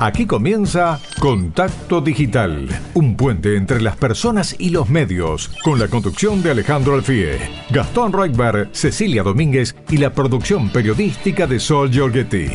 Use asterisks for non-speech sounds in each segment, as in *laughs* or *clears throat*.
Aquí comienza Contacto Digital, un puente entre las personas y los medios, con la conducción de Alejandro Alfie, Gastón Reutberg, Cecilia Domínguez y la producción periodística de Sol Giorgetti.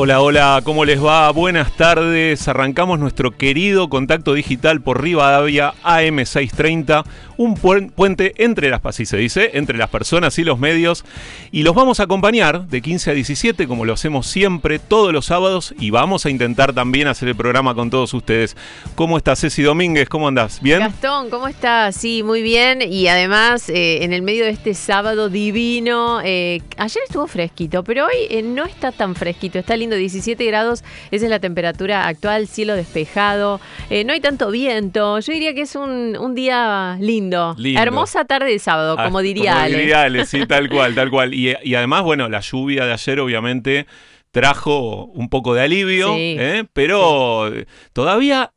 Hola, hola, ¿cómo les va? Buenas tardes. Arrancamos nuestro querido contacto digital por Rivadavia AM630 un puente entre las, así se dice, entre las personas y los medios. Y los vamos a acompañar de 15 a 17, como lo hacemos siempre, todos los sábados. Y vamos a intentar también hacer el programa con todos ustedes. ¿Cómo estás, Ceci Domínguez? ¿Cómo andás? ¿Bien? Gastón, ¿cómo estás? Sí, muy bien. Y además, eh, en el medio de este sábado divino, eh, ayer estuvo fresquito, pero hoy eh, no está tan fresquito. Está lindo, 17 grados. Esa es la temperatura actual, cielo despejado. no hay tanto viento. Yo diría que es un, un día lindo Hermosa tarde de sábado, ah, como diría Ale. sí, *laughs* tal cual, tal cual. Y, además, bueno, la lluvia de ayer obviamente trajo un poco de alivio, ¿eh? pero todavía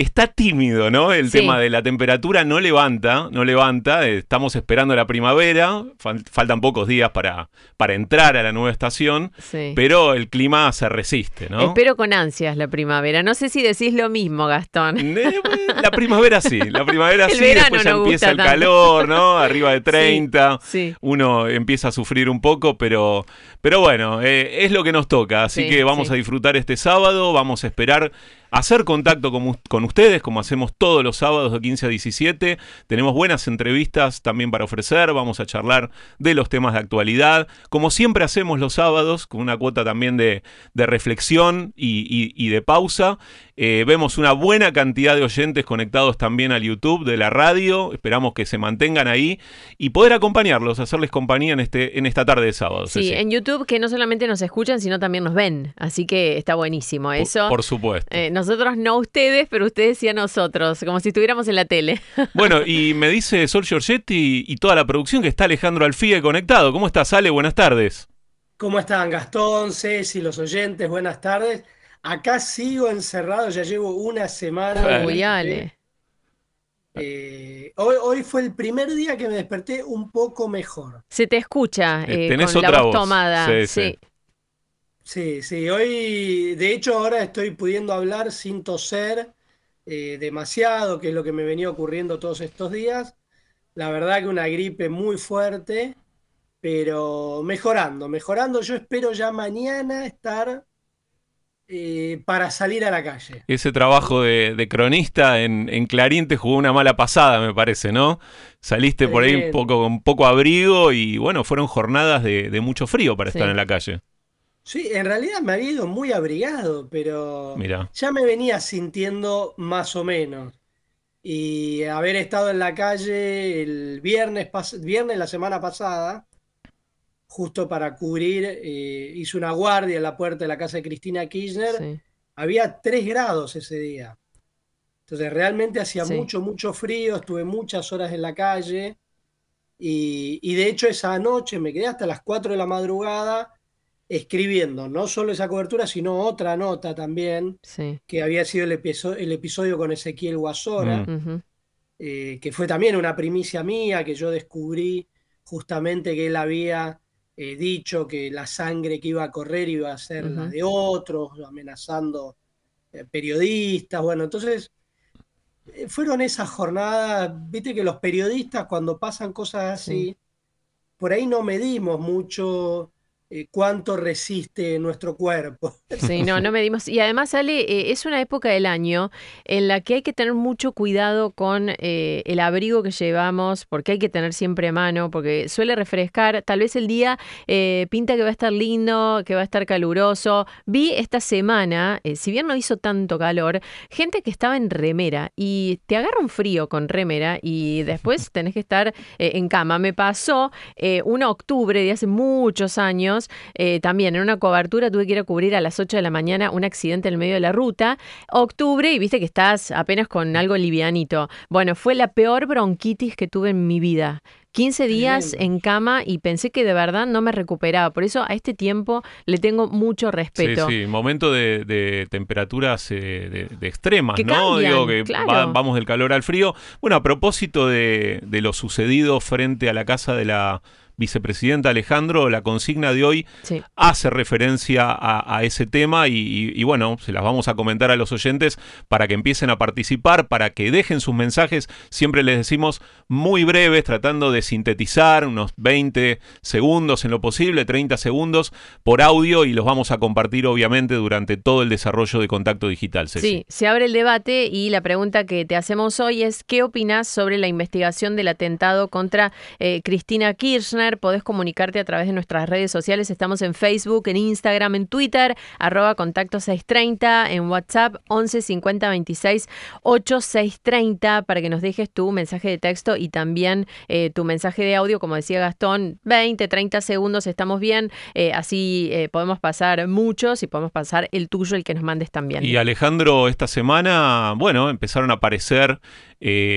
está tímido, ¿no? El tema de la temperatura no levanta, no levanta. Estamos esperando la primavera, faltan pocos días para, para entrar a la nueva estación, pero el clima se resiste, ¿no? Espero con ansias la primavera. No sé si decís lo mismo, Gastón. Eh, la primavera sí, la primavera *laughs* sí, después ya empieza el calor, ¿no? Arriba de *laughs* 30, uno empieza a sufrir un poco, pero, pero bueno, eh, es lo que nos toca, así que vamos a disfrutar este sábado, vamos a esperar hacer contacto con, ustedes, como hacemos todos los sábados de 15 a 17. Tenemos buenas entrevistas también para ofrecer, vamos a charlar de los temas de actualidad, como siempre hacemos los sábados, con una cuota también de, reflexión y de pausa. Eh, vemos una buena cantidad de oyentes conectados también al YouTube de la radio. Esperamos que se mantengan ahí y poder acompañarlos, hacerles compañía en, este, en esta tarde de sábado. Sí, en YouTube que no solamente nos escuchan, sino también nos ven. Así que está buenísimo eso. Por, supuesto. Eh, nosotros no ustedes, pero ustedes y a nosotros, como si estuviéramos en la tele. *laughs* Bueno, y me dice Sol Giorgetti y, toda la producción que está Alejandro Alfie conectado. ¿Cómo estás, Ale? Buenas tardes. ¿Cómo están Gastón, Ceci, los oyentes? Buenas tardes. Acá sigo encerrado, ya llevo una semana. Eh, hoy, hoy, fue el primer día que me desperté un poco mejor. Se te escucha eh, eh con la voz, tomada. Sí sí. sí, Hoy, de hecho, ahora estoy pudiendo hablar sin toser eh, demasiado, que es lo que me venía ocurriendo todos estos días. La verdad que una gripe muy fuerte, pero mejorando, mejorando. Yo espero ya mañana estar eh, para salir a la calle. Ese trabajo de, cronista en, Clarín te jugó una mala pasada, me parece, ¿no? Saliste por ahí un poco, con poco abrigo y bueno, fueron jornadas de, mucho frío para estar en la calle. Sí, en realidad me había ido muy abrigado, pero ya me venía sintiendo más o menos. Y haber estado en la calle el viernes, viernes la semana pasada, justo para cubrir, eh, hizo una guardia en la puerta de la casa de Cristina Kirchner. Había tres grados ese día. Entonces realmente hacía mucho, mucho frío, estuve muchas horas en la calle y, de hecho esa noche me quedé hasta las 4 de la madrugada escribiendo no solo esa cobertura, sino otra nota también, que había sido el, el episodio con Ezequiel Guasora, mm. eh, que fue también una primicia mía, que yo descubrí justamente que él había He dicho que la sangre que iba a correr iba a ser la de otros, amenazando eh, periodistas. Bueno, entonces eh, fueron esas jornadas, viste que los periodistas cuando pasan cosas así, por ahí no medimos mucho eh, cuánto resiste nuestro cuerpo. *laughs* Sí, no, no medimos. Y además, Ale, eh, es una época del año en la que hay que tener mucho cuidado con eh, el abrigo que llevamos, porque hay que tener siempre mano, porque suele refrescar. Tal vez el día pinta que va a estar lindo, que va a estar caluroso. Vi esta semana, si bien no hizo tanto calor, gente que estaba en remera y te agarra un frío con remera y después tenés que estar en cama. Me pasó un octubre de hace muchos años años, eh, también en una cobertura tuve que ir a cubrir a las 8 de la mañana un accidente en el medio de la ruta. Octubre, y viste que estás apenas con algo livianito. Bueno, fue la peor bronquitis que tuve en mi vida. 15 días en cama y pensé que de verdad no me recuperaba. Por eso a este tiempo le tengo mucho respeto. Sí, sí, momento de, temperaturas eh, de, extremas, ¿no? Digo que vamos del calor al frío. Bueno, a propósito de lo sucedido frente a la casa de la vicepresidenta Alejandro, la consigna de hoy hace referencia a, ese tema y, bueno, se las vamos a comentar a los oyentes para que empiecen a participar, para que dejen sus mensajes. Siempre les decimos muy breves, tratando de sintetizar unos 20 segundos en lo posible, 30 segundos por audio y los vamos a compartir obviamente durante todo el desarrollo de Contacto Digital. Sí, se abre el debate y la pregunta que te hacemos hoy es ¿qué opinas sobre la investigación del atentado contra eh, Cristina Kirchner? Podés comunicarte a través de nuestras redes sociales. Estamos en Facebook, en Instagram, en Twitter, arroba contacto 630, en WhatsApp 11 50 26 8630 para que nos dejes tu mensaje de texto y también eh, tu mensaje de audio, como decía Gastón, 20, 30 segundos, estamos bien. Eh, así eh, podemos pasar muchos y podemos pasar el tuyo, el que nos mandes también. Y Alejandro, esta semana, bueno, empezaron a aparecer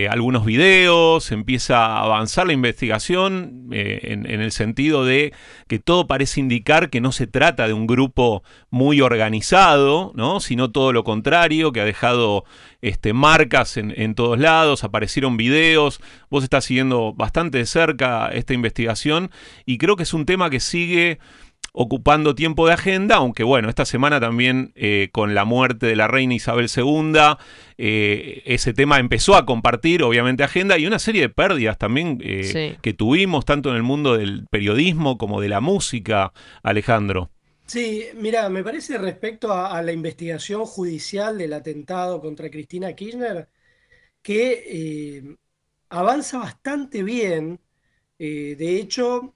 algunos videos, empieza a avanzar la investigación en, en, el sentido de que todo parece indicar que no se trata de un grupo muy organizado, ¿no? sino todo lo contrario, que ha dejado este, marcas en, en todos lados, aparecieron videos, vos estás siguiendo bastante de cerca esta investigación y creo que es un tema que sigue ocupando tiempo de agenda, aunque bueno, esta semana también eh, con la muerte de la reina Isabel II, eh, ese tema empezó a compartir obviamente agenda y una serie de pérdidas también eh, que tuvimos tanto en el mundo del periodismo como de la música, Alejandro. Sí, mira, me parece respecto a, la investigación judicial del atentado contra Cristina Kirchner, que avanza bastante bien. de hecho,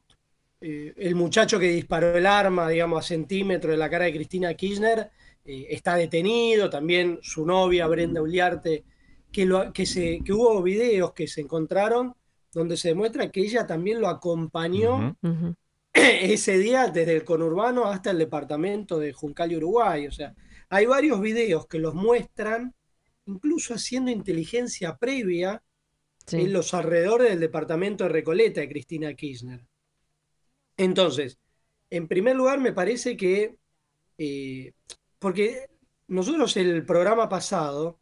eh, el muchacho que disparó el arma, digamos, a centímetro de la cara de Cristina Kirchner, eh, está detenido, también su novia Brenda Uliarte, que, lo, que, se, que hubo videos que se encontraron donde se demuestra que ella también lo acompañó *clears throat* ese día desde el conurbano hasta el departamento de Juncal y Uruguay. O sea, hay varios videos que los muestran, incluso haciendo inteligencia previa en los alrededores del departamento de Recoleta de Cristina Kirchner. Entonces, en primer lugar, me parece que, eh, porque nosotros el programa pasado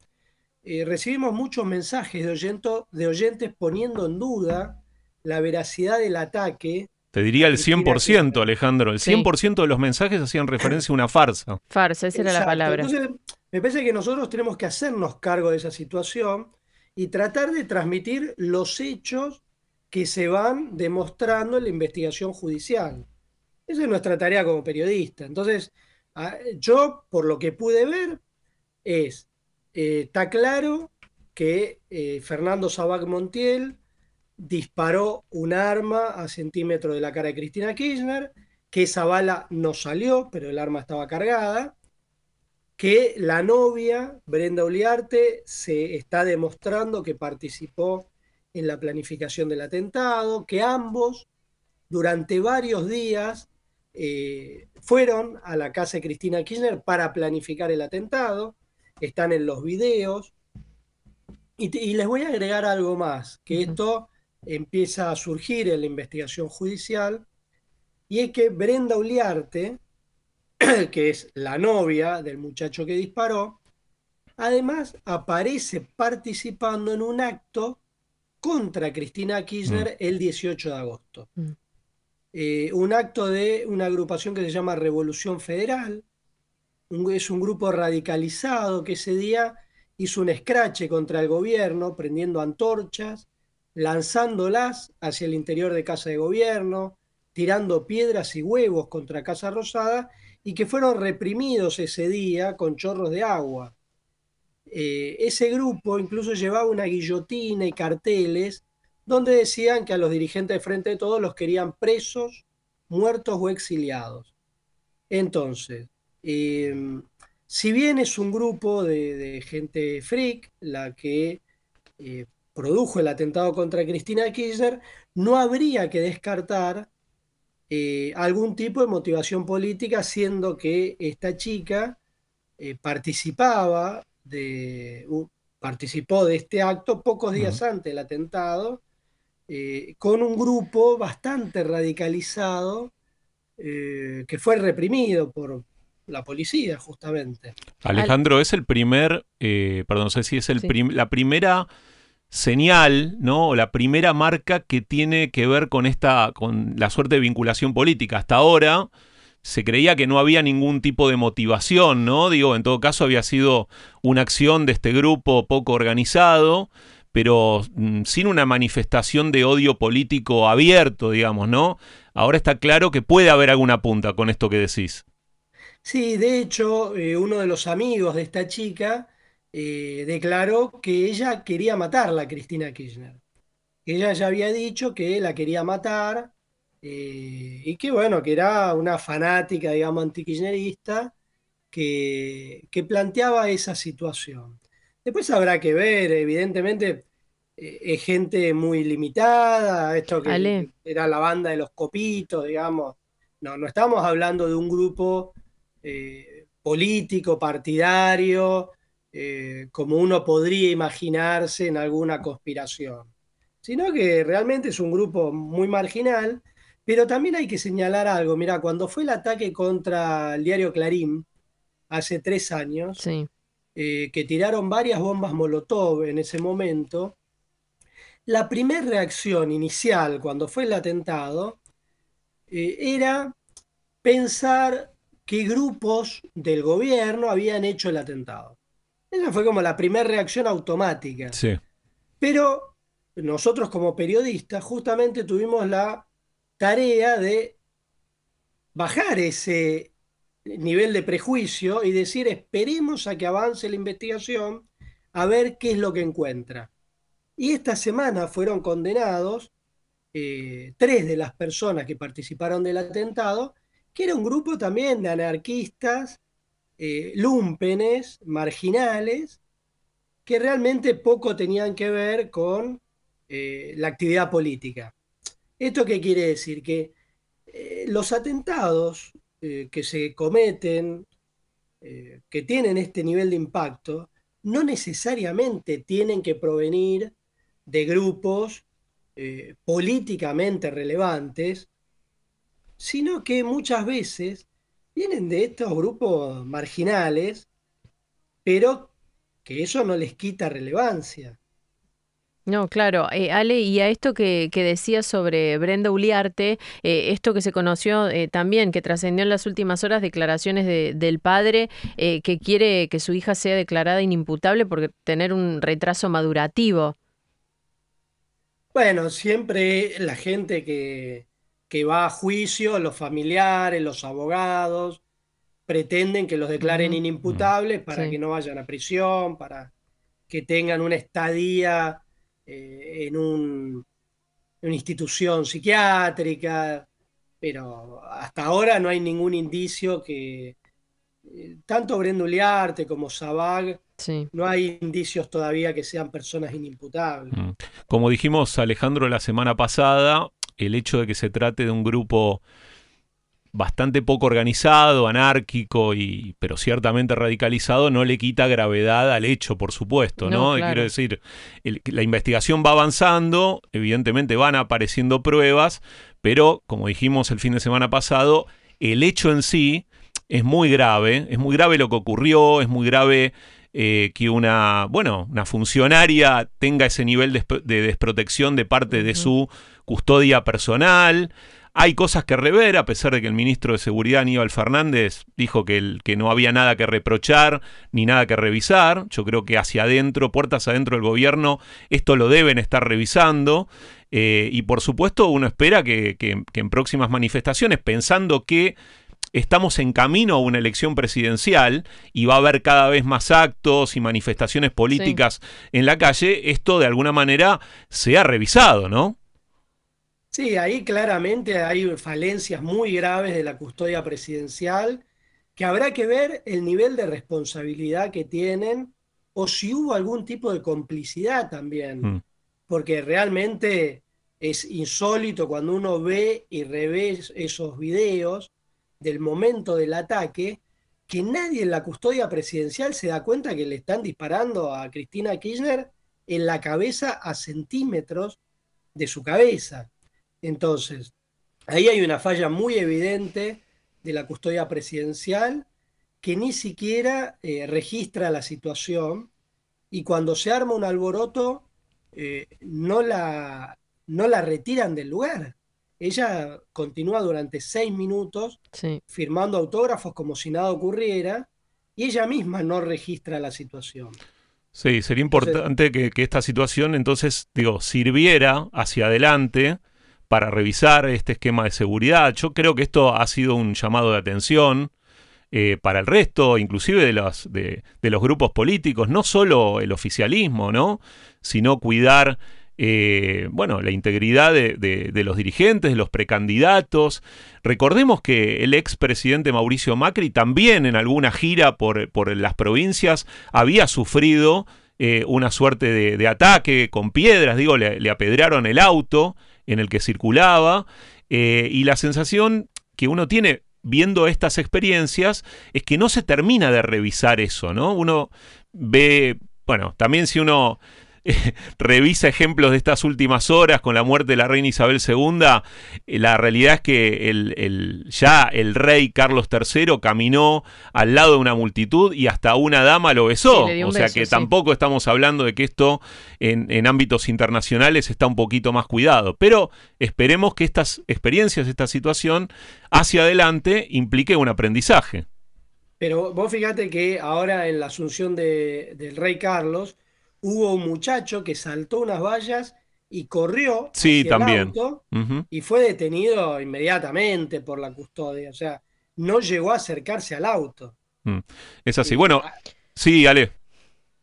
eh, recibimos muchos mensajes de, de oyentes poniendo en duda la veracidad del ataque. Te diría el 100%, Alejandro. El 100% de los mensajes hacían referencia a una farsa. Farsa, esa era la palabra. Entonces, me parece que nosotros tenemos que hacernos cargo de esa situación y tratar de transmitir los hechos que se van demostrando en la investigación judicial. Esa es nuestra tarea como periodista. Entonces, yo, por lo que pude ver, es, eh, está claro que eh, Fernando Sabac Montiel disparó un arma a centímetros de la cara de Cristina Kirchner, que esa bala no salió, pero el arma estaba cargada, que la novia, Brenda Uliarte, se está demostrando que participó en la planificación del atentado, que ambos durante varios días eh, fueron a la casa de Cristina Kirchner para planificar el atentado, están en los videos. Y, les voy a agregar algo más, que esto empieza a surgir en la investigación judicial, y es que Brenda Uliarte, *clears throat* que es la novia del muchacho que disparó, además aparece participando en un acto contra Cristina Kirchner mm. el 18 de agosto. Mm. Eh, un acto de una agrupación que se llama Revolución Federal. es un grupo radicalizado que ese día hizo un escrache contra el gobierno, prendiendo antorchas, lanzándolas hacia el interior de Casa de Gobierno, tirando piedras y huevos contra Casa Rosada, y que fueron reprimidos ese día con chorros de agua. Eh, ese grupo incluso llevaba una guillotina y carteles donde decían que a los dirigentes de Frente de Todos los querían presos, muertos o exiliados. Entonces, em, si bien es un grupo de, gente freak la que eh, produjo el atentado contra Cristina Kirchner, no habría que descartar eh, algún tipo de motivación política, siendo que esta chica participaba de, participó de este acto pocos días antes del atentado, eh, con un grupo bastante radicalizado que fue reprimido por la policía, justamente. Alejandro, es el primer, perdón, no sé si es el la primera señal, ¿no? O la primera marca que tiene que ver con esta, con la suerte de vinculación política. Hasta ahora se creía que no había ningún tipo de motivación, ¿no? Digo, en todo caso había sido una acción de este grupo poco organizado, pero mm, sin una manifestación de odio político abierto, digamos, ¿no? Ahora está claro que puede haber alguna punta con esto que decís. Sí, de hecho, eh, uno de los amigos de esta chica eh, declaró que ella quería matarla a Cristina Kirchner. Ella ya había dicho que la quería matar eh, y que bueno, que era una fanática, digamos, antikirchnerista que, que planteaba esa situación. Después habrá que ver, evidentemente, eh, es gente muy limitada, esto que era la banda de los copitos, digamos. No, no estamos hablando de un grupo político, partidario, eh, como uno podría imaginarse en alguna conspiración, sino que realmente es un grupo muy marginal, pero también hay que señalar algo. Mira, cuando fue el ataque contra el diario Clarín hace tres años, eh, que tiraron varias bombas Molotov en ese momento, la primera reacción inicial cuando fue el atentado eh, era pensar qué grupos del gobierno habían hecho el atentado. Esa fue como la primera reacción automática. Sí. Pero nosotros como periodistas justamente tuvimos la tarea de bajar ese nivel de prejuicio y decir esperemos a que avance la investigación a ver qué es lo que encuentra. Y esta semana fueron condenados eh, tres de las personas que participaron del atentado, que era un grupo también de anarquistas eh, lúmpenes, marginales, que realmente poco tenían que ver con eh, la actividad política. ¿Esto qué quiere decir? Que eh, los atentados que se cometen, que tienen este nivel de impacto, no necesariamente tienen que provenir de grupos políticamente relevantes, sino que muchas veces vienen de estos grupos marginales, pero que eso no les quita relevancia. No, claro. Eh, Ale, y a esto que, que decías sobre Brenda Uliarte, eh, esto que se conoció eh, también, que trascendió en las últimas horas, declaraciones del padre que quiere que su hija sea declarada inimputable por tener un retraso madurativo. Bueno, siempre la gente que, que va a juicio, los familiares, los abogados, pretenden que los declaren inimputables para que no vayan a prisión, para que tengan una estadía eh, en, un, una institución psiquiátrica, pero hasta ahora no hay ningún indicio que eh, tanto Brenduliarte como Sabag No hay indicios todavía que sean personas inimputables. Mm. Como dijimos Alejandro la semana pasada, el hecho de que se trate de un grupo bastante poco organizado, anárquico y pero ciertamente radicalizado no le quita gravedad al hecho, por supuesto, ¿no? Quiero decir, la investigación va avanzando, evidentemente van apareciendo pruebas, pero como dijimos el fin de semana pasado, el hecho en sí es muy grave, es muy grave lo que ocurrió, es muy grave eh, que una, bueno, una funcionaria tenga ese nivel de, desprotección de parte de su custodia personal. Hay cosas que rever, a pesar de que el ministro de Seguridad, Aníbal Fernández, dijo que, el, que no había nada que reprochar ni nada que revisar. Yo creo que hacia adentro, puertas adentro del gobierno, esto lo deben estar revisando. Eh, y por supuesto, uno espera que, en próximas manifestaciones, pensando que estamos en camino a una elección presidencial y va a haber cada vez más actos y manifestaciones políticas en la calle, esto de alguna manera se ha revisado, ¿no? Sí, ahí claramente hay falencias muy graves de la custodia presidencial, que habrá que ver el nivel de responsabilidad que tienen o si hubo algún tipo de complicidad también, mm. porque realmente es insólito cuando uno ve y revé esos videos del momento del ataque, que nadie en la custodia presidencial se da cuenta que le están disparando a Cristina Kirchner en la cabeza a centímetros de su cabeza. Entonces, ahí hay una falla muy evidente de la custodia presidencial que ni siquiera eh, registra la situación y cuando se arma un alboroto eh, no, la, no la retiran del lugar. Ella continúa durante seis minutos firmando autógrafos como si nada ocurriera y ella misma no registra la situación. Sí, sería importante que, esta situación entonces, digo, sirviera hacia adelante para revisar este esquema de seguridad. Yo creo que esto ha sido un llamado de atención eh, para el resto, inclusive de los, grupos políticos, no solo el oficialismo, ¿no? Sino cuidar eh, bueno, la integridad de, los dirigentes, de los precandidatos. Recordemos que el expresidente Mauricio Macri también en alguna gira por, las provincias había sufrido eh, una suerte de, ataque con piedras, digo, le, apedraron el auto en el que circulaba eh, y la sensación que uno tiene viendo estas experiencias es que no se termina de revisar eso, ¿no? Uno ve, bueno, también si uno *laughs* revisa ejemplos de estas últimas horas con la muerte de la reina Isabel II, eh, la realidad es que el, ya el rey Carlos III caminó al lado de una multitud y hasta una dama lo besó. o sea que tampoco estamos hablando de que esto en, en ámbitos internacionales está un poquito más cuidado. Pero esperemos que estas experiencias, esta situación, hacia adelante implique un aprendizaje. Pero vos fíjate que ahora en la asunción del rey Carlos, hubo un muchacho que saltó unas vallas y corrió sí, también. y fue detenido inmediatamente por la custodia. O sea, no llegó a acercarse al auto. Mm. Es así. bueno, sí, Ale.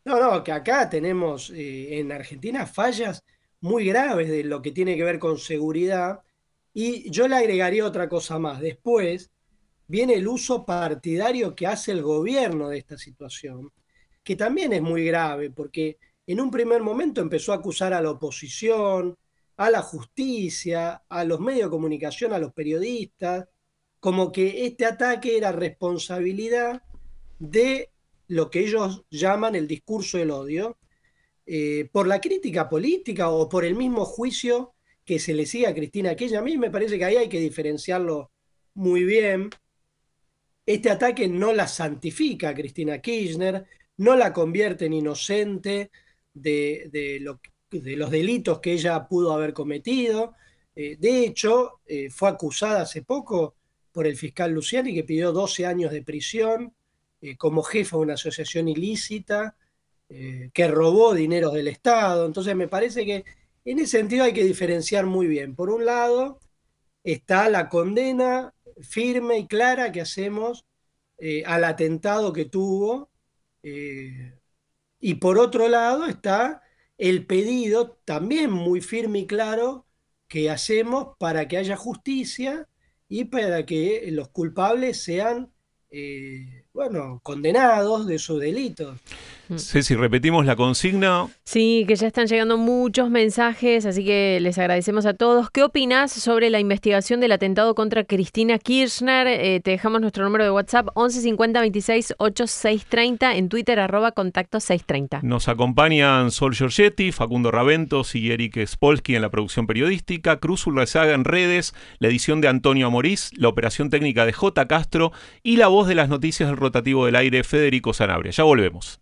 No, no, que acá tenemos eh, en Argentina fallas muy graves de lo que tiene que ver con seguridad. Y yo le agregaría otra cosa más. Después viene el uso partidario que hace el gobierno de esta situación, que también es muy grave, porque en un primer momento empezó a acusar a la oposición, a la justicia, a los medios de comunicación, a los periodistas, como que este ataque era responsabilidad de lo que ellos llaman el discurso del odio, eh, por la crítica política o por el mismo juicio que se le sigue a Cristina Kirchner. A mí me parece que ahí hay que diferenciarlo muy bien. Este ataque no la santifica a Cristina Kirchner, no la convierte en inocente, de, los delitos que ella pudo haber cometido. Eh, de hecho, eh, fue acusada hace poco por el fiscal Luciani que pidió 12 años de prisión eh, como jefa de una asociación ilícita que robó dinero del Estado. Entonces me parece que en ese sentido hay que diferenciar muy bien. Por un lado está la condena firme y clara que hacemos al atentado que tuvo y por otro lado está el pedido también muy firme y claro que hacemos para que haya justicia y para que los culpables sean, eh, bueno, condenados de sus delitos. Ceci, repetimos la consigna. Sí, que ya están llegando muchos mensajes, así que les agradecemos a todos. ¿Qué opinas sobre la investigación del atentado contra Cristina Kirchner? Eh, te dejamos nuestro número de WhatsApp 11 50 26 8630 en Twitter arroba contacto 630. Nos acompañan Sol Giorgetti, Facundo Raventos y Eric Spolsky en la producción periodística, Cruz Urrezaga en redes, la edición de Antonio Amorís, la operación técnica de J. Castro y la voz de las noticias del rotativo del aire Federico Sanabria. Ya volvemos.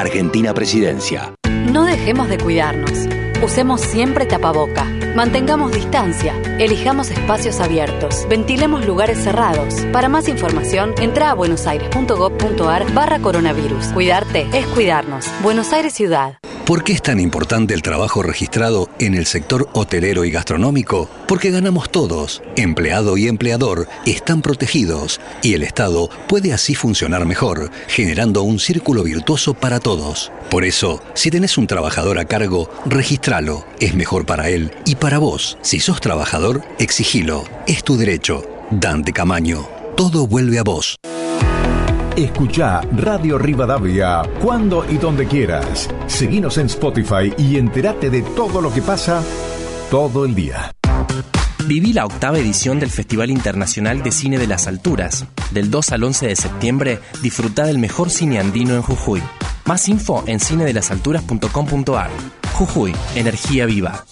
Argentina Presidencia. No dejemos de cuidarnos. Usemos siempre tapaboca. Mantengamos distancia. Elijamos espacios abiertos. Ventilemos lugares cerrados. Para más información, entra a buenosaires.gov.ar barra coronavirus. Cuidarte es cuidarnos. Buenos Aires Ciudad. ¿Por qué es tan importante el trabajo registrado en el sector hotelero y gastronómico? Porque ganamos todos. Empleado y empleador están protegidos y el Estado puede así funcionar mejor, generando un círculo virtuoso para todos. Por eso, si tenés un trabajador a cargo, registralo. Es mejor para él y para vos. Si sos trabajador, exigilo. Es tu derecho. Dante Camaño. Todo vuelve a vos. Escucha Radio Rivadavia cuando y donde quieras. Seguinos en Spotify y entérate de todo lo que pasa todo el día. Viví la octava edición del Festival Internacional de Cine de las Alturas. Del 2 al 11 de septiembre, disfruta del mejor cine andino en Jujuy. Más info en cinedelasalturas.com.ar. Jujuy, energía viva.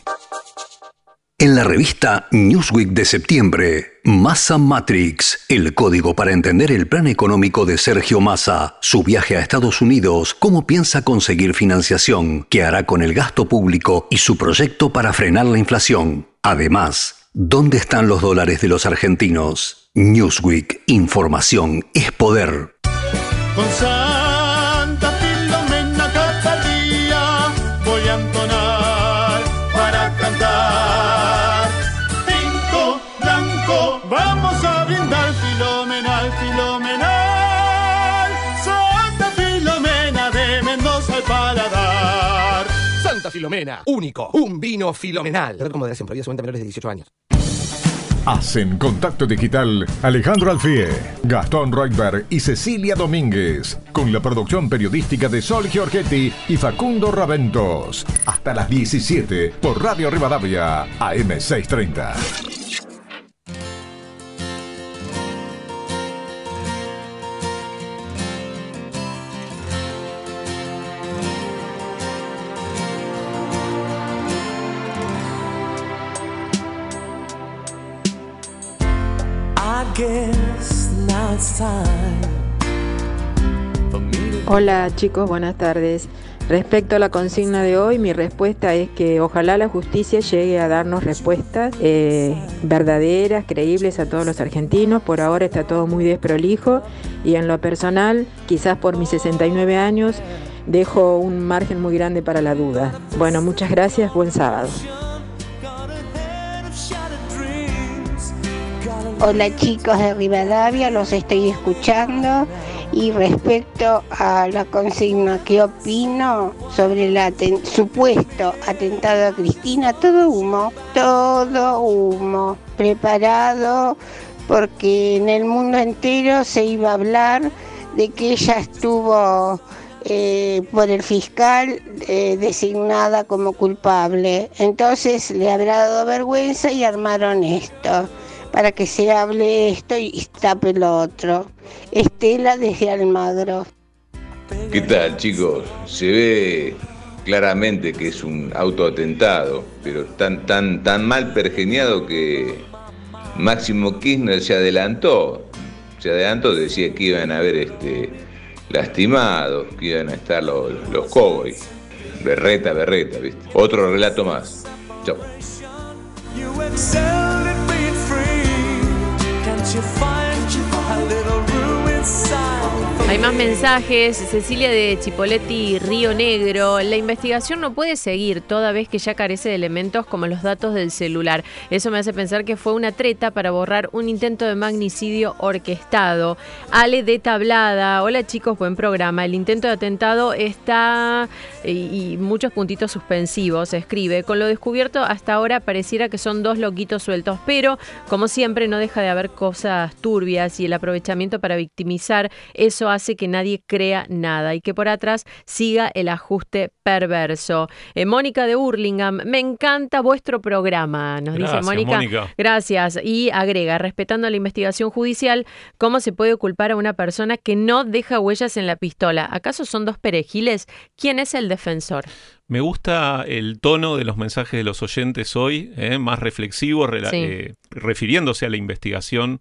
En la revista Newsweek de septiembre, Massa Matrix, el código para entender el plan económico de Sergio Massa, su viaje a Estados Unidos, cómo piensa conseguir financiación, qué hará con el gasto público y su proyecto para frenar la inflación. Además, ¿dónde están los dólares de los argentinos? Newsweek, información es poder. Único. Un vino filomenal. Como menores de 18 años. Hacen contacto digital Alejandro Alfie, Gastón Reutberg y Cecilia Domínguez, con la producción periodística de Sol Giorgetti y Facundo Raventos. Hasta las 17 por Radio Rivadavia, AM630. Hola chicos, buenas tardes. Respecto a la consigna de hoy, mi respuesta es que ojalá la justicia llegue a darnos respuestas eh, verdaderas, creíbles a todos los argentinos. Por ahora está todo muy desprolijo y en lo personal, quizás por mis 69 años, dejo un margen muy grande para la duda. Bueno, muchas gracias, buen sábado. Hola chicos de Rivadavia, los estoy escuchando. Y respecto a la consigna que opino sobre el supuesto atentado a Cristina, todo humo, todo humo, preparado porque en el mundo entero se iba a hablar de que ella estuvo eh, por el fiscal eh, designada como culpable. Entonces le habrá dado vergüenza y armaron esto para que se hable esto y tape lo otro. Estela desde Almagro. ¿Qué tal chicos? Se ve claramente que es un autoatentado, pero tan, tan, tan mal pergeniado que Máximo Kirchner se adelantó. Se adelantó, decía que iban a haber este, lastimados, que iban a estar los, los cowboys. Berreta, berreta, ¿viste? Otro relato más. Chao. you find a little room inside? Hay más mensajes. Cecilia de Chipoletti, Río Negro. La investigación no puede seguir toda vez que ya carece de elementos como los datos del celular. Eso me hace pensar que fue una treta para borrar un intento de magnicidio orquestado. Ale de Tablada. Hola chicos, buen programa. El intento de atentado está y, muchos puntitos suspensivos. Escribe. Con lo descubierto hasta ahora pareciera que son dos loquitos sueltos, pero como siempre no deja de haber cosas turbias y el aprovechamiento para victimizar eso hace que nadie crea nada y que por atrás siga el ajuste perverso. Eh, Mónica de Hurlingham, me encanta vuestro programa, nos dice Mónica. Gracias. Y agrega, respetando la investigación judicial, ¿cómo se puede culpar a una persona que no deja huellas en la pistola? ¿Acaso son dos perejiles? ¿Quién es el defensor? Me gusta el tono de los mensajes de los oyentes hoy, eh, más reflexivo, eh, refiriéndose a la investigación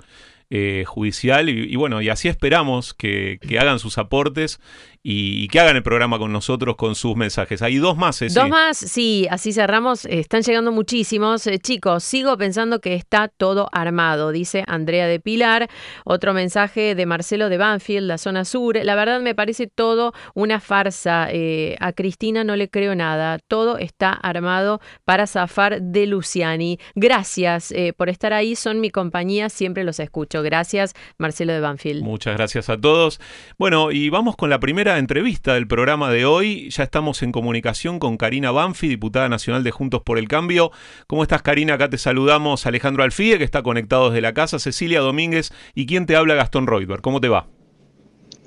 eh, judicial y, bueno, y así esperamos que, que hagan sus aportes y, que hagan el programa con nosotros con sus mensajes. Hay dos más, ¿eh? Dos más, sí, así cerramos. Están llegando muchísimos. Eh, chicos, sigo pensando que está todo armado, dice Andrea de Pilar. Otro mensaje de Marcelo de Banfield, la zona sur. La verdad me parece todo una farsa. Eh, a Cristina no le creo nada. Todo está armado para zafar de Luciani. Gracias por estar ahí, son mi compañía, siempre los escucho. Gracias, Marcelo de Banfield. Muchas gracias a todos. Bueno, y vamos con la primera entrevista del programa de hoy. Ya estamos en comunicación con Karina Banfi, diputada nacional de Juntos por el Cambio. ¿Cómo estás, Karina? Acá te saludamos Alejandro Alfie, que está conectado desde la casa, Cecilia Domínguez y quien te habla, Gastón Reutberg. ¿Cómo te va?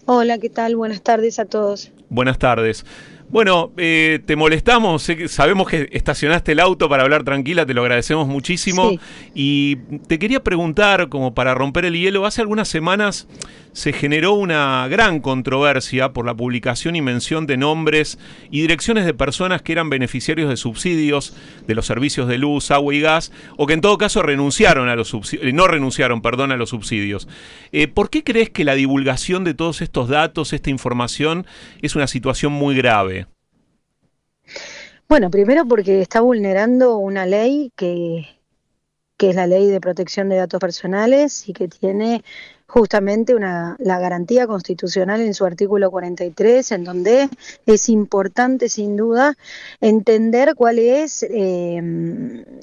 Hola, ¿qué tal? Buenas tardes a todos. Buenas tardes. Bueno, eh, te molestamos, sabemos que estacionaste el auto para hablar tranquila, te lo agradecemos muchísimo. Y te quería preguntar, como para romper el hielo, hace algunas semanas se generó una gran controversia por la publicación y mención de nombres y direcciones de personas que eran beneficiarios de subsidios de los servicios de luz, agua y gas, o que en todo caso renunciaron a los subsidios, eh, no renunciaron, perdón, a los subsidios. Eh, ¿Por qué crees que la divulgación de todos estos datos, esta información, es una situación muy grave? Bueno, primero porque está vulnerando una ley que, que es la ley de protección de datos personales y que tiene justamente una, la garantía constitucional en su artículo 43, en donde es importante sin duda entender cuál es eh,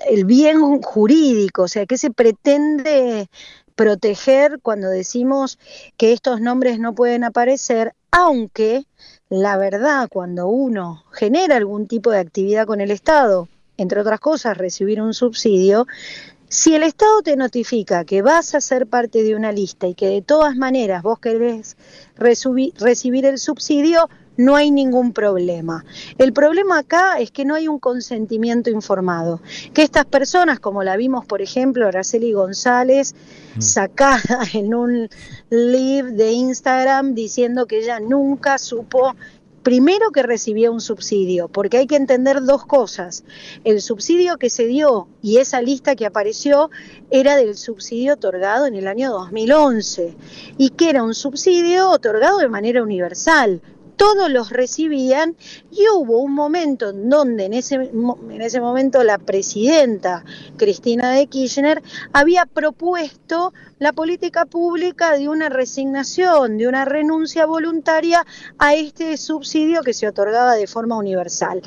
el bien jurídico, o sea, qué se pretende proteger cuando decimos que estos nombres no pueden aparecer, aunque la verdad cuando uno genera algún tipo de actividad con el Estado, entre otras cosas recibir un subsidio, si el Estado te notifica que vas a ser parte de una lista y que de todas maneras vos querés recibir el subsidio, no hay ningún problema. El problema acá es que no hay un consentimiento informado. Que estas personas, como la vimos, por ejemplo, Araceli González, mm. sacada *laughs* en un live de Instagram diciendo que ella nunca supo primero que recibía un subsidio, porque hay que entender dos cosas. El subsidio que se dio y esa lista que apareció era del subsidio otorgado en el año 2011 y que era un subsidio otorgado de manera universal, todos los recibían y hubo un momento en donde en ese, en ese momento la presidenta Cristina de Kirchner había propuesto la política pública de una resignación, de una renuncia voluntaria a este subsidio que se otorgaba de forma universal.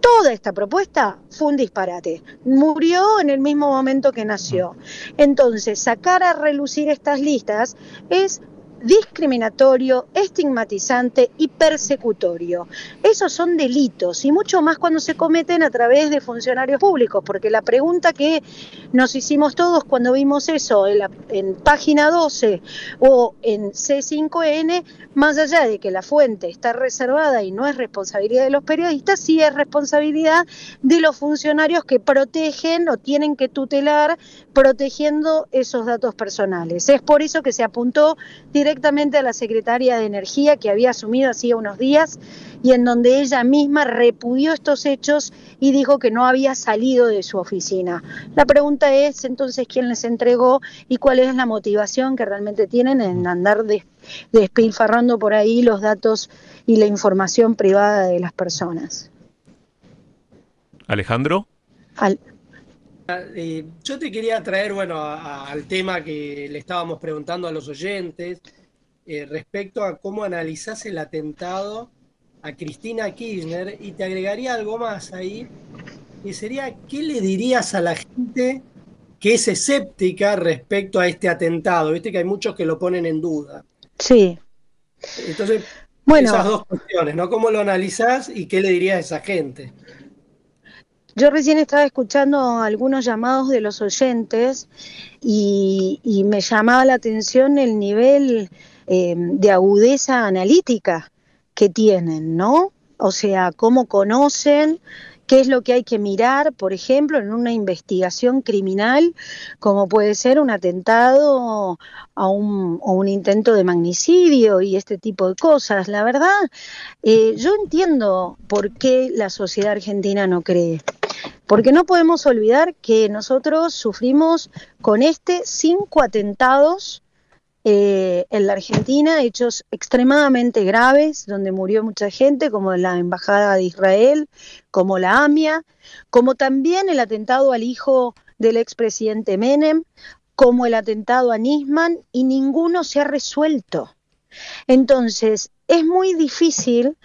Toda esta propuesta fue un disparate. Murió en el mismo momento que nació. Entonces, sacar a relucir estas listas es discriminatorio, estigmatizante y persecutorio. Esos son delitos y mucho más cuando se cometen a través de funcionarios públicos, porque la pregunta que nos hicimos todos cuando vimos eso en, página 12 o en C5N, más allá de que la fuente está reservada y no es responsabilidad de los periodistas, sí es responsabilidad de los funcionarios que protegen o tienen que tutelar protegiendo esos datos personales. Es por eso que se apuntó directamente a la secretaria de Energía que había asumido hacía unos días y en donde ella misma repudió estos hechos y dijo que no había salido de su oficina. La pregunta es entonces quién les entregó y cuál es la motivación que realmente tienen en andar despilfarrando por ahí los datos y la información privada de las personas. Alejandro. Eh, yo te quería traer, bueno, al tema que le estábamos preguntando a los oyentes eh, respecto a cómo analizás el atentado a Cristina Kirchner y te agregaría algo más ahí, que sería, ¿qué le dirías a la gente que es escéptica respecto a este atentado? Viste que hay muchos que lo ponen en duda. Sí. Entonces, bueno, esas dos cuestiones, ¿no? ¿Cómo lo analizás y qué le dirías a esa gente? Yo recién estaba escuchando algunos llamados de los oyentes y, me llamaba la atención el nivel eh, de agudeza analítica que tienen, ¿no? O sea, cómo conocen, qué es lo que hay que mirar, por ejemplo, en una investigación criminal, como puede ser un atentado a un, o un intento de magnicidio y este tipo de cosas. La verdad, eh, yo entiendo por qué la sociedad argentina no cree. Porque no podemos olvidar que nosotros sufrimos con este cinco atentados eh, en la Argentina, hechos extremadamente graves, donde murió mucha gente, como la Embajada de Israel, como la AMIA, como también el atentado al hijo del expresidente Menem, como el atentado a Nisman, y ninguno se ha resuelto. Entonces, es muy difícil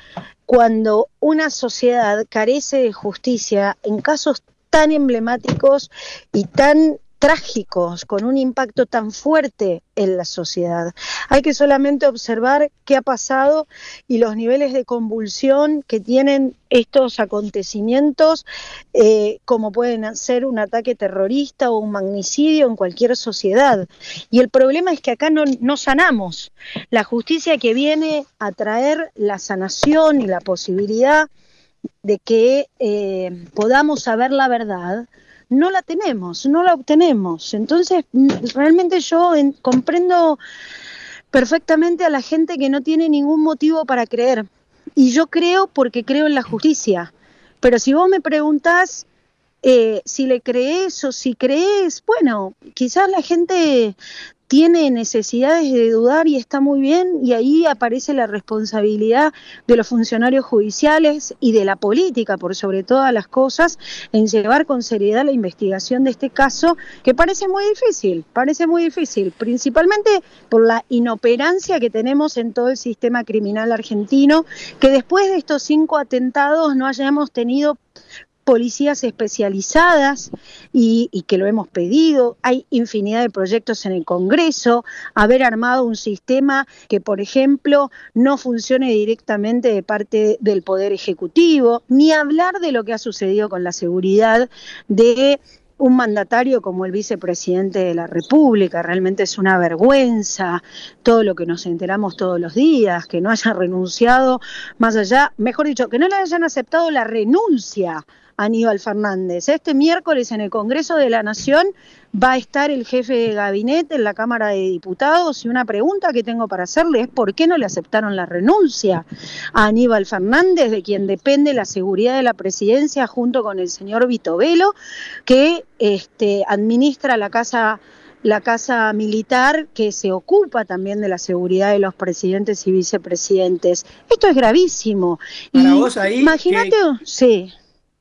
cuando una sociedad carece de justicia en casos tan emblemáticos y tan trágicos, con un impacto tan fuerte en la sociedad. Hay que solamente observar qué ha pasado y los niveles de convulsión que tienen estos acontecimientos, eh, como pueden ser un ataque terrorista o un magnicidio en cualquier sociedad. Y el problema es que acá no, no sanamos. La justicia que viene a traer la sanación y la posibilidad de que eh, podamos saber la verdad, no la tenemos, no la obtenemos. Entonces, realmente yo comprendo perfectamente a la gente que no tiene ningún motivo para creer. Y yo creo porque creo en la justicia. Pero si vos me preguntás eh, si le crees o si crees, bueno, quizás la gente tiene necesidades de dudar y está muy bien, y ahí aparece la responsabilidad de los funcionarios judiciales y de la política, por sobre todas las cosas, en llevar con seriedad la investigación de este caso, que parece muy difícil, parece muy difícil, principalmente por la inoperancia que tenemos en todo el sistema criminal argentino, que después de estos cinco atentados no hayamos tenido policías especializadas y, que lo hemos pedido. Hay infinidad de proyectos en el Congreso, haber armado un sistema que, por ejemplo, no funcione directamente de parte del Poder Ejecutivo, ni hablar de lo que ha sucedido con la seguridad de un mandatario como el vicepresidente de la República. Realmente es una vergüenza todo lo que nos enteramos todos los días, que no haya renunciado más allá, mejor dicho, que no le hayan aceptado la renuncia Aníbal Fernández. Este miércoles en el Congreso de la Nación va a estar el jefe de gabinete en la Cámara de Diputados y una pregunta que tengo para hacerle es por qué no le aceptaron la renuncia a Aníbal Fernández, de quien depende la seguridad de la presidencia junto con el señor Vito Velo, que este, administra la casa la casa militar que se ocupa también de la seguridad de los presidentes y vicepresidentes. Esto es gravísimo. Para vos ahí, imagínate, sí.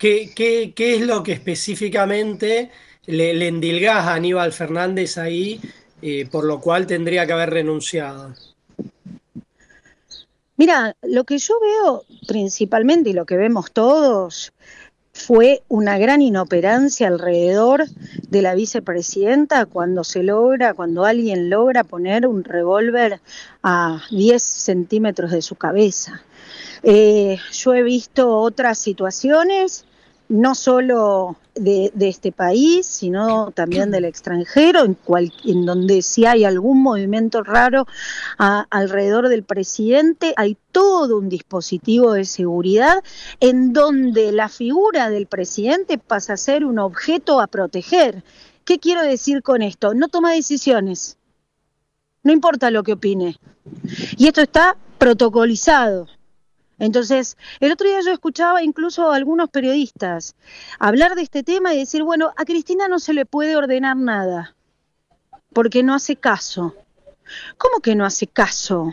¿Qué, es lo que específicamente le, le endilgas a Aníbal Fernández ahí, eh, por lo cual tendría que haber renunciado? Mira, lo que yo veo principalmente y lo que vemos todos fue una gran inoperancia alrededor de la vicepresidenta cuando se logra, cuando alguien logra poner un revólver a 10 centímetros de su cabeza. Eh, yo he visto otras situaciones no solo de, este país, sino también del extranjero, en, en donde si hay algún movimiento raro alrededor del presidente, hay todo un dispositivo de seguridad en donde la figura del presidente pasa a ser un objeto a proteger. ¿Qué quiero decir con esto? No toma decisiones, no importa lo que opine. Y esto está protocolizado. Entonces, el otro día yo escuchaba incluso a algunos periodistas hablar de este tema y decir, bueno, a Cristina no se le puede ordenar nada, porque no hace caso. ¿Cómo que no hace caso?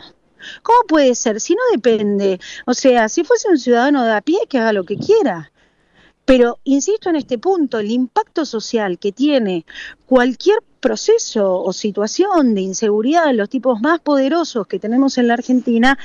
¿Cómo puede ser? Si no depende. O sea, si fuese un ciudadano de a pie, que haga lo que quiera. Pero insisto en este punto, el impacto social que tiene cualquier proceso o situación de inseguridad de los tipos más poderosos que tenemos en la Argentina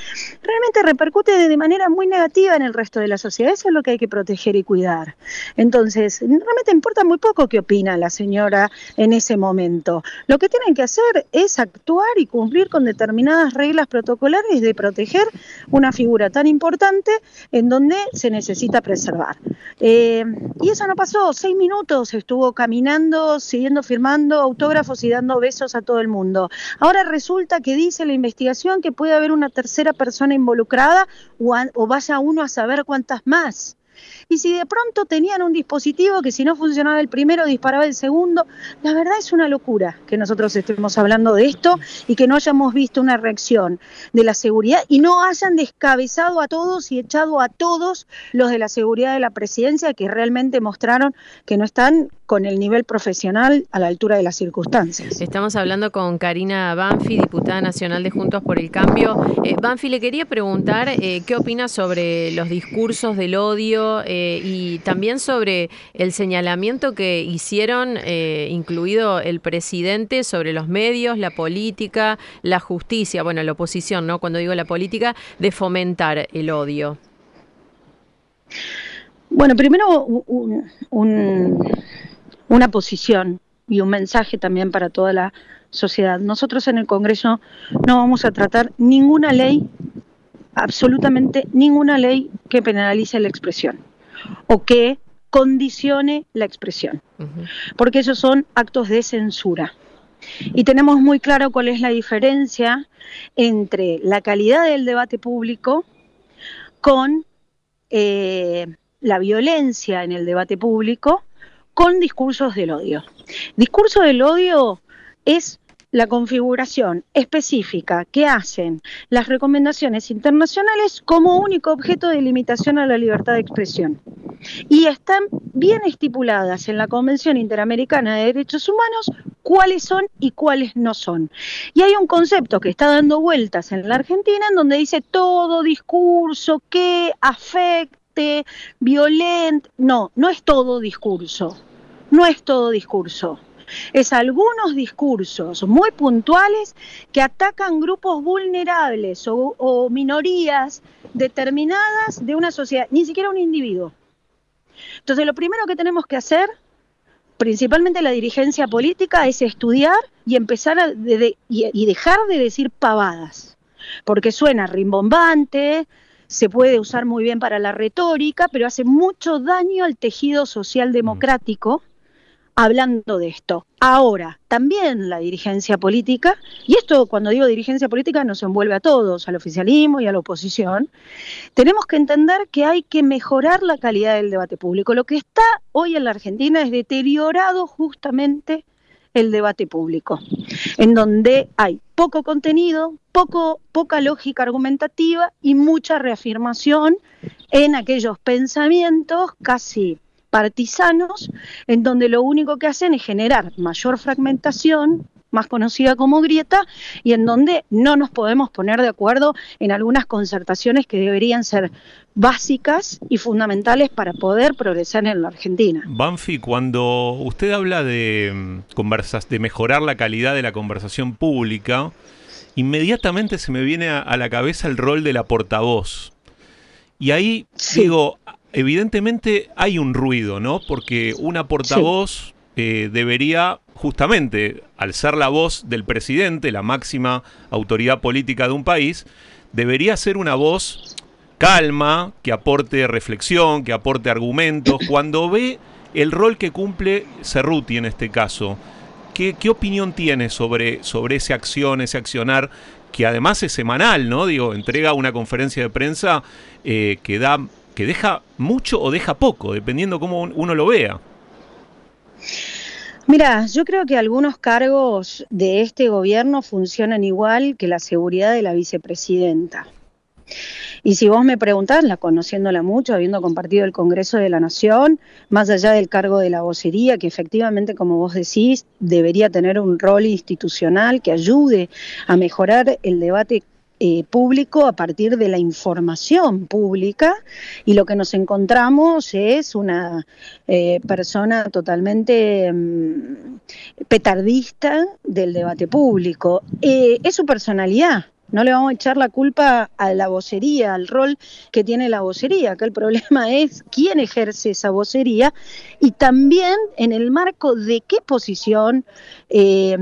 realmente repercute de manera muy negativa en el resto de la sociedad. Eso es lo que hay que proteger y cuidar. Entonces, realmente importa muy poco qué opina la señora en ese momento. Lo que tienen que hacer es actuar y cumplir con determinadas reglas protocolares de proteger una figura tan importante en donde se necesita preservar. Eh, y eso no pasó, seis minutos estuvo caminando, siguiendo firmando autógrafos y dando besos a todo el mundo. Ahora resulta que dice la investigación que puede haber una tercera persona involucrada o, o vaya uno a saber cuántas más. Y si de pronto tenían un dispositivo que si no funcionaba el primero disparaba el segundo, la verdad es una locura que nosotros estemos hablando de esto y que no hayamos visto una reacción de la seguridad y no hayan descabezado a todos y echado a todos los de la seguridad de la presidencia que realmente mostraron que no están con el nivel profesional a la altura de las circunstancias. Estamos hablando con Karina Banfi, diputada nacional de Juntos por el Cambio. Eh, Banfi, le quería preguntar eh, qué opina sobre los discursos del odio eh, y también sobre el señalamiento que hicieron, incluido el presidente, sobre los medios, la política, la justicia, bueno, la oposición, ¿no? Cuando digo la política, de fomentar el odio. Bueno, primero una posición y un mensaje también para toda la sociedad. Nosotros en el Congreso no vamos a tratar ninguna ley, absolutamente ninguna ley que penalice la expresión o que condicione la expresión, porque esos son actos de censura. Y tenemos muy claro cuál es la diferencia entre la calidad del debate público con eh, la violencia en el debate público con discursos del odio. Discurso del odio es la configuración específica que hacen las recomendaciones internacionales como único objeto de limitación a la libertad de expresión. Y están bien estipuladas en la Convención Interamericana de Derechos Humanos cuáles son y cuáles no son. Y hay un concepto que está dando vueltas en la Argentina en donde dice todo discurso que afecte, violente, no, no es todo discurso, no es todo discurso es algunos discursos muy puntuales que atacan grupos vulnerables o, minorías determinadas de una sociedad, ni siquiera un individuo. Entonces, lo primero que tenemos que hacer, principalmente la dirigencia política, es estudiar y empezar a y dejar de decir pavadas, porque suena rimbombante, se puede usar muy bien para la retórica, pero hace mucho daño al tejido social democrático hablando de esto. Ahora, también la dirigencia política, y esto cuando digo dirigencia política nos envuelve a todos, al oficialismo y a la oposición, tenemos que entender que hay que mejorar la calidad del debate público. Lo que está hoy en la Argentina es deteriorado justamente el debate público, en donde hay poco contenido, poco, poca lógica argumentativa y mucha reafirmación en aquellos pensamientos casi partisanos, en donde lo único que hacen es generar mayor fragmentación, más conocida como grieta, y en donde no nos podemos poner de acuerdo en algunas concertaciones que deberían ser básicas y fundamentales para poder progresar en la Argentina. Banfi, cuando usted habla de, mm, conversas, de mejorar la calidad de la conversación pública, inmediatamente se me viene a, la cabeza el rol de la portavoz. Y ahí digo, evidentemente hay un ruido, ¿no? Porque una portavoz eh, debería, justamente, al ser la voz del presidente, la máxima autoridad política de un país, debería ser una voz calma, que aporte reflexión, que aporte argumentos. Cuando ve el rol que cumple Cerruti en este caso, ¿qué, opinión tiene sobre, sobre esa acción, ese accionar? Que además es semanal, ¿no? Digo, entrega una conferencia de prensa eh, que da que deja mucho o deja poco, dependiendo cómo uno lo vea. Mira, yo creo que algunos cargos de este gobierno funcionan igual que la seguridad de la vicepresidenta. Y si vos me preguntás, la conociéndola mucho, habiendo compartido el Congreso de la Nación, más allá del cargo de la vocería, que efectivamente, como vos decís, debería tener un rol institucional que ayude a mejorar el debate eh, público a partir de la información pública y lo que nos encontramos es una eh, persona totalmente mm, petardista del debate público. Eh, es su personalidad, no le vamos a echar la culpa a la vocería, al rol que tiene la vocería. Acá el problema *laughs* es quién ejerce esa vocería y también en el marco de qué posición eh,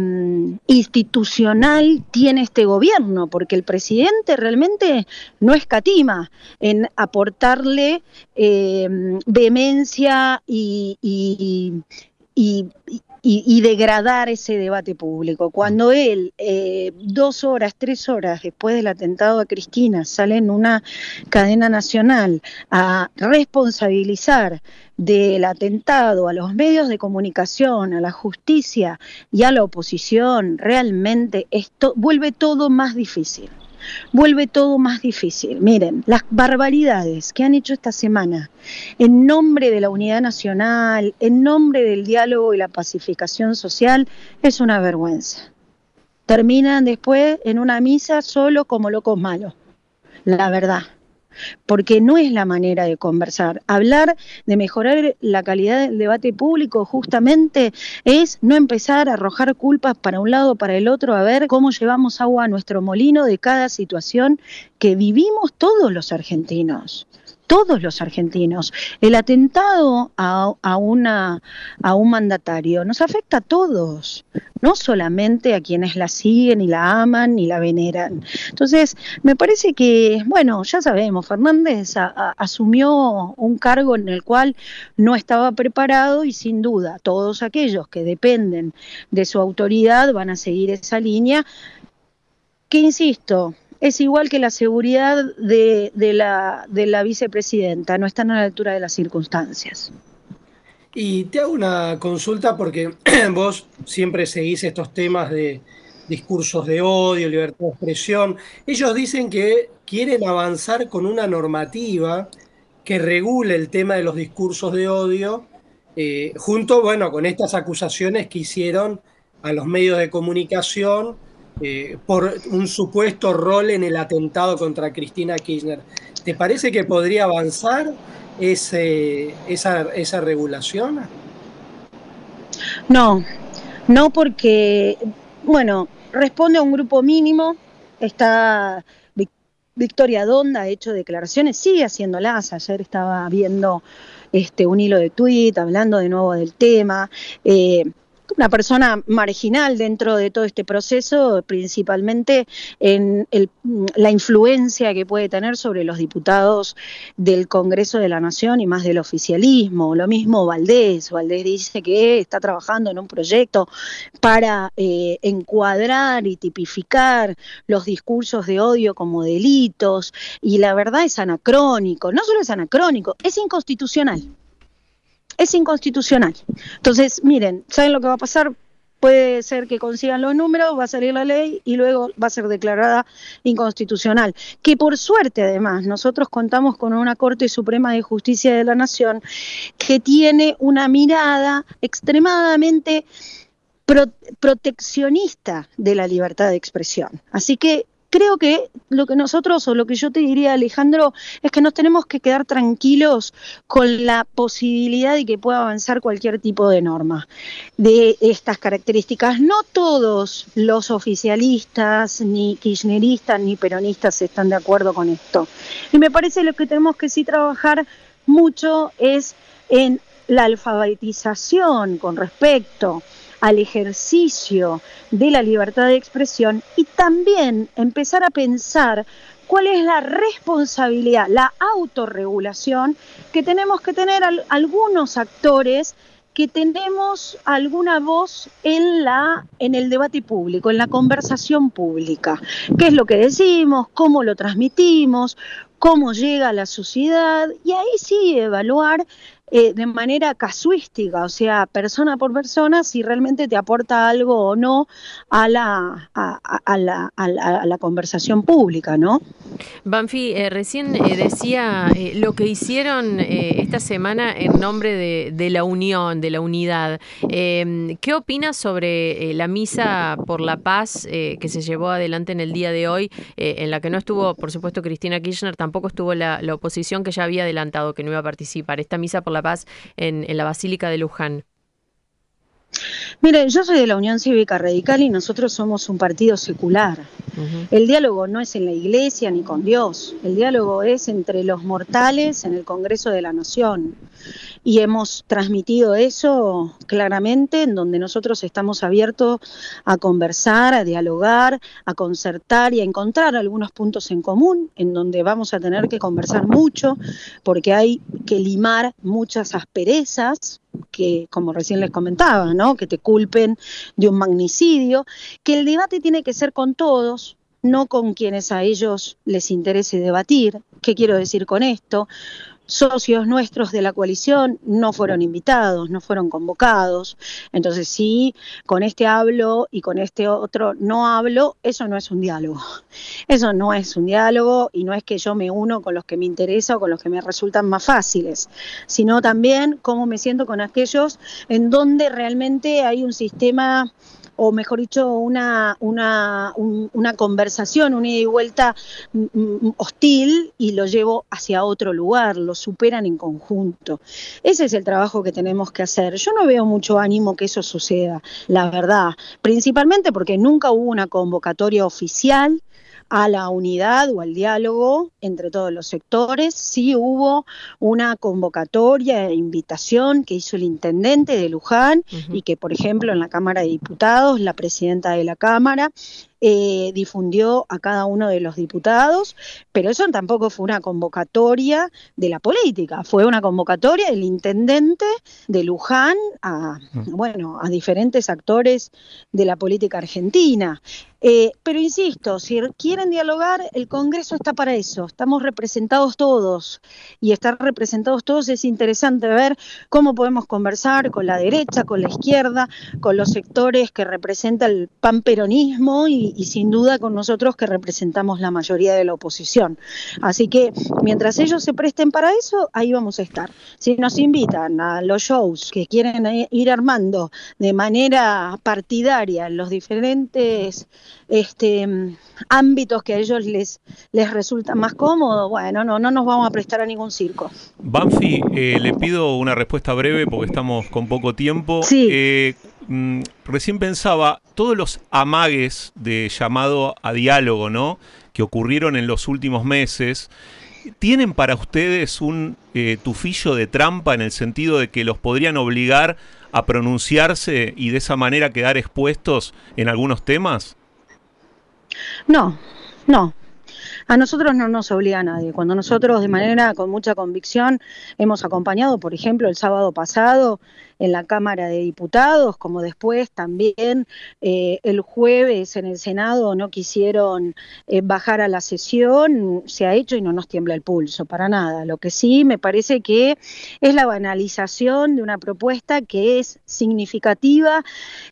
institucional tiene este gobierno, porque el presidente realmente no escatima en aportarle eh, vehemencia y, degradar ese debate público. Cuando él, eh, dos horas, tres horas después del atentado a Cristina, sale en una cadena nacional a responsabilizar del atentado a los medios de comunicación, a la justicia y a la oposición, realmente esto vuelve todo más difícil. Vuelve todo más difícil. Miren, las barbaridades que han hecho esta semana en nombre de la unidad nacional, en nombre del diálogo y la pacificación social, es una vergüenza. Terminan después en una misa solo como locos malos. La verdad porque no es la manera de conversar. Hablar de mejorar la calidad del debate público justamente es no empezar a arrojar culpas para un lado o para el otro, a ver cómo llevamos agua a nuestro molino de cada situación que vivimos todos los argentinos todos los argentinos. El atentado a, una, a un mandatario nos afecta a todos, no solamente a quienes la siguen y la aman y la veneran. Entonces, me parece que, bueno, ya sabemos, Fernández asumió un cargo en el cual no estaba preparado y sin duda todos aquellos que dependen de su autoridad van a seguir esa línea que, insisto, es igual que la seguridad de, la, de la vicepresidenta, no están a la altura de las circunstancias. Y te hago una consulta porque *clears throat* vos siempre seguís estos temas de discursos de odio, libertad de expresión. Ellos dicen que quieren avanzar con una normativa que regule el tema de los discursos de odio, eh, junto, bueno, con estas acusaciones que hicieron a los medios de comunicación eh, por un supuesto rol en el atentado contra Cristina Kirchner. ¿Te parece que podría avanzar ese, esa, esa regulación? No, no porque, bueno, responde a un grupo mínimo, está Victoria Donda ha hecho declaraciones, sigue haciéndolas, ayer estaba viendo este, un hilo de tuit hablando de nuevo del tema. Eh, una persona marginal dentro de todo este proceso, principalmente en la influencia que puede tener sobre los diputados del Congreso de la Nación y más del oficialismo. Lo mismo Valdés. Valdés dice que está trabajando en un proyecto para eh, encuadrar y tipificar los discursos de odio como delitos y la verdad es anacrónico. No solo es anacrónico, es inconstitucional es inconstitucional. Entonces, miren, ¿saben lo que va a pasar? Puede ser que consigan los números, va a salir la ley y luego va a ser declarada inconstitucional. Que por suerte, además, nosotros contamos con una Corte Suprema de Justicia de la Nación que tiene una mirada extremadamente proteccionista de la libertad de expresión. Así que creo que lo que nosotros, o lo que yo te diría, Alejandro, es que nos tenemos que quedar tranquilos con la posibilidad de que pueda avanzar cualquier tipo de norma de estas características. No todos los oficialistas, ni kirchneristas, ni peronistas están de acuerdo con esto. Y me parece lo que tenemos que sí trabajar mucho es en la alfabetización con respecto al ejercicio de la libertad de expresión y también empezar a pensar cuál es la responsabilidad, la autorregulación que tenemos que tener algunos actores que tenemos alguna voz en la en el debate público, en la conversación pública. ¿Qué es lo que decimos? ¿Cómo lo transmitimos? ¿Cómo llega a la sociedad? Y ahí sí evaluar eh, de manera casuística, o sea, persona por persona, si realmente te aporta algo o no a la, a, la, a la, conversación pública, ¿no? Banfi, eh, recién eh, decía lo que hicieron esta semana en nombre de, de, la unión, de la unidad. Em, ¿Qué opinas sobre la misa por la paz que se llevó adelante en el día de hoy, en la que no estuvo, por supuesto, Cristina Kirchner, tampoco estuvo la, oposición que ya había adelantado que no iba a participar? Esta misa por la Paz en, la Basílica de Luján? Mire, yo soy de la Unión Cívica Radical y nosotros somos un partido secular. El diálogo no es en la iglesia ni con Dios, el diálogo es entre los mortales en el Congreso de la Nación. Y hemos transmitido eso claramente en donde nosotros estamos abiertos a conversar, a dialogar, a concertar y a encontrar algunos puntos en común, en donde vamos a tener que conversar mucho, porque hay que limar muchas asperezas, que, como recién les comentaba, ¿no? que te culpen de un magnicidio, que el debate tiene que ser con todos, no con quienes a ellos les interese debatir. ¿Qué quiero decir con esto? Socios nuestros de la coalición no fueron invitados, no fueron convocados. Entonces, si con este hablo y con este otro no hablo, eso no es un diálogo. Eso no es un diálogo y no es que yo me uno con los que me interesa o con los que me resultan más fáciles, sino también cómo me siento con aquellos en donde realmente hay un sistema o mejor dicho, una, una, una conversación, una ida y vuelta mm, mm, hostil y lo llevo hacia otro lugar, lo superan en conjunto. Ese es el trabajo que tenemos que hacer. Yo no veo mucho ánimo que eso suceda, la verdad, principalmente porque nunca hubo una convocatoria oficial a la unidad o al diálogo entre todos los sectores. Sí hubo una convocatoria e invitación que hizo el intendente de Luján y que, por ejemplo, en la Cámara de Diputados, la presidenta de la Cámara eh, difundió a cada uno de los diputados, pero eso tampoco fue una convocatoria de la política, fue una convocatoria del intendente de Luján a, bueno, a diferentes actores de la política argentina. Eh, pero insisto, si quieren dialogar, el Congreso está para eso, estamos representados todos y estar representados todos es interesante ver cómo podemos conversar con la derecha, con la izquierda, con los sectores que representa el panperonismo y, y, sin duda con nosotros que representamos la mayoría de la oposición. Así que mientras ellos se presten para eso, ahí vamos a estar. Si nos invitan a los shows que quieren ir armando de manera partidaria en los diferentes este, ámbitos que a ellos les, les resulta más cómodo, bueno, no, no nos vamos a prestar a ningún circo. Banfi, eh, le pido una respuesta breve porque estamos con poco tiempo. Sí. Eh, Mm, recién pensaba, todos los amagues de llamado a diálogo, ¿no? Que ocurrieron en los últimos meses, ¿tienen para ustedes un eh, tufillo de trampa en el sentido de que los podrían obligar a pronunciarse y de esa manera quedar expuestos en algunos temas? No, no, a nosotros no nos obliga a nadie. Cuando nosotros de manera con mucha convicción hemos acompañado, por ejemplo, el sábado pasado en la Cámara de Diputados, como después también eh, el jueves en el Senado no quisieron eh, bajar a la sesión, se ha hecho y no nos tiembla el pulso, para nada. Lo que sí me parece que es la banalización de una propuesta que es significativa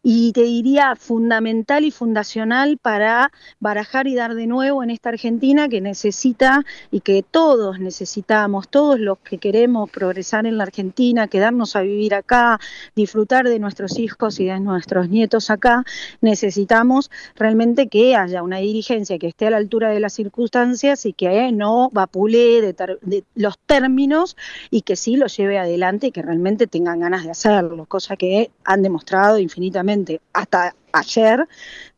y te diría fundamental y fundacional para barajar y dar de nuevo en esta Argentina que necesita y que todos necesitamos, todos los que queremos progresar en la Argentina, quedarnos a vivir acá, disfrutar de nuestros hijos y de nuestros nietos acá, necesitamos realmente que haya una dirigencia que esté a la altura de las circunstancias y que no vapule de, de los términos y que sí lo lleve adelante y que realmente tengan ganas de hacerlo, cosa que han demostrado infinitamente hasta ayer,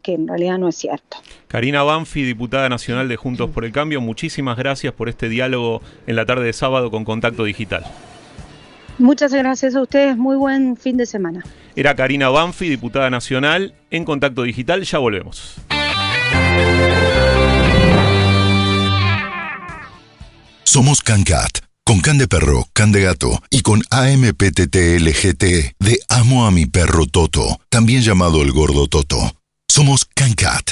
que en realidad no es cierto. Karina Banfi, diputada nacional de Juntos por el Cambio, muchísimas gracias por este diálogo en la tarde de sábado con Contacto Digital. Muchas gracias a ustedes, muy buen fin de semana. Era Karina Banfi, diputada nacional, en Contacto Digital, ya volvemos. Somos CanCat, con Can de Perro, Can de Gato y con AMPTTLGT de Amo a mi perro Toto, también llamado el Gordo Toto. Somos CanCat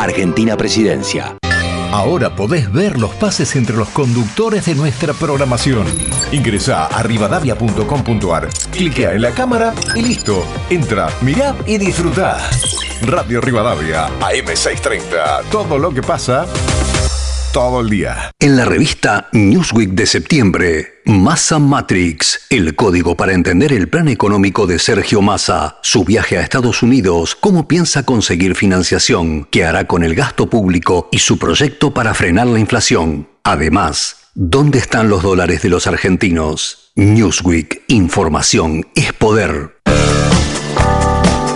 Argentina Presidencia. Ahora podés ver los pases entre los conductores de nuestra programación. Ingresa a rivadavia.com.ar, cliquea en la cámara y listo. Entra, mirá y disfruta. Radio Rivadavia, AM630. Todo lo que pasa todo el día. En la revista Newsweek de septiembre, Massa Matrix, el código para entender el plan económico de Sergio Massa, su viaje a Estados Unidos, cómo piensa conseguir financiación, qué hará con el gasto público y su proyecto para frenar la inflación. Además, ¿dónde están los dólares de los argentinos? Newsweek, información es poder.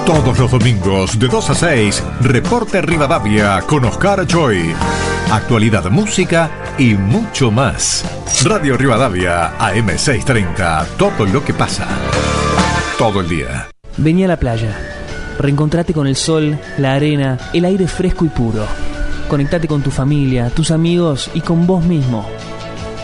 Todos los domingos de 2 a 6, Reporte Rivadavia con Oscar Choi. Actualidad, música y mucho más. Radio Rivadavia, AM630. Todo lo que pasa. Todo el día. Vení a la playa. Reencontrate con el sol, la arena, el aire fresco y puro. Conectate con tu familia, tus amigos y con vos mismo.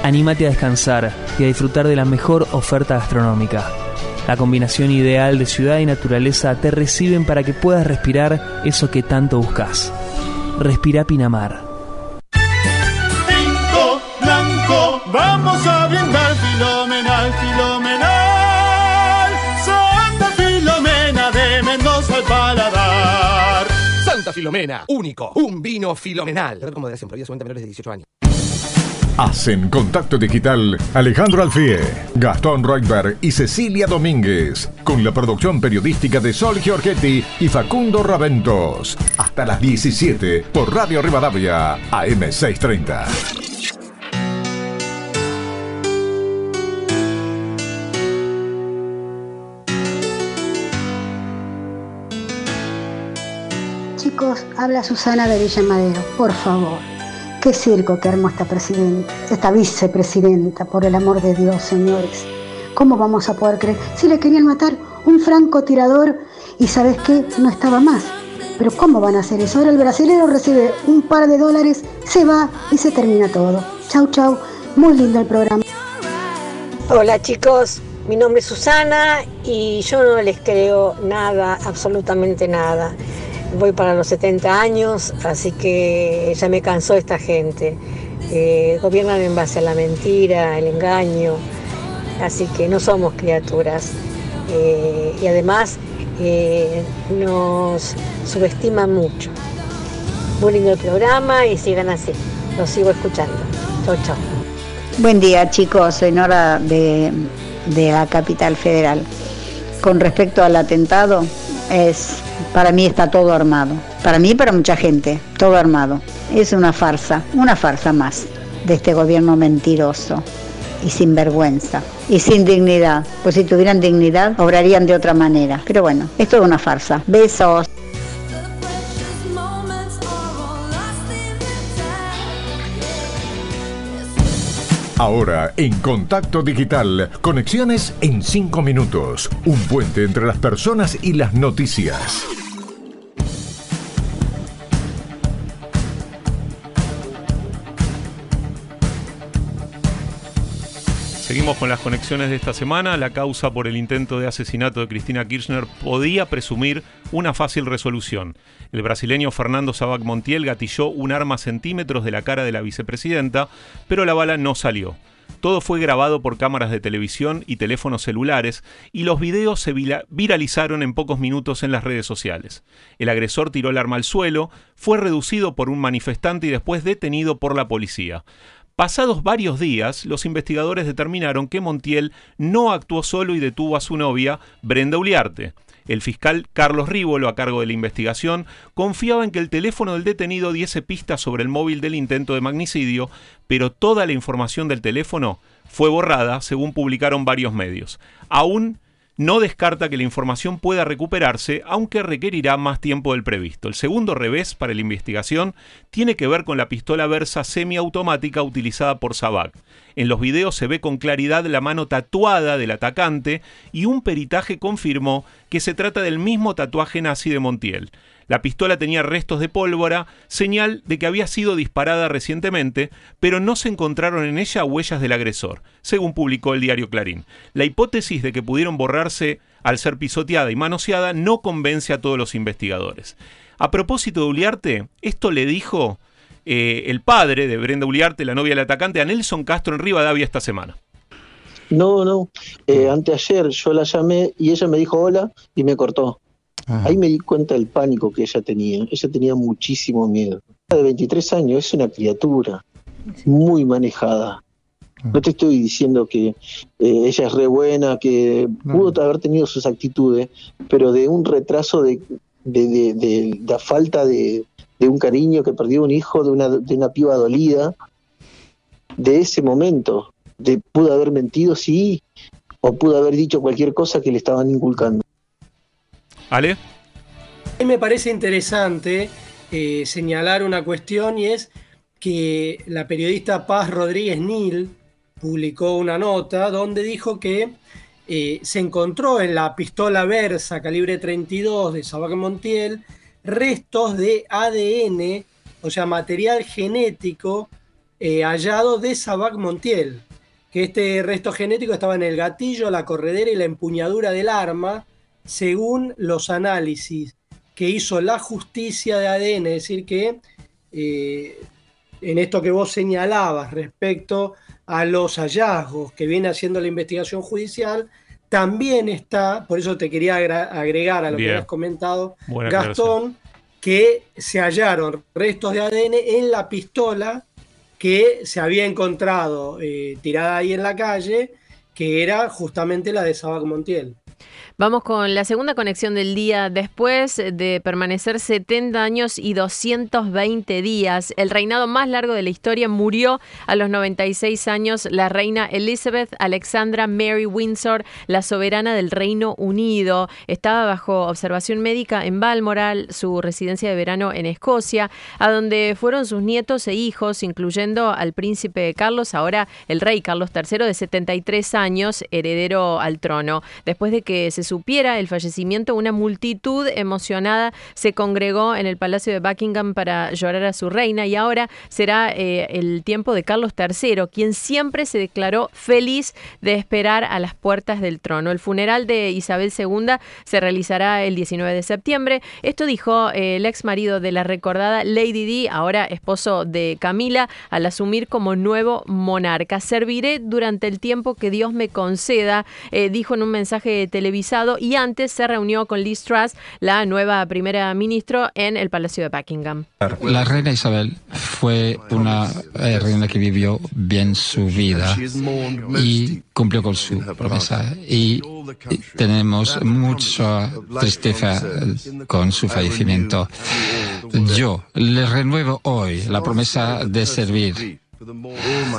Anímate a descansar y a disfrutar de la mejor oferta gastronómica. La combinación ideal de ciudad y naturaleza te reciben para que puedas respirar eso que tanto buscas. Respira Pinamar. Pinto blanco, vamos a brindar filomenal, filomenal. Santa Filomena de Mendoza al paladar. Santa Filomena, único, un vino filomenal. Como de siempre, menores de 18 años. Hacen contacto digital Alejandro Alfie, Gastón Reutberg y Cecilia Domínguez, con la producción periodística de Sol Giorgetti y Facundo Raventos. Hasta las 17 por Radio Rivadavia, AM630. Chicos, habla Susana de Villamadero, por favor Qué circo que armó esta presidenta, esta vicepresidenta, por el amor de Dios, señores. ¿Cómo vamos a poder creer? Si le querían matar un francotirador y sabes qué, no estaba más. Pero ¿cómo van a hacer eso? Ahora el brasileño recibe un par de dólares, se va y se termina todo. Chau, chau. Muy lindo el programa. Hola chicos, mi nombre es Susana y yo no les creo nada, absolutamente nada voy para los 70 años, así que ya me cansó esta gente. Eh, gobiernan en base a la mentira, el engaño, así que no somos criaturas. Eh, y además eh, nos subestiman mucho. Muy lindo el programa y sigan así. Los sigo escuchando. Chau, chau. Buen día chicos, soy Nora de, de la capital federal. Con respecto al atentado, es para mí está todo armado. Para mí para mucha gente, todo armado. Es una farsa, una farsa más de este gobierno mentiroso y sin vergüenza y sin dignidad. Pues si tuvieran dignidad, obrarían de otra manera. Pero bueno, es toda una farsa. Besos. Ahora, en Contacto Digital, conexiones en 5 minutos. Un puente entre las personas y las noticias. Con las conexiones de esta semana. La causa por el intento de asesinato de Cristina Kirchner podía presumir una fácil resolución. El brasileño Fernando Sabac Montiel gatilló un arma centímetros de la cara de la vicepresidenta, pero la bala no salió. Todo fue grabado por cámaras de televisión y teléfonos celulares y los videos se viralizaron en pocos minutos en las redes sociales. El agresor tiró el arma al suelo, fue reducido por un manifestante y después detenido por la policía. Pasados varios días, los investigadores determinaron que Montiel no actuó solo y detuvo a su novia, Brenda Uliarte. El fiscal Carlos Rívolo, a cargo de la investigación, confiaba en que el teléfono del detenido diese pistas sobre el móvil del intento de magnicidio, pero toda la información del teléfono fue borrada, según publicaron varios medios. Aún no descarta que la información pueda recuperarse, aunque requerirá más tiempo del previsto. El segundo revés para la investigación tiene que ver con la pistola Versa semiautomática utilizada por Sabac. En los videos se ve con claridad la mano tatuada del atacante y un peritaje confirmó que se trata del mismo tatuaje nazi de Montiel. La pistola tenía restos de pólvora, señal de que había sido disparada recientemente, pero no se encontraron en ella huellas del agresor, según publicó el diario Clarín. La hipótesis de que pudieron borrarse al ser pisoteada y manoseada no convence a todos los investigadores. A propósito de Uliarte, esto le dijo eh, el padre de Brenda Uliarte, la novia del atacante, a Nelson Castro en Rivadavia esta semana. No, no. Eh, anteayer yo la llamé y ella me dijo hola y me cortó. Ahí me di cuenta del pánico que ella tenía. Ella tenía muchísimo miedo. De 23 años es una criatura muy manejada. No te estoy diciendo que eh, ella es re buena, que pudo haber tenido sus actitudes, pero de un retraso de, de, la falta de, un cariño que perdió un hijo, de una, de una piba dolida, de ese momento, de pudo haber mentido, sí, o pudo haber dicho cualquier cosa que le estaban inculcando. ¿Ale? A mí me parece interesante eh, señalar una cuestión y es que la periodista Paz Rodríguez Nil publicó una nota donde dijo que eh, se encontró en la pistola Versa calibre 32 de Sabac Montiel restos de ADN, o sea, material genético eh, hallado de Sabac Montiel, que este resto genético estaba en el gatillo, la corredera y la empuñadura del arma, según los análisis que hizo la justicia de ADN, es decir, que eh, en esto que vos señalabas respecto a los hallazgos que viene haciendo la investigación judicial, también está, por eso te quería agregar a lo que has comentado, Gastón, que se hallaron restos de ADN en la pistola que se había encontrado eh, tirada ahí en la calle, que era justamente la de Sabac Montiel. Vamos con la segunda conexión del día. Después de permanecer 70 años y 220 días, el reinado más largo de la historia murió a los 96 años la reina Elizabeth Alexandra Mary Windsor, la soberana del Reino Unido. Estaba bajo observación médica en Balmoral, su residencia de verano en Escocia, a donde fueron sus nietos e hijos, incluyendo al príncipe Carlos, ahora el rey Carlos III de 73 años, heredero al trono. Después de que se supiera el fallecimiento, una multitud emocionada se congregó en el Palacio de Buckingham para llorar a su reina y ahora será eh, el tiempo de Carlos III, quien siempre se declaró feliz de esperar a las puertas del trono. El funeral de Isabel II se realizará el 19 de septiembre. Esto dijo eh, el ex marido de la recordada Lady Di, ahora esposo de Camila, al asumir como nuevo monarca. Serviré durante el tiempo que Dios me conceda, eh, dijo en un mensaje televisado y antes se reunió con Liz Truss, la nueva primera ministra, en el Palacio de Buckingham. La reina Isabel fue una eh, reina que vivió bien su vida y cumplió con su promesa. Y, tenemos mucha tristeza con su fallecimiento. Yo le renuevo hoy la promesa de servir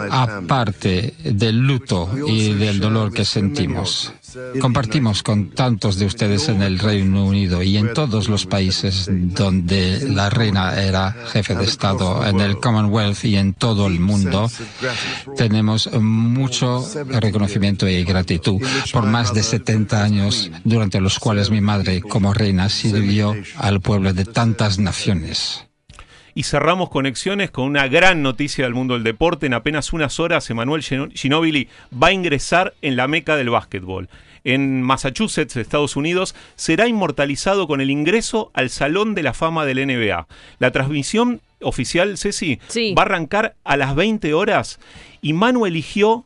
aparte del luto y del dolor que sentimos. Compartimos con tantos de ustedes en el Reino Unido y en todos los países donde la reina era jefe de Estado, en el Commonwealth y en todo el mundo. Tenemos mucho reconocimiento y gratitud por más de 70 años durante los cuales mi madre como reina sirvió al pueblo de tantas naciones. Y cerramos conexiones con una gran noticia del mundo del deporte. En apenas unas horas, Emanuel Ginóbili va a ingresar en la meca del básquetbol. En Massachusetts, Estados Unidos, será inmortalizado con el ingreso al Salón de la Fama del NBA. La transmisión oficial, Ceci, va a arrancar a las 20 horas y Manu eligió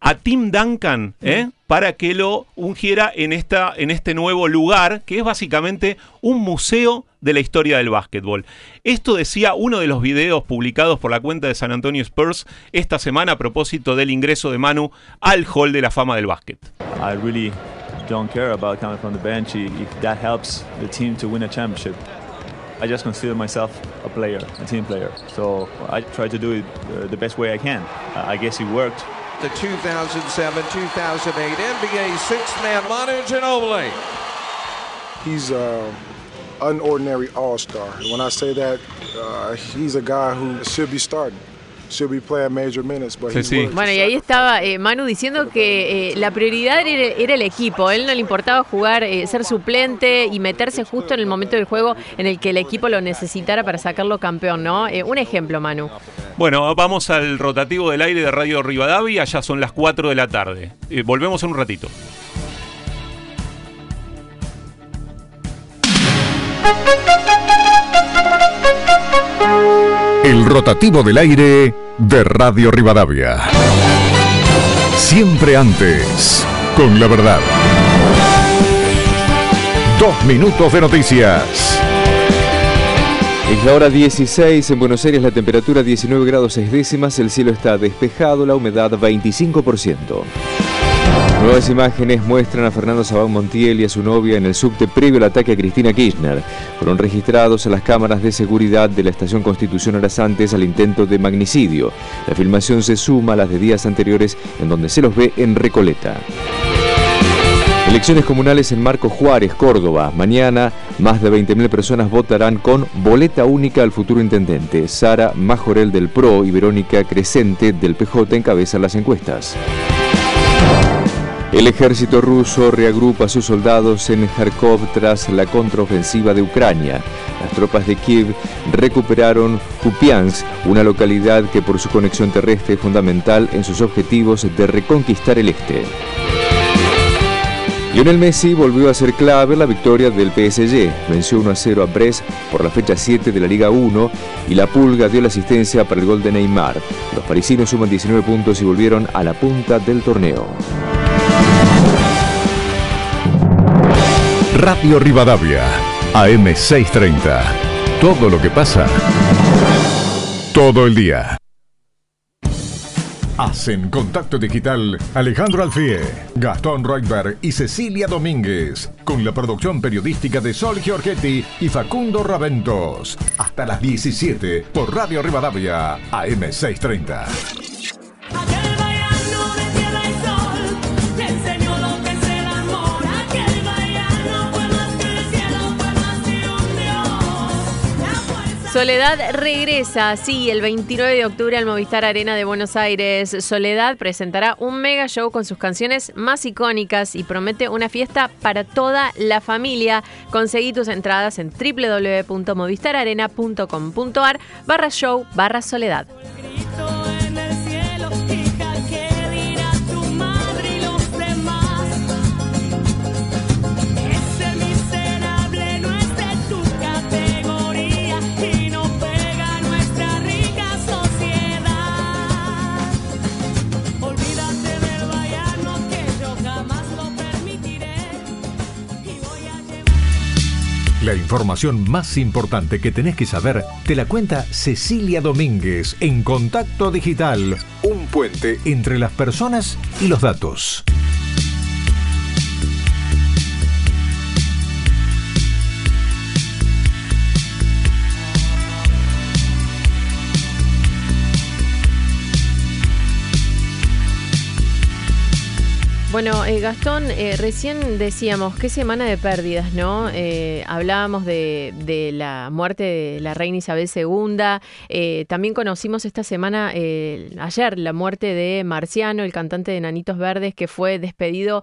a Tim Duncan ¿eh? para que lo ungiera en, esta, en este nuevo lugar, que es básicamente un museo de la historia del básquetbol. Esto decía uno de los videos publicados por la cuenta de San Antonio Spurs esta semana a propósito del ingreso de Manu al Hall de la Fama del básquet. I really don't care about coming from the bench if that helps the team to win a championship. I just consider myself a player, a team player. So I try to do it uh, the best way I can. I guess it worked. The 2007-2008 NBA six-man Manu Ginobili. He's uh, unordinary all-star. When I say that, uh, he's a guy who should be starting. Bueno, y ahí estaba eh, Manu diciendo que eh, la prioridad era, el equipo. él no le importaba jugar, eh, ser suplente y meterse justo en el momento del juego en el que el equipo lo necesitara para sacarlo campeón, ¿no? un ejemplo, Manu. Bueno, vamos al rotativo del aire de Radio Rivadavia. Ya son las 4 de la tarde. volvemos en un ratito. Rotativo del aire de Radio Rivadavia. Siempre antes, con la verdad. Dos minutos de noticias. Es la hora 16, en Buenos Aires la temperatura 19 grados 6 décimas, el cielo está despejado, la humedad 25%. Nuevas imágenes muestran a Fernando Sabán Montiel y a su novia en el subte previo al ataque a Cristina Kirchner. Fueron registrados a las cámaras de seguridad de la estación Constitución horas antes al intento de magnicidio. La filmación se suma a las de días anteriores en donde se los ve en Recoleta. Elecciones comunales en Marco Juárez, Córdoba. Mañana más de 20.000 personas votarán con boleta única al futuro intendente. Sara Majorel del PRO y Verónica Crescente del PJ encabezan las encuestas. El ejército ruso reagrupa a sus soldados en Kharkov tras la contraofensiva de Ucrania. Las tropas de Kiev recuperaron Kupiansk, una localidad que por su conexión terrestre es fundamental en sus objetivos de reconquistar el este. Lionel Messi volvió a ser clave en la victoria del PSG. Venció 1 a 0 a Brest por la fecha 7 de la Liga 1 y la Pulga dio la asistencia para el gol de Neymar. Los parisinos suman 19 puntos y volvieron a la punta del torneo. Radio Rivadavia, AM630. Todo lo que pasa, todo el día. Hacen contacto digital Alejandro Alfie, Gastón Reutberg y Cecilia Domínguez, con la producción periodística de Sol Giorgetti y Facundo Raventos. Hasta las 17 por Radio Rivadavia, AM630. Soledad regresa, sí, el 29 de octubre al Movistar Arena de Buenos Aires. Soledad presentará un mega show con sus canciones más icónicas y promete una fiesta para toda la familia. Conseguí tus entradas en www.movistararena.com.ar barra show barra soledad. La información más importante que tenés que saber te la cuenta Cecilia Domínguez en Contacto Digital, un puente entre las personas y los datos. Bueno, eh, Gastón, eh, recién decíamos qué semana de pérdidas, ¿no? Eh, hablábamos de, la muerte de la reina Isabel II. también conocimos esta semana, ayer, la muerte de Marciano, el cantante de Nanitos Verdes, que fue despedido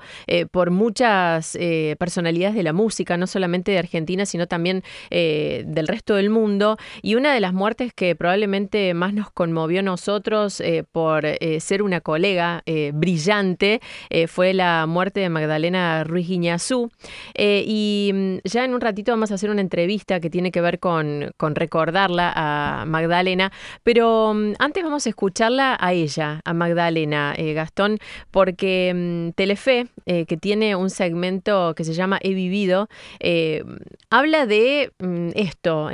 por muchas personalidades de la música, no solamente de Argentina, sino también del resto del mundo. Y una de las muertes que probablemente más nos conmovió a nosotros por ser una colega brillante fue la muerte de Magdalena Ruiz Guiñazú. Eh, y mm, ya en un ratito vamos a hacer una entrevista que tiene que ver con, recordarla a Magdalena, pero mm, antes vamos a escucharla a ella, a Magdalena eh, Gastón, porque mm, Telefe, eh, que tiene un segmento que se llama He vivido, habla de esto,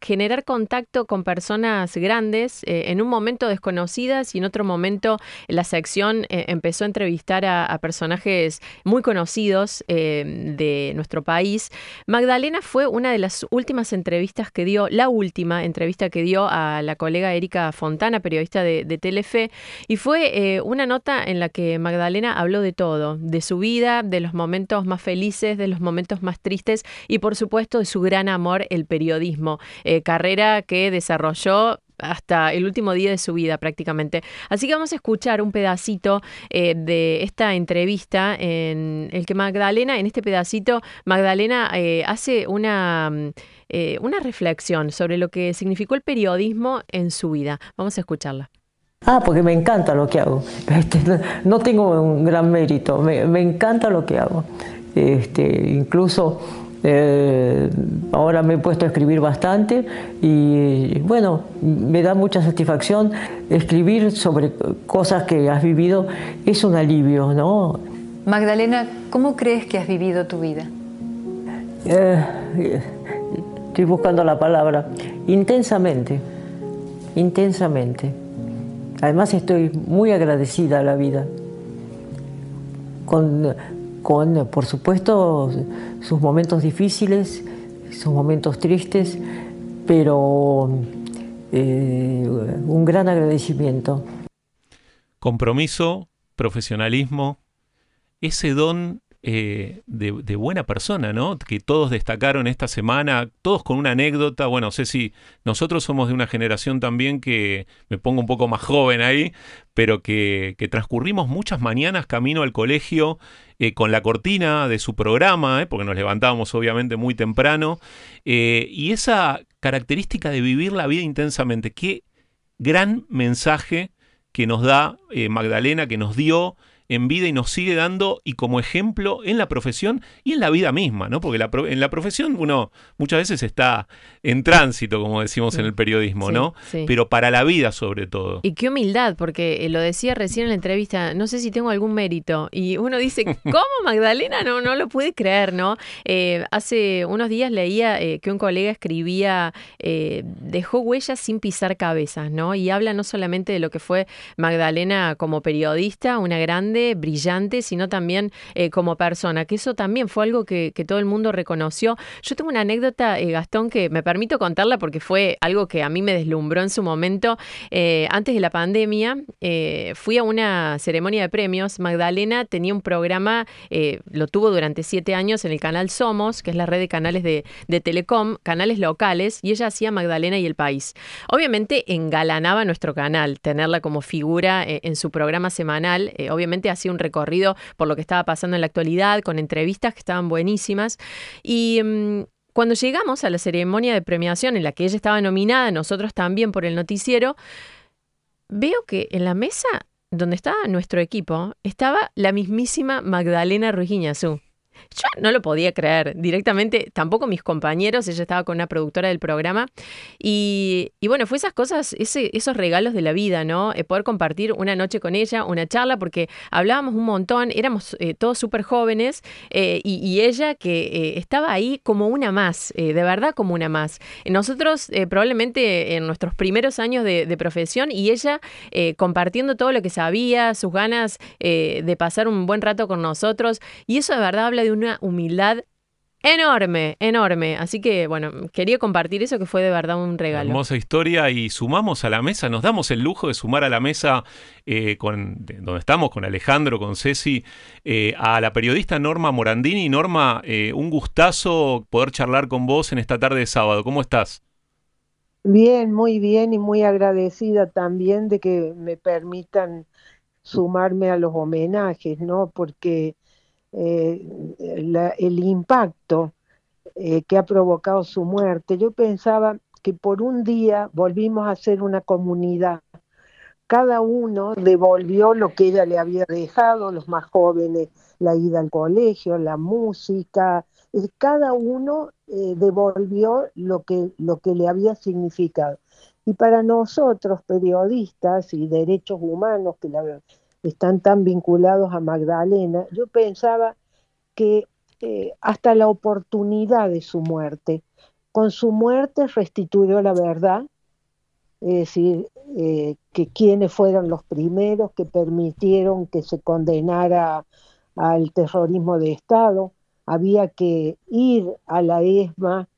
generar contacto con personas grandes en un momento desconocidas y en otro momento la sección empezó a entrevistar a, a personajes muy conocidos eh, de nuestro país. Magdalena fue una de las últimas entrevistas que dio, la última entrevista que dio a la colega Erika Fontana, periodista de, Telefe, y fue eh, una nota en la que Magdalena habló de todo, de su vida, de los momentos más felices, de los momentos más tristes y por supuesto de su gran amor, el periodismo, eh, carrera que desarrolló hasta el último día de su vida prácticamente. Así que vamos a escuchar un pedacito eh, de esta entrevista en el que Magdalena, en este pedacito, Magdalena eh, hace una, mm, eh, una reflexión sobre lo que significó el periodismo en su vida. Vamos a escucharla. Ah, porque me encanta lo que hago. Este, no tengo un gran mérito, me, me encanta lo que hago. Este, incluso eh, ahora me he puesto a escribir bastante y bueno, me da mucha satisfacción escribir sobre cosas que has vivido, es un alivio, ¿no? Magdalena, ¿cómo crees que has vivido tu vida? Eh, estoy buscando la palabra. Intensamente, intensamente. Además estoy muy agradecida a la vida. Con, con, por supuesto, sus momentos difíciles, sus momentos tristes, pero eh, un gran agradecimiento. Compromiso, profesionalismo, ese don eh, de, buena persona, ¿no? Que todos destacaron esta semana, todos con una anécdota. Bueno, sé si nosotros somos de una generación también que me pongo un poco más joven ahí, pero que, que transcurrimos muchas mañanas camino al colegio eh, con la cortina de su programa, eh, porque nos levantábamos obviamente muy temprano, eh, y esa característica de vivir la vida intensamente, qué gran mensaje que nos da Magdalena, que nos dio en vida y nos sigue dando y como ejemplo en la profesión y en la vida misma, ¿no? Porque en la profesión uno muchas veces está en tránsito, como decimos en el periodismo, ¿no? Pero para la vida sobre todo. Y qué humildad, porque eh, lo decía recién en la entrevista, no sé si tengo algún mérito. Y uno dice, *laughs* ¿cómo Magdalena? No, no lo puede creer, ¿no? Eh, hace unos días leía eh, que un colega escribía, dejó huellas sin pisar cabezas, ¿no? Y habla no solamente de lo que fue Magdalena como periodista, una grande, brillante, sino también eh, como persona, que eso también fue algo que, todo el mundo reconoció. Yo tengo una anécdota, eh, Gastón, que me permito contarla porque fue algo que a mí me deslumbró en su momento. Eh, antes de la pandemia, fui a una ceremonia de premios. Magdalena tenía un programa, lo tuvo durante siete años en el canal Somos, que es la red de canales de, de Telecom, canales locales, y ella hacía Magdalena y el país. Obviamente engalanaba nuestro canal, tenerla como figura en su programa semanal, obviamente hacía un recorrido por lo que estaba pasando en la actualidad, con entrevistas que estaban buenísimas. Y mm, cuando llegamos a la ceremonia de premiación en la que ella estaba nominada, nosotros también por el noticiero, veo que en la mesa donde estaba nuestro equipo estaba la mismísima Magdalena Ruiz yo no lo podía creer directamente, tampoco mis compañeros, ella estaba con una productora del programa y, bueno, fue esas cosas, esos regalos de la vida, ¿no? Eh, poder compartir una noche con ella, una charla, porque hablábamos un montón, éramos eh, todos súper jóvenes eh, y, ella que estaba ahí como una más, de verdad como una más. Nosotros probablemente en nuestros primeros años de, de profesión y ella compartiendo todo lo que sabía, sus ganas de pasar un buen rato con nosotros y eso de verdad habla de una humildad enorme, enorme. Así que, bueno, quería compartir eso que fue de verdad un regalo. Hermosa historia y sumamos a la mesa, nos damos el lujo de sumar a la mesa eh, con donde estamos, con Alejandro, con Ceci, eh, a la periodista Norma Morandini. Norma, eh, un gustazo poder charlar con vos en esta tarde de sábado. ¿Cómo estás? Bien, muy bien y muy agradecida también de que me permitan sumarme a los homenajes, ¿no? Porque eh, el impacto eh, que ha provocado su muerte. Yo pensaba que por un día volvimos a ser una comunidad. Cada uno devolvió lo que ella le había dejado, los más jóvenes, la ida al colegio, la música, cada uno eh, devolvió lo que, lo que le había significado. Y para nosotros, periodistas y derechos humanos, que la, están tan vinculados a Magdalena, yo pensaba que eh, hasta la oportunidad de su muerte, con su muerte restituyó la verdad, es decir, eh, que quienes fueron los primeros que permitieron que se condenara al terrorismo de Estado, había que ir a la ESMA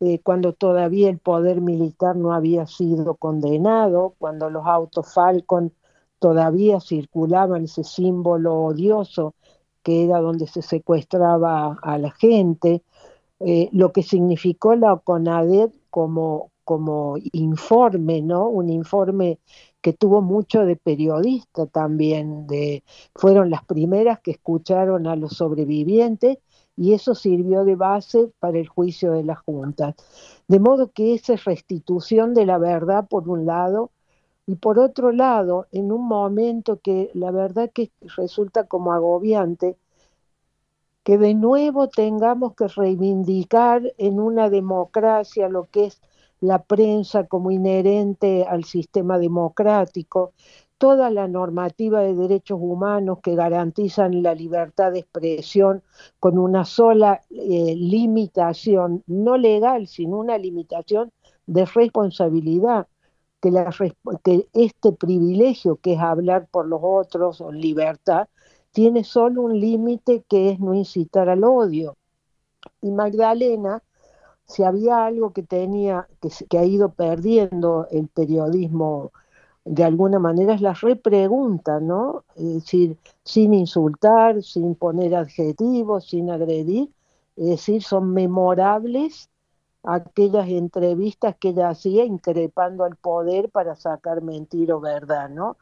eh, cuando todavía el poder militar no había sido condenado, cuando los autos Falcon todavía circulaban ese símbolo odioso que era donde se secuestraba a la gente, eh, lo que significó la CONADET como, como informe, ¿no? Un informe que tuvo mucho de periodista también, de, fueron las primeras que escucharon a los sobrevivientes y eso sirvió de base para el juicio de la Junta. De modo que esa restitución de la verdad, por un lado, y por otro lado, en un momento que la verdad que resulta como agobiante, que de nuevo tengamos que reivindicar en una democracia lo que es la prensa como inherente al sistema democrático, toda la normativa de derechos humanos que garantizan la libertad de expresión con una sola eh, limitación, no legal, sino una limitación de responsabilidad que, este privilegio que es hablar por los otros o libertad tiene solo un límite que es no incitar al odio. Y Magdalena, si había algo que tenía, que, que ha ido perdiendo el periodismo de alguna manera es la repregunta, ¿no? Es decir, sin insultar, sin poner adjetivos, sin agredir, es decir, son memorables aquellas entrevistas que ella hacía increpando al poder para sacar mentira o verdad, ¿no?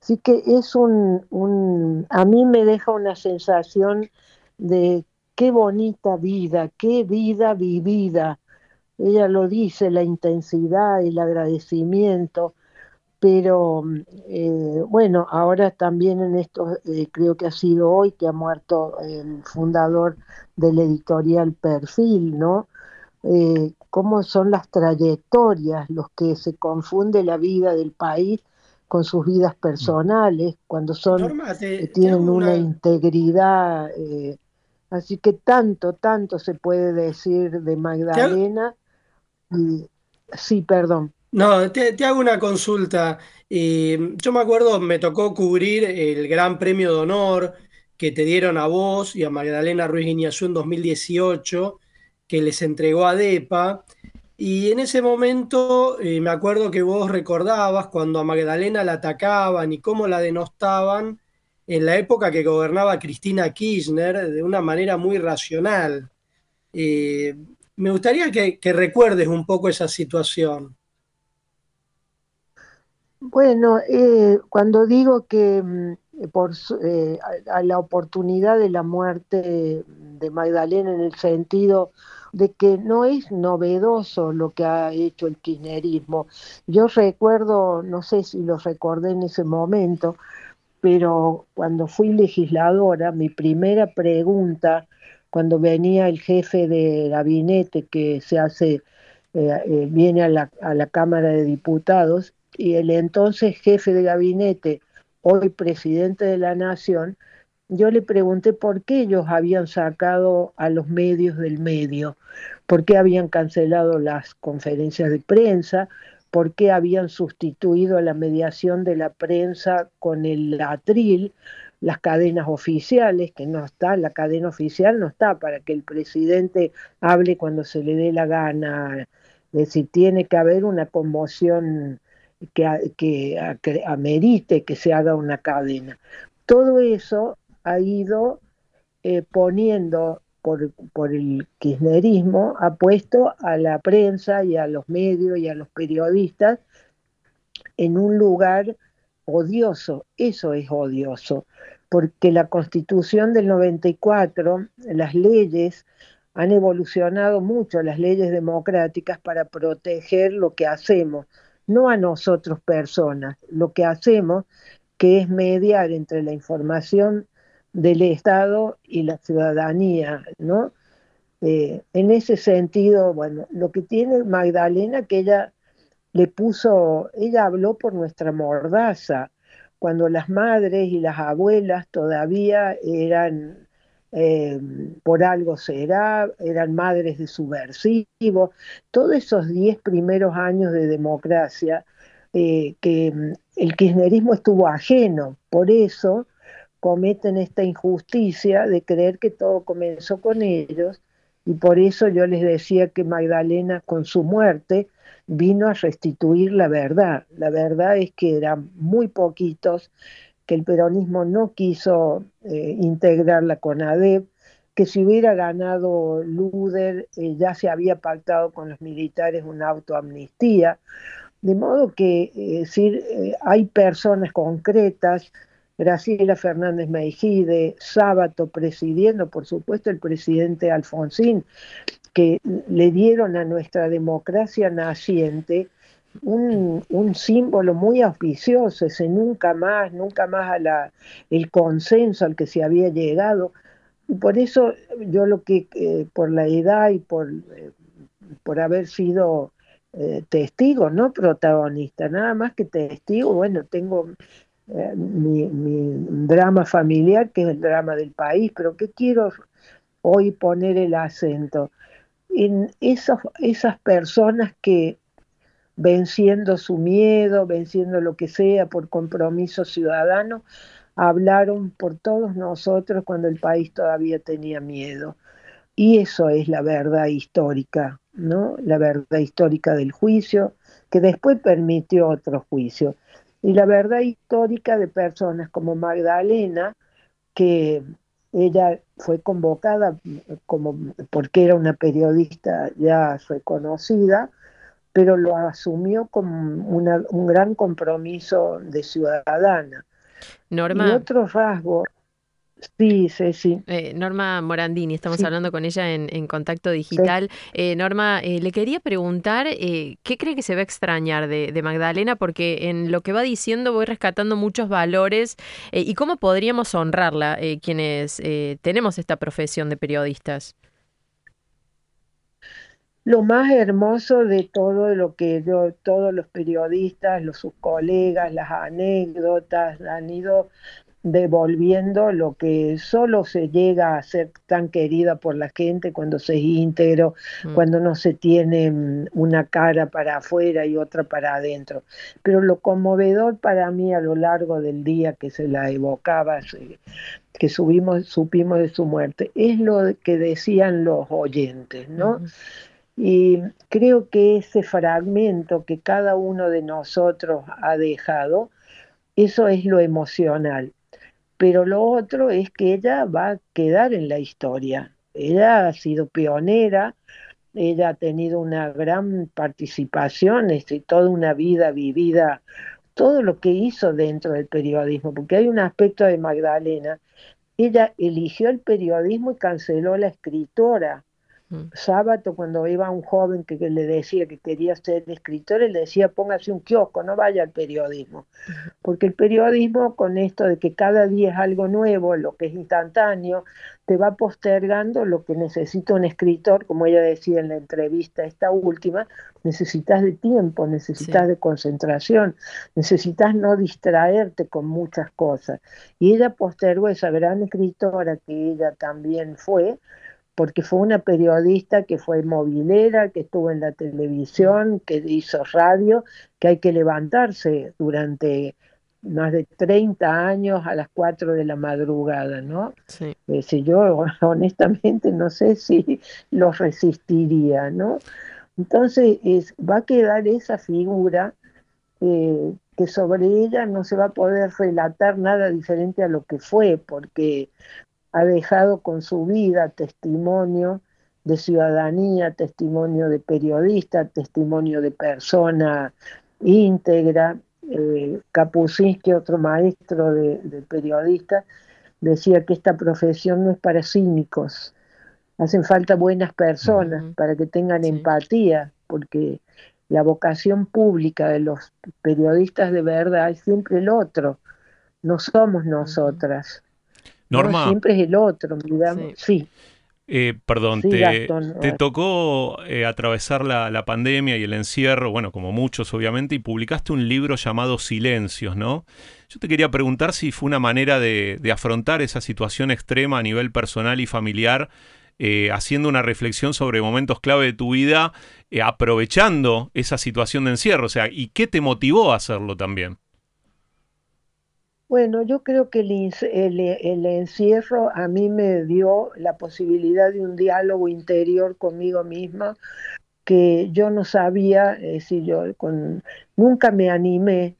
Así que es un, un, a mí me deja una sensación de qué bonita vida, qué vida vivida. Ella lo dice, la intensidad, el agradecimiento, pero eh, bueno, ahora también en esto, eh, creo que ha sido hoy que ha muerto el fundador del editorial Perfil, ¿no? Eh, cómo son las trayectorias, los que se confunde la vida del país con sus vidas personales, cuando son tienen una... integridad, así que tanto, tanto se puede decir de Magdalena. sí, perdón. No, te, hago una consulta. yo me acuerdo, me tocó cubrir el Gran Premio de Honor que te dieron a vos y a Magdalena Ruiz Guiñazú en 2018, que les entregó a DEPA. Y en ese momento eh, me acuerdo que vos recordabas cuando a Magdalena la atacaban y cómo la denostaban en la época que gobernaba Cristina Kirchner de una manera muy racional. Eh, me gustaría que recuerdes un poco esa situación. Bueno, eh, cuando digo que mm, por a, la oportunidad de la muerte de Magdalena en el sentido de que no es novedoso lo que ha hecho el kirchnerismo. Yo recuerdo, no sé si lo recordé en ese momento, pero cuando fui legisladora, mi primera pregunta, cuando venía el jefe de gabinete que se hace, eh, viene a la, a la Cámara de Diputados, y el entonces jefe de gabinete, hoy presidente de la Nación, yo le pregunté por qué ellos habían sacado a los medios del medio, por qué habían cancelado las conferencias de prensa, por qué habían sustituido la mediación de la prensa con el atril, las cadenas oficiales, que no está, la cadena oficial no está para que el presidente hable cuando se le dé la gana, es decir, tiene que haber una conmoción que, que, amerite que se haga una cadena. Todo eso ha ido eh, poniendo por, por, el kirchnerismo, ha puesto a la prensa y a los medios y a los periodistas en un lugar odioso. Eso es odioso, porque la constitución del 94, las leyes, han evolucionado mucho, las leyes democráticas, para proteger lo que hacemos no a nosotros personas. Lo que hacemos, que es mediar entre la información del Estado y la ciudadanía, ¿no? Eh, en ese sentido, bueno, lo que tiene Magdalena, que ella le puso, ella habló por nuestra mordaza, cuando las madres y las abuelas todavía eran eh, por algo será, eran madres de subversivos, todos esos diez primeros años de democracia eh, que mm, el kirchnerismo estuvo ajeno, por eso cometen esta injusticia de creer que todo comenzó con ellos y por eso yo les decía que Magdalena con su muerte vino a restituir la verdad. La verdad es que eran muy poquitos que el peronismo no quiso eh, integrar la CONADEP, que si hubiera ganado Luder eh, ya se había pactado con los militares una autoamnistía. De modo que eh, decir, hay personas concretas, Graciela Fernández Meijide, Sábato presidiendo, por supuesto el presidente Alfonsín, que le dieron a nuestra democracia naciente un, símbolo muy auspicioso, ese nunca más, nunca más a el consenso al que se había llegado. Y por eso yo lo que, eh, por la edad y por, eh, haber sido eh, testigo, no protagonista, nada más que testigo, bueno, tengo mi, drama familiar, que es el drama del país, pero que quiero hoy poner el acento en esas personas que venciendo su miedo, venciendo lo que sea por compromiso ciudadano, hablaron por todos nosotros cuando el país todavía tenía miedo. Y eso es la verdad histórica, ¿no? La verdad histórica del juicio, que después permitió otro juicio. Y la verdad histórica de personas como Magdalena, que ella fue convocada como porque era una periodista ya reconocida, pero lo asumió como un gran compromiso de ciudadana. Norma. Y otro rasgo Sí, sí, sí. Eh, Norma Morandini, estamos hablando con ella en, Contacto Digital. Eh, Norma, eh, le quería preguntar, ¿qué cree que se va a extrañar de, Magdalena? Porque en lo que va diciendo voy rescatando muchos valores y cómo podríamos honrarla quienes tenemos esta profesión de periodistas. Lo más hermoso de todo lo que yo, todos los periodistas, los sus colegas, las anécdotas han ido devolviendo lo que solo se llega a ser tan querida por la gente cuando se es íntegro, mm. cuando no se tiene mm, una cara para afuera y otra para adentro. Pero lo conmovedor para mí a lo largo del día que se la evocaba, que subimos, supimos de su muerte, es lo que decían los oyentes, ¿no? Y creo que ese fragmento que cada uno de nosotros ha dejado, eso es lo emocional pero lo otro es que ella va a quedar en la historia. Ella ha sido pionera, ella ha tenido una gran participación, este, toda una vida vivida, todo lo que hizo dentro del periodismo, porque hay un aspecto de Magdalena, ella eligió el periodismo y canceló la escritora. Sábado, cuando iba un joven que, le decía que quería ser escritor, le decía, póngase un kiosco, no vaya al periodismo. Porque el periodismo, con esto de que cada día es algo nuevo, lo que es instantáneo, te va postergando lo que necesita un escritor, como ella decía en la entrevista, esta última, necesitas de tiempo, necesitas de concentración, necesitas no distraerte con muchas cosas. Y ella postergó esa gran escritora que ella también fue, porque fue una periodista que fue movilera, que estuvo en la televisión, que hizo radio, que hay que levantarse durante más de 30 años a las 4 de la madrugada, ¿no? Sí. Eh, yo *laughs* honestamente no sé si lo resistiría, ¿no? Entonces es, va a quedar esa figura eh, que sobre ella no se va a poder relatar nada diferente a lo que fue, porque ha dejado con su vida testimonio de ciudadanía, testimonio de periodista, testimonio de persona íntegra. Eh, Kapuscinski, otro maestro de, periodista, decía que esta profesión no es para cínicos, hacen falta buenas personas para que tengan empatía, porque la vocación pública de los periodistas de verdad es siempre el otro, no somos nosotras. Norma. siempre es el otro, digamos. Sí. Eh, perdón, te, tocó eh, atravesar la, pandemia y el encierro, bueno, como muchos obviamente, y publicaste un libro llamado Silencios, ¿no? Yo te quería preguntar si fue una manera de, afrontar esa situación extrema a nivel personal y familiar, eh, haciendo una reflexión sobre momentos clave de tu vida, aprovechando esa situación de encierro, o sea, ¿y qué te motivó a hacerlo también? Bueno, yo creo que el, encierro a mí me dio la posibilidad de un diálogo interior conmigo misma que yo no sabía, si yo con, nunca me animé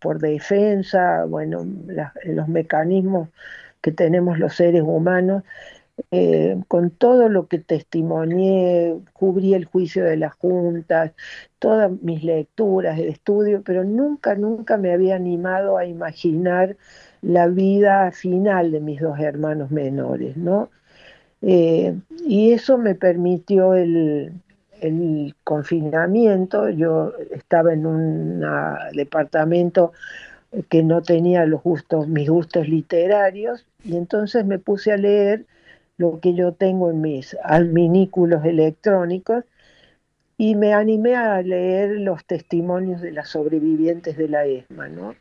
por defensa, bueno, los mecanismos que tenemos los seres humanos, eh, con todo lo que testimonié, cubrí el juicio de las juntas, todas mis lecturas, el estudio, pero nunca, nunca me había animado a imaginar la vida final de mis dos hermanos menores, ¿no? Eh, y eso me permitió el, el confinamiento. Yo estaba en un departamento que no tenía los gustos, mis gustos literarios, y entonces me puse a leer lo que yo tengo en mis alminículos electrónicos y me animé a leer los testimonios de las sobrevivientes de la ESMA, ¿no?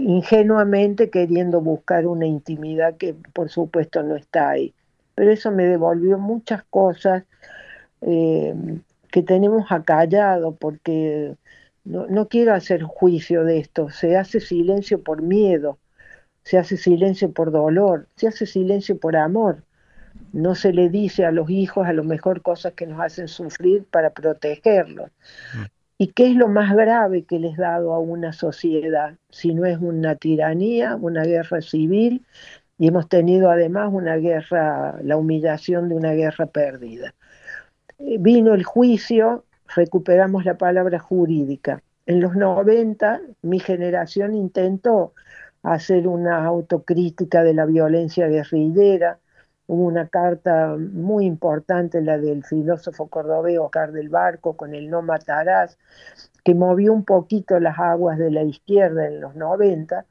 ingenuamente queriendo buscar una intimidad que por supuesto no está ahí. Pero eso me devolvió muchas cosas eh, que tenemos acallado porque no, no, quiero hacer juicio de esto, se hace silencio por miedo, se hace silencio por dolor, se hace silencio por amor. No se le dice a los hijos a lo mejor cosas que nos hacen sufrir para protegerlos. ¿Y qué es lo más grave que les ha dado a una sociedad? Si no es una tiranía, una guerra civil, y hemos tenido además una guerra, la humillación de una guerra perdida. Eh, vino el juicio, recuperamos la palabra jurídica. En los 90 mi generación intentó hacer una autocrítica de la violencia guerrillera. Hubo una carta muy importante, la del filósofo cordobés Oscar del Barco, con el no matarás, que movió un poquito las aguas de la izquierda en los 90,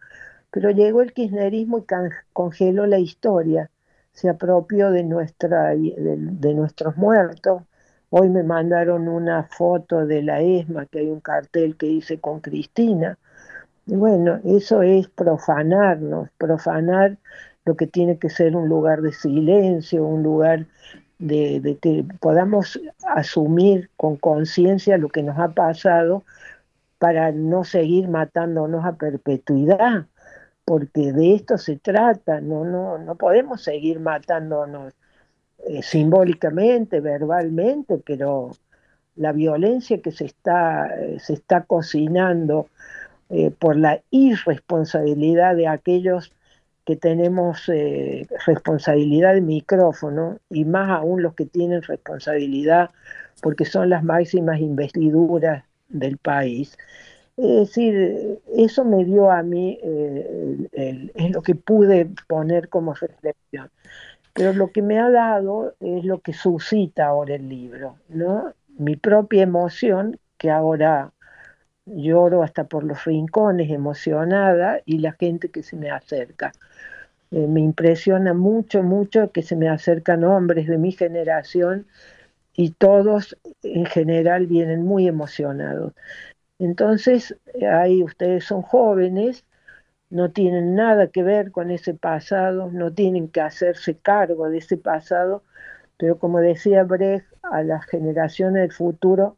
pero llegó el kirchnerismo y congeló la historia, se apropió de, nuestra, de nuestros muertos, Hoy me mandaron una foto de la ESMA, que hay un cartel que dice con Cristina. Bueno, eso es profanarnos, profanar lo que tiene que ser un lugar de silencio, un lugar de, que podamos asumir con conciencia lo que nos ha pasado para no seguir matándonos a perpetuidad, porque de esto se trata, no, no, no podemos seguir matándonos eh, simbólicamente, verbalmente, pero la violencia que se está, eh, se está cocinando eh, por la irresponsabilidad de aquellos que tenemos responsabilidad de micrófono y más aún los que tienen responsabilidad porque son las máximas investiduras del país. Es decir, eso me dio a mí, es lo que pude poner como reflexión. Pero lo que me ha dado es lo que suscita ahora el libro, ¿no? Mi propia emoción, que ahora lloro hasta por los rincones emocionada, y la gente que se me acerca. Eh, me impresiona mucho, mucho que se me acercan hombres de mi generación y todos en general vienen muy emocionados. Entonces, ahí ustedes son jóvenes no tienen nada que ver con ese pasado, no tienen que hacerse cargo de ese pasado, pero como decía Brecht, a las generaciones del futuro,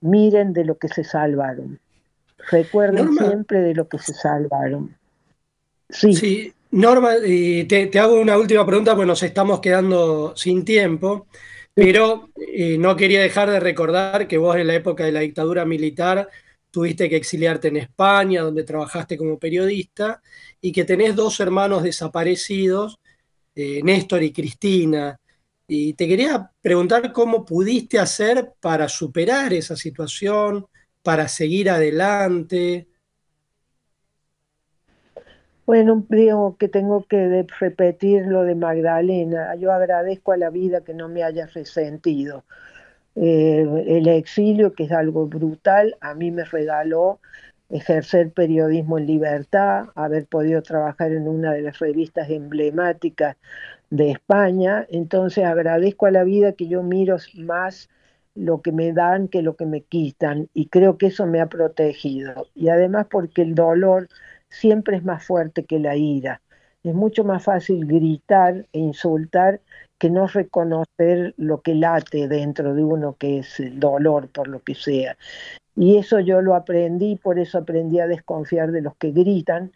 miren de lo que se salvaron. Recuerden siempre de lo que se salvaron. Sí. Norma, y te, hago una última pregunta, porque nos estamos quedando sin tiempo, pero eh, no quería dejar de recordar que vos en la época de la dictadura militar tuviste que exiliarte en España, donde trabajaste como periodista, y que tenés dos hermanos desaparecidos, eh, Néstor y Cristina. Y te quería preguntar cómo pudiste hacer para superar esa situación, para seguir adelante. Bueno, digo que tengo que repetir lo de Magdalena. Yo agradezco a la vida que no me haya resentido eh, el exilio, que es algo brutal, a mí me regaló ejercer periodismo en libertad, haber podido trabajar en una de las revistas emblemáticas de España, entonces agradezco a la vida que yo miro más lo que me dan que lo que me quitan y creo que eso me ha protegido y además porque el dolor siempre es más fuerte que la ira. Es mucho más fácil gritar e insultar que no reconocer lo que late dentro de uno, que es el dolor por lo que sea. Y eso yo lo aprendí, por eso aprendí a desconfiar de los que gritan,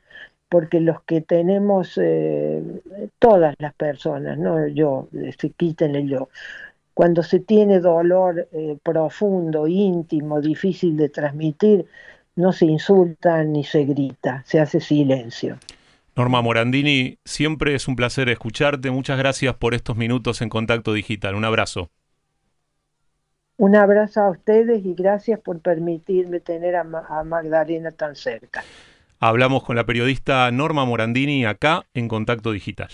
porque los que tenemos, eh, todas las personas, no yo, se quiten el yo, cuando se tiene dolor eh, profundo, íntimo, difícil de transmitir, no se insulta ni se grita, se hace silencio. Norma Morandini, siempre es un placer escucharte. Muchas gracias por estos minutos en Contacto Digital. Un abrazo. Un abrazo a ustedes y gracias por permitirme tener a, Magdalena tan cerca. Hablamos con la periodista Norma Morandini acá en Contacto Digital.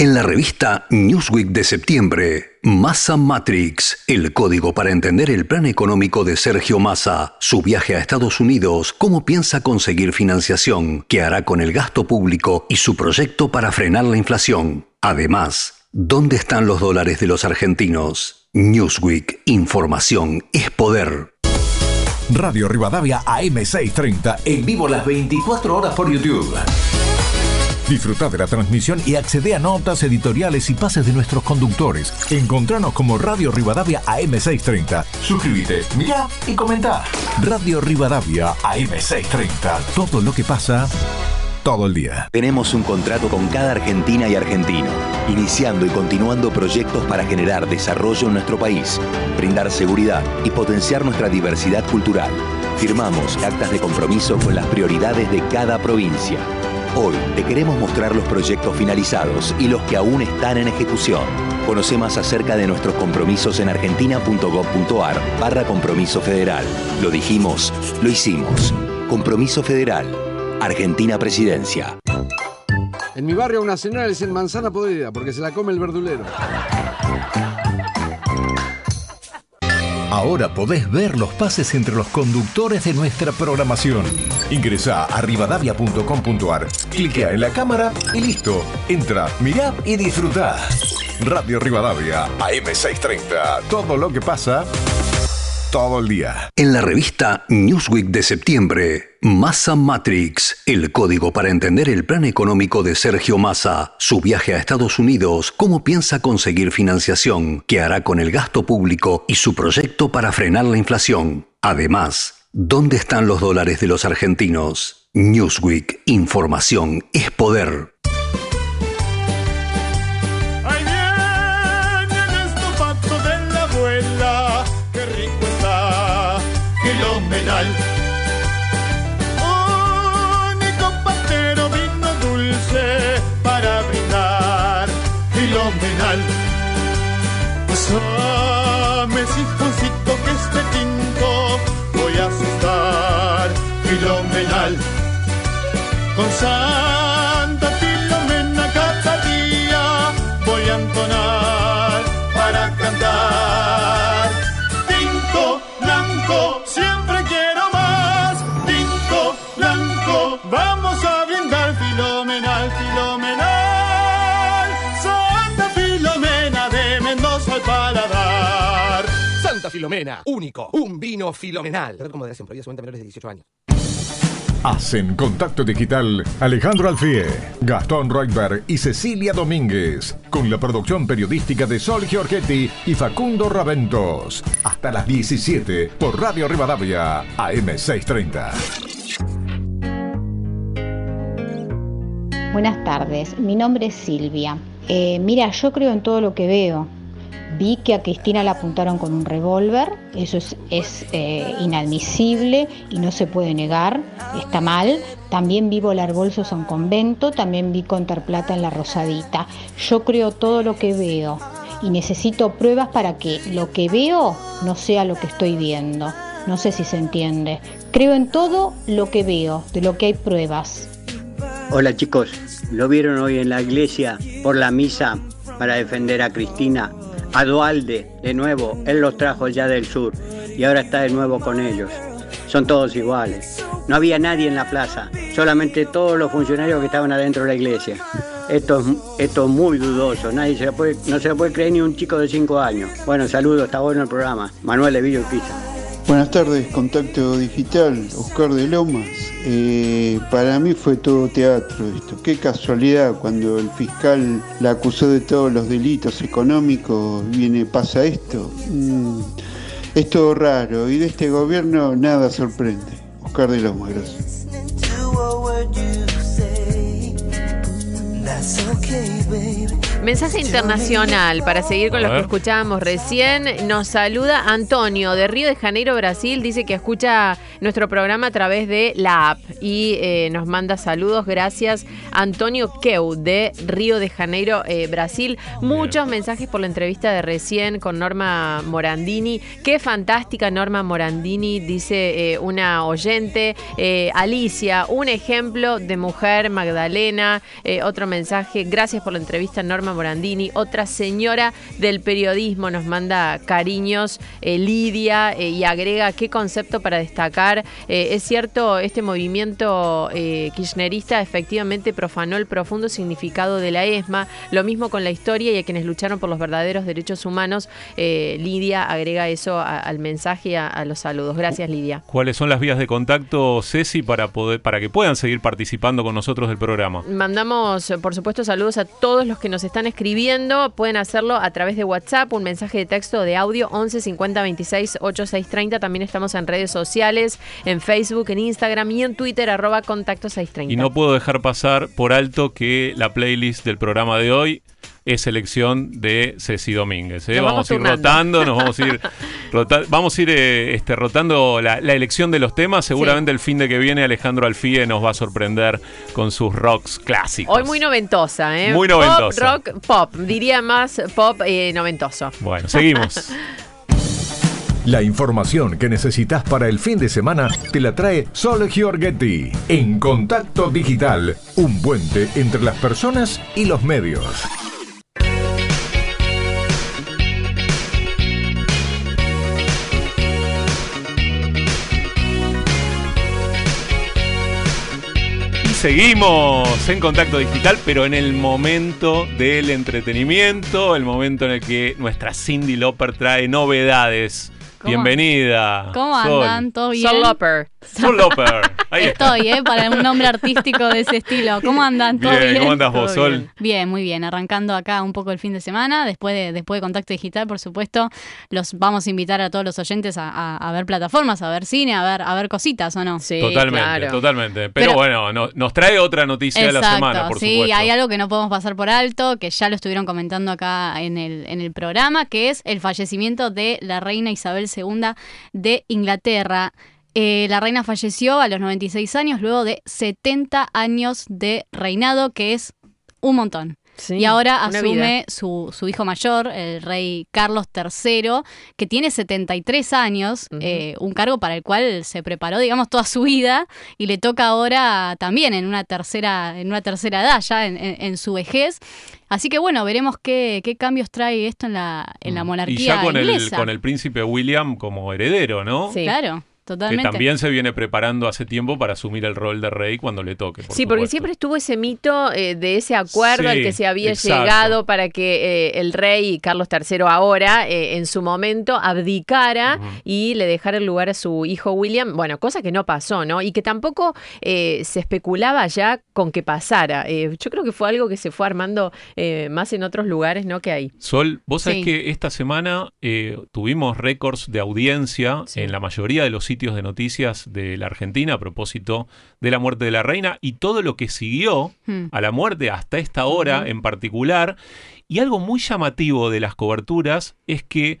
En la revista Newsweek de septiembre, Massa Matrix, el código para entender el plan económico de Sergio Massa, su viaje a Estados Unidos, cómo piensa conseguir financiación, qué hará con el gasto público y su proyecto para frenar la inflación. Además, ¿dónde están los dólares de los argentinos? Newsweek, información es poder. Radio Rivadavia AM630, en vivo las 24 horas por YouTube. Disfruta de la transmisión y accede a notas editoriales y pases de nuestros conductores. Encontranos como Radio Rivadavia AM630. Suscríbete, mira y comenta. Radio Rivadavia AM630. Todo lo que pasa todo el día. Tenemos un contrato con cada argentina y argentino, iniciando y continuando proyectos para generar desarrollo en nuestro país, brindar seguridad y potenciar nuestra diversidad cultural. Firmamos actas de compromiso con las prioridades de cada provincia. Hoy te queremos mostrar los proyectos finalizados y los que aún están en ejecución. Conoce más acerca de nuestros compromisos en argentina.gov.ar barra compromiso federal. Lo dijimos, lo hicimos. Compromiso federal. Argentina Presidencia. En mi barrio una señora le dicen manzana podrida porque se la come el verdulero. Ahora podés ver los pases entre los conductores de nuestra programación. Ingresa a rivadavia.com.ar, cliquea en la cámara y listo. Entra, mirá y disfruta. Radio Rivadavia, AM630. Todo lo que pasa todo el día. En la revista Newsweek de septiembre, Massa Matrix, el código para entender el plan económico de Sergio Massa, su viaje a Estados Unidos, cómo piensa conseguir financiación, qué hará con el gasto público y su proyecto para frenar la inflación. Además, ¿dónde están los dólares de los argentinos? Newsweek, información es poder. Pásame sinfoncito que este tinto voy a asustar. Filomenal. Con Santa Filomena, único, un vino filomenal. Como de siempre, menores de 18 años. Hacen contacto digital Alejandro Alfie, Gastón Reutberg y Cecilia Domínguez, con la producción periodística de Sol Giorgetti y Facundo Raventos. Hasta las 17 por Radio Rivadavia, AM630. Buenas tardes, mi nombre es Silvia. Eh, mira, yo creo en todo lo que veo. Vi que a Cristina la apuntaron con un revólver, eso es, eh, inadmisible y no se puede negar, está mal. También vi volar bolsos un convento, también vi contar plata en la Rosadita. Yo creo todo lo que veo y necesito pruebas para que lo que veo no sea lo que estoy viendo. No sé si se entiende. Creo en todo lo que veo, de lo que hay pruebas. Hola chicos, ¿lo vieron hoy en la iglesia por la misa para defender a Cristina? A Dualde, de nuevo, él los trajo ya del sur y ahora está de nuevo con ellos. Son todos iguales. No había nadie en la plaza, solamente todos los funcionarios que estaban adentro de la iglesia. Esto es, esto es muy dudoso, nadie se puede, no se lo puede creer ni un chico de 5 años. Bueno, saludos, está bueno el programa. Manuel de Villo Pisa. Buenas tardes, Contacto Digital, Oscar de Lomas. Eh, para mí fue todo teatro esto. Qué casualidad cuando el fiscal la acusó de todos los delitos económicos, viene, pasa esto. Mm, es todo raro y de este gobierno nada sorprende. Oscar de Lomas, gracias. Mensaje internacional para seguir con lo que escuchábamos recién. Nos saluda Antonio de Río de Janeiro, Brasil. Dice que escucha nuestro programa a través de la app y eh, nos manda saludos. Gracias, Antonio Keu de Río de Janeiro, eh, Brasil. Muchos mensajes por la entrevista de recién con Norma Morandini. Qué fantástica Norma Morandini, dice eh, una oyente. Alicia, un ejemplo de mujer, Magdalena. otro mensaje, gracias por la entrevista, Norma Morandini, otra señora del periodismo, nos manda cariños, eh, Lidia, eh, y agrega qué concepto para destacar. Eh, es cierto, este movimiento kirchnerista efectivamente profanó el profundo significado de la ESMA, lo mismo con la historia y a quienes lucharon por los verdaderos derechos humanos. Lidia agrega eso al mensaje y a, los saludos. Gracias, Lidia. ¿Cuáles son las vías de contacto, Ceci, para, poder, para que puedan seguir participando con nosotros del programa? Mandamos, por supuesto, saludos a todos los que nos están escribiendo, pueden hacerlo a través de WhatsApp, un mensaje de texto de audio 11 50 26 86 30. También estamos en redes sociales, en Facebook, en Instagram y en Twitter Twitter, arroba contacto 630. Y no puedo dejar pasar por alto que la playlist del programa de hoy es elección de Ceci Domínguez. ¿eh? Vamos, a ir rotando, nos vamos a ir, *laughs* vamos a ir eh, este, rotando la, elección de los temas. Seguramente el fin de que viene Alejandro Alfie nos va a sorprender con sus rocks clásicos. Hoy muy noventosa, ¿eh? Muy noventosa. Pop, rock, pop. Diría más pop eh, noventoso. Bueno, seguimos. *laughs* La información que necesitas para el fin de semana te la trae Sol Giorgetti en Contacto Digital, un puente entre las personas y los medios. Seguimos en contacto digital, pero en el momento del entretenimiento, el momento en el que nuestra Cindy Loper trae novedades Bienvenida. ¿Cómo andan? ¿Todo bien? Sol Loper. Sol Loper. Ahí Estoy, ¿eh? Para un nombre artístico de ese estilo. ¿Cómo andan? ¿Todo bien? ¿Cómo andas vos, Sol? Bien? muy bien. Arrancando acá un poco el fin de semana. Después de, después de Contacto Digital, por supuesto, los vamos a invitar a todos los oyentes a, ver plataformas, a ver cine, a ver, a ver cositas, ¿o no? Sí, Totalmente, totalmente. Pero, bueno, nos trae otra noticia de la semana, por sí, Sí, hay algo que no podemos pasar por alto, que ya lo estuvieron comentando acá en el, en el programa, que es el fallecimiento de la reina Isabel II de Inglaterra. Eh, la reina falleció a los 96 años luego de 70 años de reinado, que es un montón. y ahora asume su, hijo mayor, el rey Carlos III, que tiene 73 años, eh, un cargo para el cual se preparó, digamos, toda su vida y le toca ahora también en una tercera, en una tercera edad, ya en su vejez. Así que bueno, veremos qué, qué cambios trae esto en la, en la monarquía. Y ya con, El, con el príncipe William como heredero, ¿no? Sí, claro. Que también se viene preparando hace tiempo para asumir el rol de rey cuando le toque. sí, porque siempre estuvo ese mito eh, de ese acuerdo al que se había llegado para que eh, el rey Carlos III ahora, eh, en su momento, abdicara y le dejara el lugar a su hijo William. Bueno, cosa que no pasó, ¿no? Y que tampoco se especulaba ya con que pasara. yo creo que fue algo que se fue armando más en otros lugares, ¿no? Que hay. Sol, vos sabés que esta semana tuvimos récords de audiencia en la mayoría de los sitios de noticias de la Argentina a propósito de la muerte de la reina y todo lo que siguió hmm. a la muerte hasta esta hora en particular. Y algo muy llamativo de las coberturas es que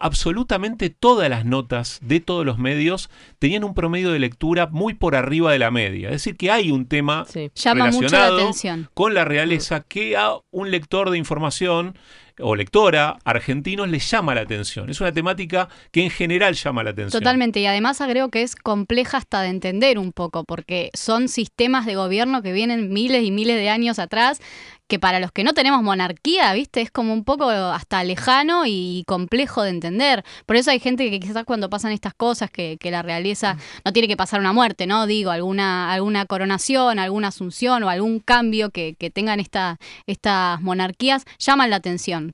absolutamente todas las notas de todos los medios tenían un promedio de lectura muy por arriba de la media. Es decir, que hay un tema relacionado con la realeza que a un lector de información o lectora argentinos les llama la atención. Es una temática que en general llama la atención. Totalmente, y además agrego que es compleja hasta de entender un poco, porque son sistemas de gobierno que vienen miles y miles de años atrás, que para los que no tenemos monarquía, viste, es como un poco hasta lejano y complejo de entender. Por eso hay gente que quizás cuando pasan estas cosas, que, la realeza no tiene que pasar una muerte, ¿no? Digo, alguna, alguna coronación, alguna asunción o algún cambio que, tengan esta, estas monarquías, llaman la atención.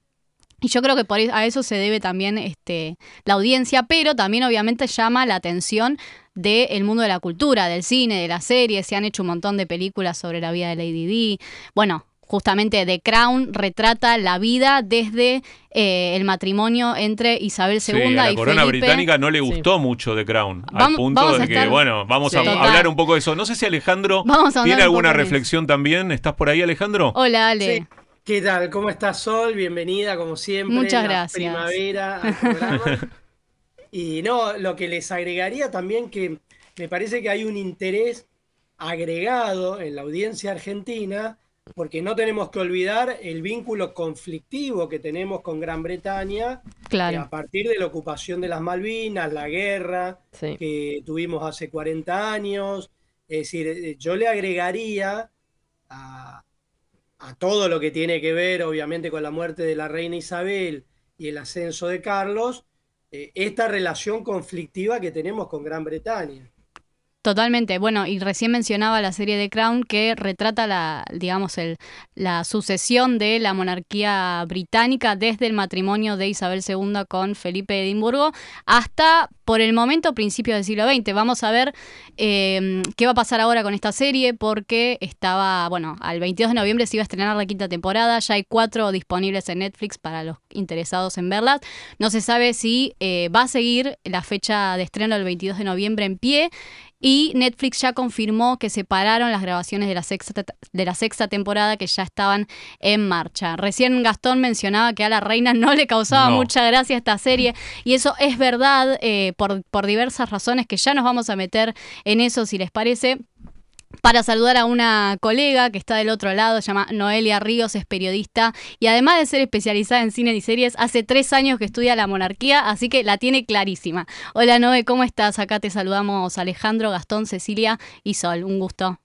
Y yo creo que por a eso se debe también este, la audiencia, pero también obviamente llama la atención del mundo de la cultura, del cine, de las series. Se han hecho un montón de películas sobre la vida de Lady Di. Bueno, justamente The Crown retrata la vida desde eh, el matrimonio entre Isabel II y a la corona británica no le gustó mucho The Crown, al punto de que, bueno, vamos a hablar un poco de eso. No sé si Alejandro tiene alguna reflexión también. ¿Estás por ahí, Alejandro? Hola, Ale. ¿Qué tal? ¿Cómo estás, Sol? Bienvenida, como siempre. Muchas gracias. Primavera *laughs* y no, lo que les agregaría también que me parece que hay un interés agregado en la audiencia argentina, porque no tenemos que olvidar el vínculo conflictivo que tenemos con Gran Bretaña claro. a partir de la ocupación de las Malvinas, la guerra que tuvimos hace 40 años. Es decir, eh, yo le agregaría a, a todo lo que tiene que ver, obviamente, con la muerte de la reina Isabel y el ascenso de Carlos, eh, esta relación conflictiva que tenemos con Gran Bretaña. Totalmente. Bueno, y recién mencionaba la serie de Crown que retrata la, digamos, el, la sucesión de la monarquía británica desde el matrimonio de Isabel II con Felipe de Edimburgo hasta, por el momento, principios del siglo XX. Vamos a ver em, qué va a pasar ahora con esta serie porque estaba, bueno, al 22 de noviembre se iba a estrenar la quinta temporada. Ya hay cuatro disponibles en Netflix para los interesados en verlas. No se sabe si eh, va a seguir la fecha de estreno el 22 de noviembre en pie y Netflix ya confirmó que separaron las grabaciones de la sexta, de la sexta temporada que ya estaban en marcha. Recién Gastón mencionaba que a la reina no le causaba mucha gracia esta serie y eso es verdad eh, por, por diversas razones que ya nos vamos a meter en eso si les parece para saludar a una colega que está del otro lado, se llama Noelia Ríos, es periodista y además de ser especializada en cine y series, hace tres años que estudia la monarquía, así que la tiene clarísima. Hola Noé, ¿cómo estás? Acá te saludamos Alejandro, Gastón, Cecilia y Sol, un gusto.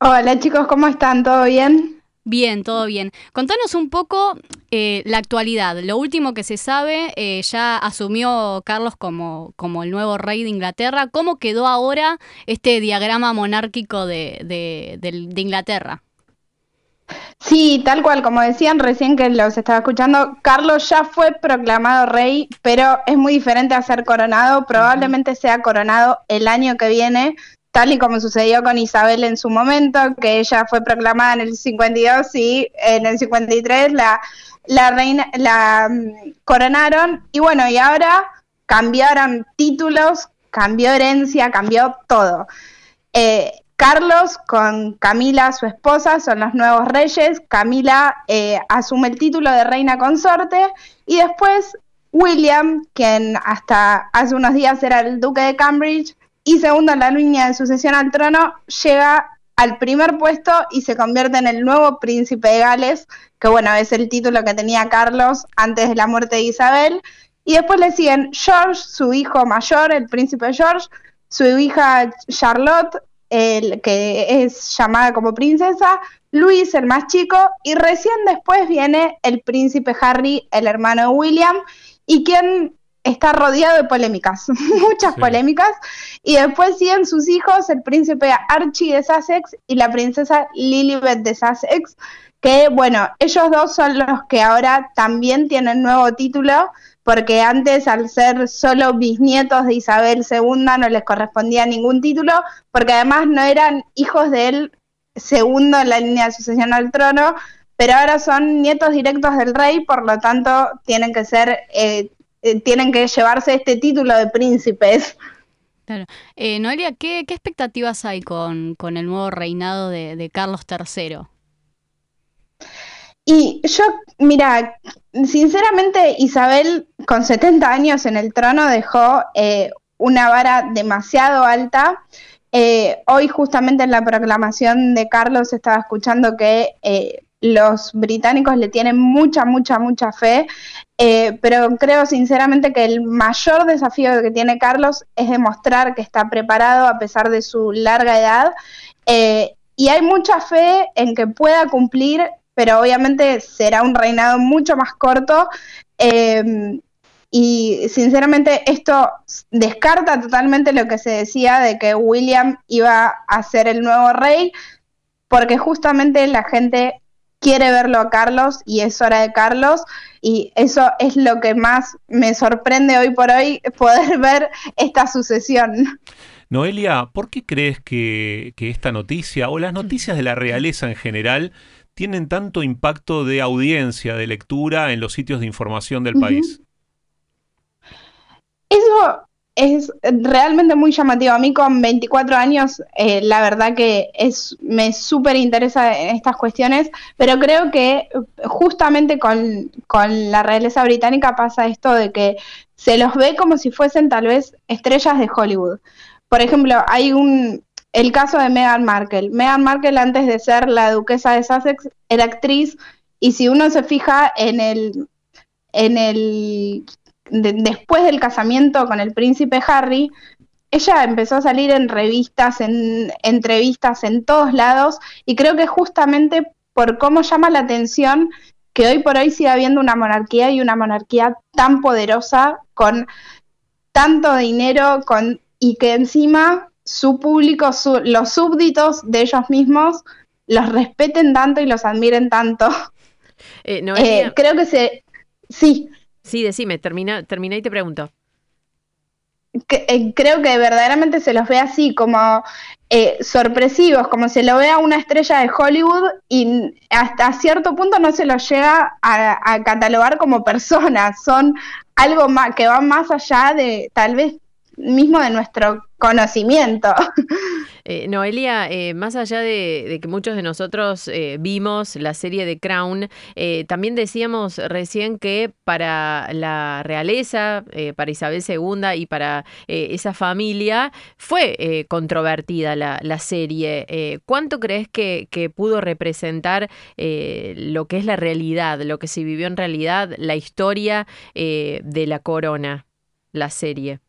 Hola chicos, ¿cómo están? ¿Todo bien? Bien, todo bien. Contanos un poco eh, la actualidad. Lo último que se sabe, eh, ya asumió Carlos como, como el nuevo rey de Inglaterra. ¿Cómo quedó ahora este diagrama monárquico de, de, Inglaterra? Sí, tal cual, como decían recién que los estaba escuchando, Carlos ya fue proclamado rey, pero es muy diferente a ser coronado. Probablemente sea coronado el año que viene, tal y como sucedió con Isabel en su momento, que ella fue proclamada en el 52 y en el 53 la, la reina la mm, coronaron y bueno, y ahora cambiaron títulos, cambió herencia, cambió todo. Eh, Carlos con Camila, su esposa, son los nuevos reyes. Camila eh, asume el título de reina consorte y después William, quien hasta hace unos días era el duque de Cambridge, y segundo en la línea de sucesión al trono, llega al primer puesto y se convierte en el nuevo príncipe de Gales, que bueno, es el título que tenía Carlos antes de la muerte de Isabel. Y después le siguen George, su hijo mayor, el príncipe George, su hija Charlotte, el, que es llamada como princesa, Luis, el más chico, y recién después viene el príncipe Harry, el hermano de William, y quien está rodeado de polémicas, *laughs* muchas polémicas, y después siguen sus hijos, el príncipe Archie de Sussex y la princesa Lilibet de Sussex, que bueno, ellos dos son los que ahora también tienen nuevo título, porque antes al ser solo bisnietos de Isabel II no les correspondía ningún título, porque además no eran hijos de él segundo en la línea de sucesión al trono, pero ahora son nietos directos del rey, por lo tanto tienen que ser eh, eh, tienen que llevarse este título de príncipes. Claro. Eh, Noelia, ¿qué, expectativas hay con, el nuevo reinado de, Carlos III? Y yo, mira, sinceramente Isabel con 70 años en el trono dejó eh, una vara demasiado alta. hoy justamente en la proclamación de Carlos estaba escuchando que los británicos le tienen mucha, mucha, mucha fe, eh, pero creo sinceramente que el mayor desafío que tiene Carlos es demostrar que está preparado a pesar de su larga edad. Eh, y hay mucha fe en que pueda cumplir, pero obviamente será un reinado mucho más corto. Eh, y sinceramente esto descarta totalmente lo que se decía de que William iba a ser el nuevo rey, porque justamente la gente quiere verlo a Carlos y es hora de Carlos y eso es lo que más me sorprende hoy por hoy, *laughs* poder ver esta sucesión. Noelia, ¿por qué crees que, esta noticia o las noticias de la realeza en general tienen tanto impacto de audiencia, de lectura en los sitios de información del país? Eso es realmente muy llamativo. A mí con 24 años, eh, la verdad que es me súper interesa en estas cuestiones, pero creo que justamente con, la realeza británica pasa esto de que se los ve como si fuesen tal vez estrellas de Hollywood. Por ejemplo, hay un el caso de Meghan Markle. Meghan Markle antes de ser la duquesa de Sussex era actriz y si uno se fija en el en el después del casamiento con el príncipe Harry, ella empezó a salir en revistas, en entrevistas, en todos lados, y creo que justamente por cómo llama la atención que hoy por hoy sigue habiendo una monarquía y una monarquía tan poderosa, con tanto dinero, con, y que encima su público, los súbditos de ellos mismos, los respeten tanto y los admiren tanto. Eh, *laughs* eh, creo que se... Sí. Sí, decime, termina, termina y te pregunto. Eh, creo que verdaderamente se los ve así, como eh, sorpresivos, como se lo ve a una estrella de Hollywood y hasta cierto punto no se los llega a, catalogar como personas, son algo más, que va más allá de tal vez mismo de nuestro conocimiento. *laughs* Eh, Noelia, eh, más allá de, que muchos de nosotros eh, vimos la serie de Crown, también decíamos recién que para la realeza, para Isabel II y para esa familia, fue controvertida la, serie. ¿Cuánto crees que, que pudo representar lo que es la realidad, lo que se vivió en realidad, la historia de la corona, la serie?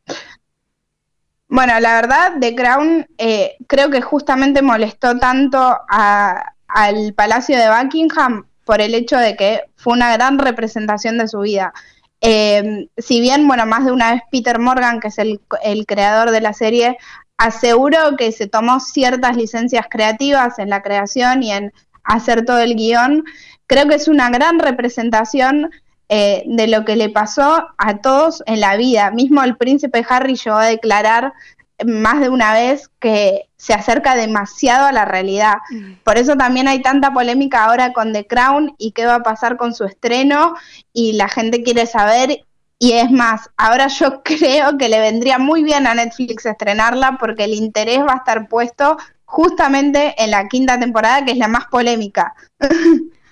Bueno, la verdad, The Crown eh, creo que justamente molestó tanto al Palacio de Buckingham por el hecho de que fue una gran representación de su vida. Eh, si bien, bueno, más de una vez Peter Morgan, que es el, el creador de la serie, aseguró que se tomó ciertas licencias creativas en la creación y en hacer todo el guion, creo que es una gran representación eh, de lo que le pasó a todos en la vida. Mismo el príncipe Harry llegó a declarar más de una vez que se acerca demasiado a la realidad. Mm. Por eso también hay tanta polémica ahora con The Crown y qué va a pasar con su estreno y la gente quiere saber y es más, ahora yo *laughs* creo que le vendría muy bien a Netflix estrenarla porque el interés va a estar puesto justamente en la quinta temporada que es la más polémica. *laughs*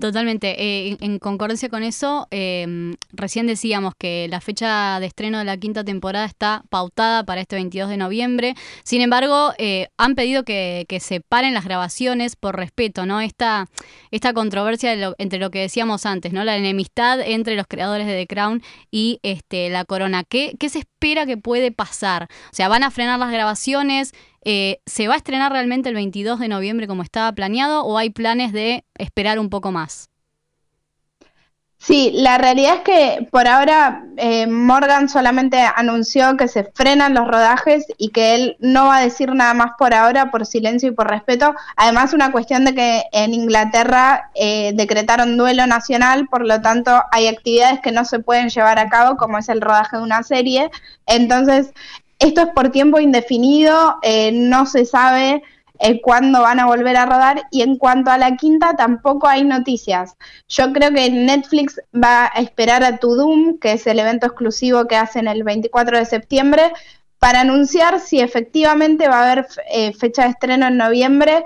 Totalmente. Eh, en concordancia con eso, em, recién decíamos que la fecha de estreno de la quinta temporada está pautada para este 22 de noviembre. Sin embargo, eh, han pedido que, se paren las grabaciones por respeto, ¿no? Esta, esta controversia entre lo que decíamos antes, ¿no? La enemistad entre los creadores de The Crown y este, la corona. ¿Qué, ¿Qué se espera que puede pasar? O sea, ¿van a frenar las grabaciones? Eh, ¿Se va a estrenar realmente el 22 de noviembre como estaba planeado o hay planes de esperar un poco más? Sí, la realidad es que por ahora eh, Morgan solamente anunció que se frenan los rodajes y que él no va a decir nada más por ahora por silencio y por respeto. Además, una cuestión de que en Inglaterra eh, decretaron duelo nacional, por lo tanto hay actividades que no se pueden llevar a cabo, como es el rodaje de una serie. Entonces, esto es por tiempo indefinido, eh, no se sabe eh, cuándo van a volver a rodar y en cuanto a la quinta tampoco hay noticias. Yo creo que Netflix va a esperar a To Doom, que es el evento exclusivo que hacen el 24 de septiembre, para anunciar si efectivamente va a haber eh, fecha de estreno en noviembre.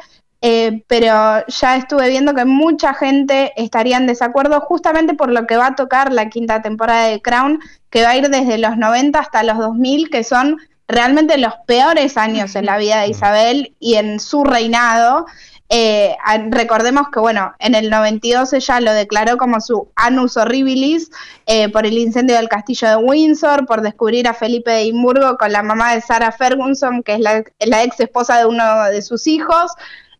Pero ya estuve viendo que mucha gente estaría en desacuerdo justamente por lo que va a tocar la quinta temporada de Crown, que va a ir desde los 90 hasta los 2000, que son realmente los peores años en la vida de Isabel y en su reinado. Eh, recordemos que, bueno, en el 92 ella lo declaró como su anus horribilis eh, por el incendio del castillo de Windsor, por descubrir a Felipe de Edimburgo con la mamá de Sarah Ferguson, que es la, ex esposa de uno de sus hijos.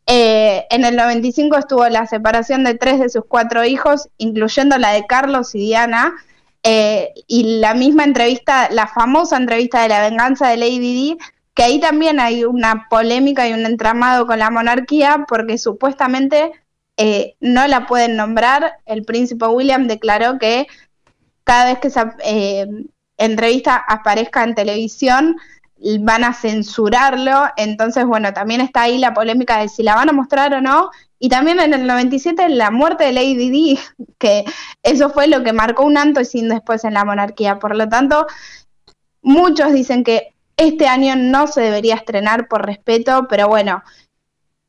Eh, en el 95 estuvo la separación de tres de sus cuatro hijos, incluyendo la de Carlos y Diana. Eh, y la misma entrevista, la famosa entrevista de la venganza de Lady Di, que ahí también hay una polémica y un entramado con la monarquía, porque supuestamente eh, no la pueden nombrar. El príncipe William declaró que cada vez que esa eh, entrevista aparezca en televisión, van a censurarlo. Entonces, bueno, también está ahí la polémica de si la van a mostrar o no. Y también en el 97 la muerte de Lady Di, *laughs* que eso fue lo que marcó un antes y sin después en la monarquía. Por lo tanto, muchos dicen que este año no se debería estrenar por respeto, pero bueno,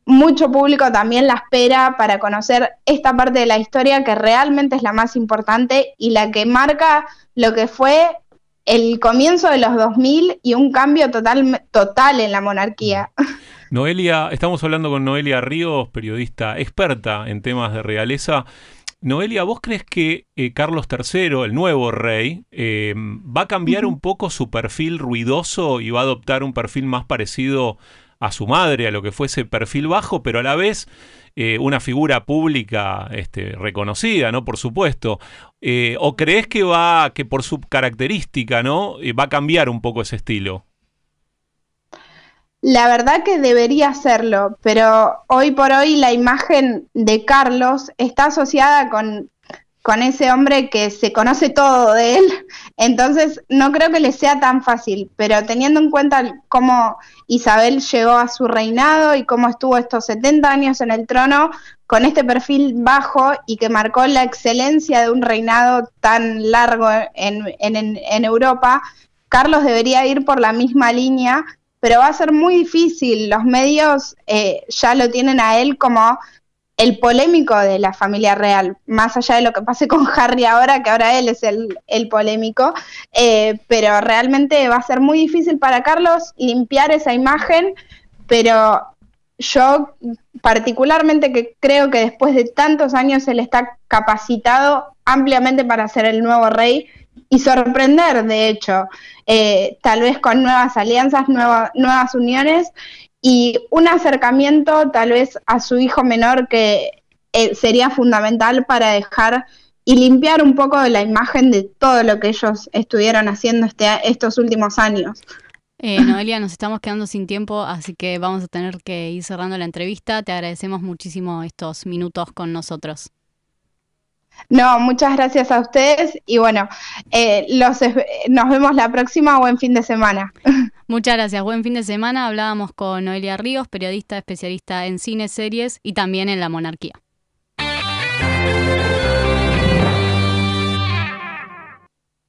mucho público también la espera para conocer esta parte de la historia que realmente es la más importante y la que marca lo que fue el comienzo de los 2000 y un cambio total, total en la monarquía. Noelia, estamos hablando con Noelia Ríos, periodista experta en temas de realeza. Noelia, ¿vos crees que eh, Carlos III, el nuevo rey, eh, va a cambiar un poco su perfil ruidoso y va a adoptar un perfil más parecido a su madre, a lo que fue ese perfil bajo, pero a la vez eh, una figura pública este, reconocida, ¿no? Por supuesto. ¿O crees que va, que por su característica, ¿no? va a cambiar un poco ese estilo? La verdad que debería hacerlo, pero hoy por hoy la imagen de Carlos está asociada con, con ese hombre que se conoce todo de él, *laughs* entonces no creo que le sea tan fácil, pero teniendo en cuenta cómo Isabel llegó a su reinado y cómo estuvo estos 70 años en el trono, con este perfil bajo y que marcó la excelencia de un reinado tan largo en, Europa, Carlos debería ir por la misma línea pero va a ser muy difícil. Los medios eh, ya lo tienen a él como el polémico de la familia real, más allá de lo que pase con Harry ahora, que ahora él es el, polémico, eh, pero realmente va a ser muy difícil para Carlos limpiar esa imagen, pero yo particularmente que creo que después de tantos años él está capacitado ampliamente para ser el nuevo rey y sorprender, de hecho, eh, tal vez con nuevas alianzas, nuevas uniones y un acercamiento tal vez a su hijo menor que eh, sería fundamental para dejar y limpiar un poco de la imagen de todo lo que ellos estuvieron haciendo este, estos últimos años. Eh, *laughs* Noelia, nos estamos quedando sin tiempo, así que vamos a tener que ir cerrando la entrevista. Te agradecemos muchísimo estos minutos con nosotros. No, muchas gracias a ustedes y bueno, eh, los, nos vemos la próxima. Buen fin de semana. *laughs* Muchas gracias. Buen fin de semana. Hablábamos con Noelia Ríos, periodista especialista en cine, series y también en la monarquía.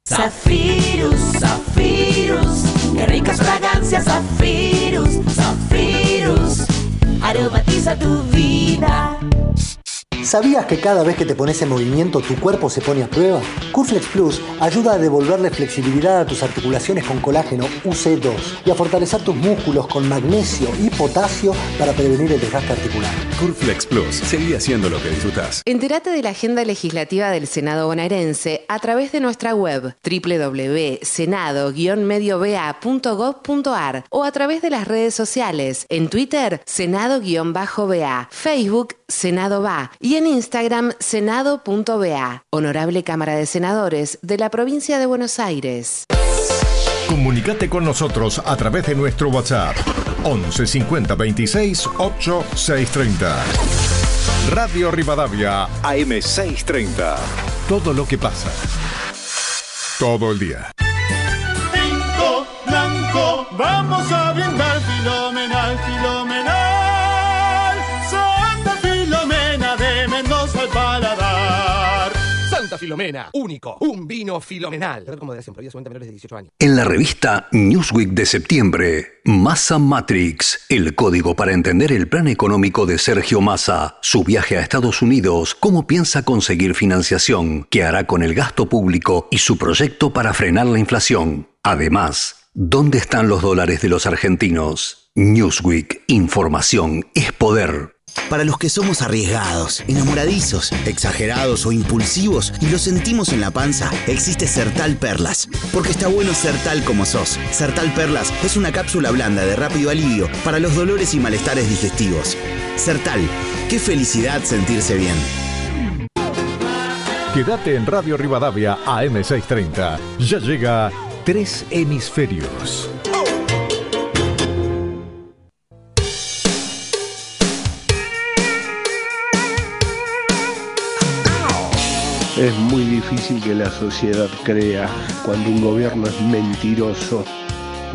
Zafirus, Zafirus, qué ricas fragancias, Zafirus, Zafirus, aromatiza tu vida. ¿Sabías que cada vez que te pones en movimiento tu cuerpo se pone a prueba? Curflex Plus ayuda a devolverle flexibilidad a tus articulaciones con colágeno UC2 y a fortalecer tus músculos con magnesio y potasio para prevenir el desgaste articular. Curflex Plus, seguí haciendo lo que disfrutas. Entérate de la agenda legislativa del Senado bonaerense a través de nuestra web www.senado-ba.gov.ar o a través de las redes sociales, en Twitter, Senado-BA, Facebook, Senado BA y en Instagram senado.ba, honorable Cámara de Senadores de la provincia de Buenos Aires. Comunicate con nosotros a través de nuestro WhatsApp 11 50 26 8 630. Radio Rivadavia AM 630. Todo lo que pasa. Todo el día. Pinto blanco, vamos a brindar filomenal, filomenal. Filomena. Único. Un vino filomenal. menores de 18 años. En la revista Newsweek de septiembre, Massa Matrix, el código para entender el plan económico de Sergio Massa, su viaje a Estados Unidos, cómo piensa conseguir financiación, qué hará con el gasto público y su proyecto para frenar la inflación. Además, ¿dónde están los dólares de los argentinos? Newsweek, información es poder. Para los que somos arriesgados, enamoradizos, exagerados o impulsivos y lo sentimos en la panza, existe Sertal Perlas. Porque está bueno ser tal como sos. Sertal Perlas es una cápsula blanda de rápido alivio para los dolores y malestares digestivos. Sertal, qué felicidad sentirse bien. Quédate en Radio Rivadavia AM630. Ya llega Tres Hemisferios. Es muy difícil que la sociedad crea cuando un gobierno es mentiroso,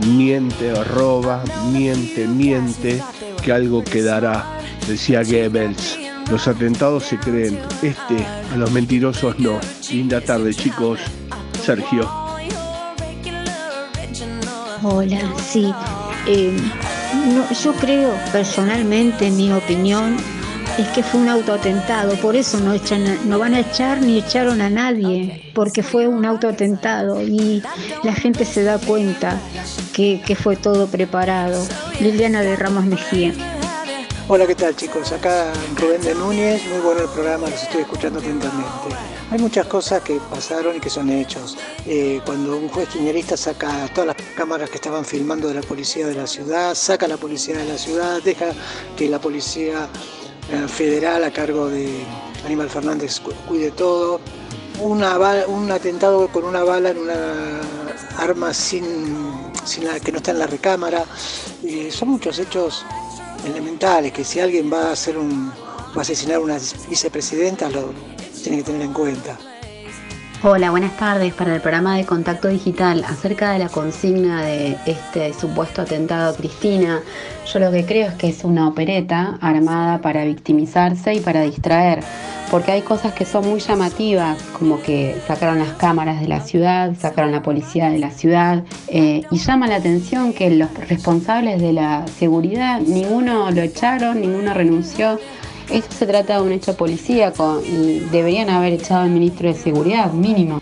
miente, roba, miente, miente, que algo quedará, decía Goebbels. Los atentados se creen, este a los mentirosos no. Linda tarde chicos, Sergio. Hola, sí. Eh, yo creo personalmente, en mi opinión, es que fue un autoatentado, por eso no, echan, no van a echar ni echaron a nadie, porque fue un autoatentado y la gente se da cuenta que, fue todo preparado. Liliana de Ramos Mejía. Hola, ¿qué tal chicos? Acá Rubén de Núñez, muy bueno el programa, los estoy escuchando atentamente. Hay muchas cosas que pasaron y que son hechos. Eh, cuando un juez quiñerista saca todas las cámaras que estaban filmando de la policía de la ciudad, saca a la policía de la ciudad, deja que la policía federal a cargo de Aníbal Fernández cuide todo. Un atentado con una bala en una arma sin, la, que no está en la recámara. son muchos hechos elementales que si alguien va a hacer un va a asesinar a una vicepresidenta lo tiene que tener en cuenta. Hola, buenas tardes. Para el programa de Contacto Digital, acerca de la consigna de este supuesto atentado a Cristina, yo lo que creo es que es una opereta armada para victimizarse y para distraer, porque hay cosas que son muy llamativas, como que sacaron las cámaras de la ciudad, sacaron la policía de la ciudad, eh, y llama la atención que los responsables de la seguridad, ninguno lo echaron, ninguno renunció. Esto se trata de un hecho policíaco y deberían haber echado al ministro de Seguridad, mínimo.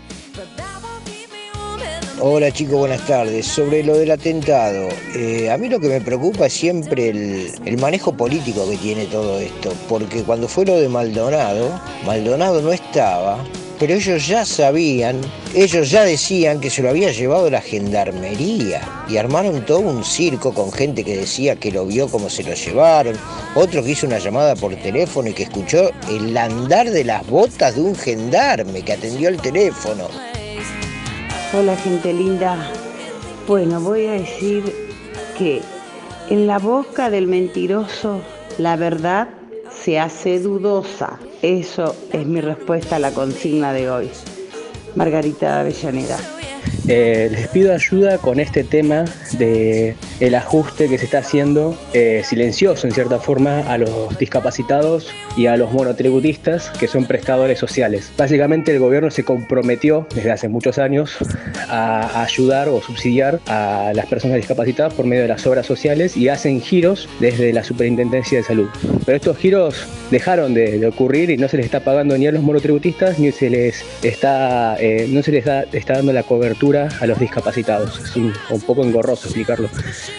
Hola chicos, buenas tardes. Sobre lo del atentado, eh, a mí lo que me preocupa es siempre el, manejo político que tiene todo esto, porque cuando fue lo de Maldonado, Maldonado no estaba pero ellos ya sabían, ellos ya decían que se lo había llevado la gendarmería y armaron todo un circo con gente que decía que lo vio como se lo llevaron, otro que hizo una llamada por teléfono y que escuchó el andar de las botas de un gendarme que atendió el teléfono. Hola gente linda, bueno voy a decir que en la boca del mentiroso la verdad se hace dudosa. Eso es mi respuesta a la consigna de hoy. Margarita Avellaneda. Eh, les pido ayuda con este tema de el ajuste que se está haciendo eh, silencioso en cierta forma a los discapacitados y a los monotributistas que son prestadores sociales. Básicamente el gobierno se comprometió desde hace muchos años a, ayudar o subsidiar a las personas discapacitadas por medio de las obras sociales y hacen giros desde la Superintendencia de Salud. Pero estos giros dejaron de, ocurrir y no se les está pagando ni a los monotributistas ni se les está, eh, no se les está dando la cobertura a los discapacitados. Es un, poco engorroso explicarlo.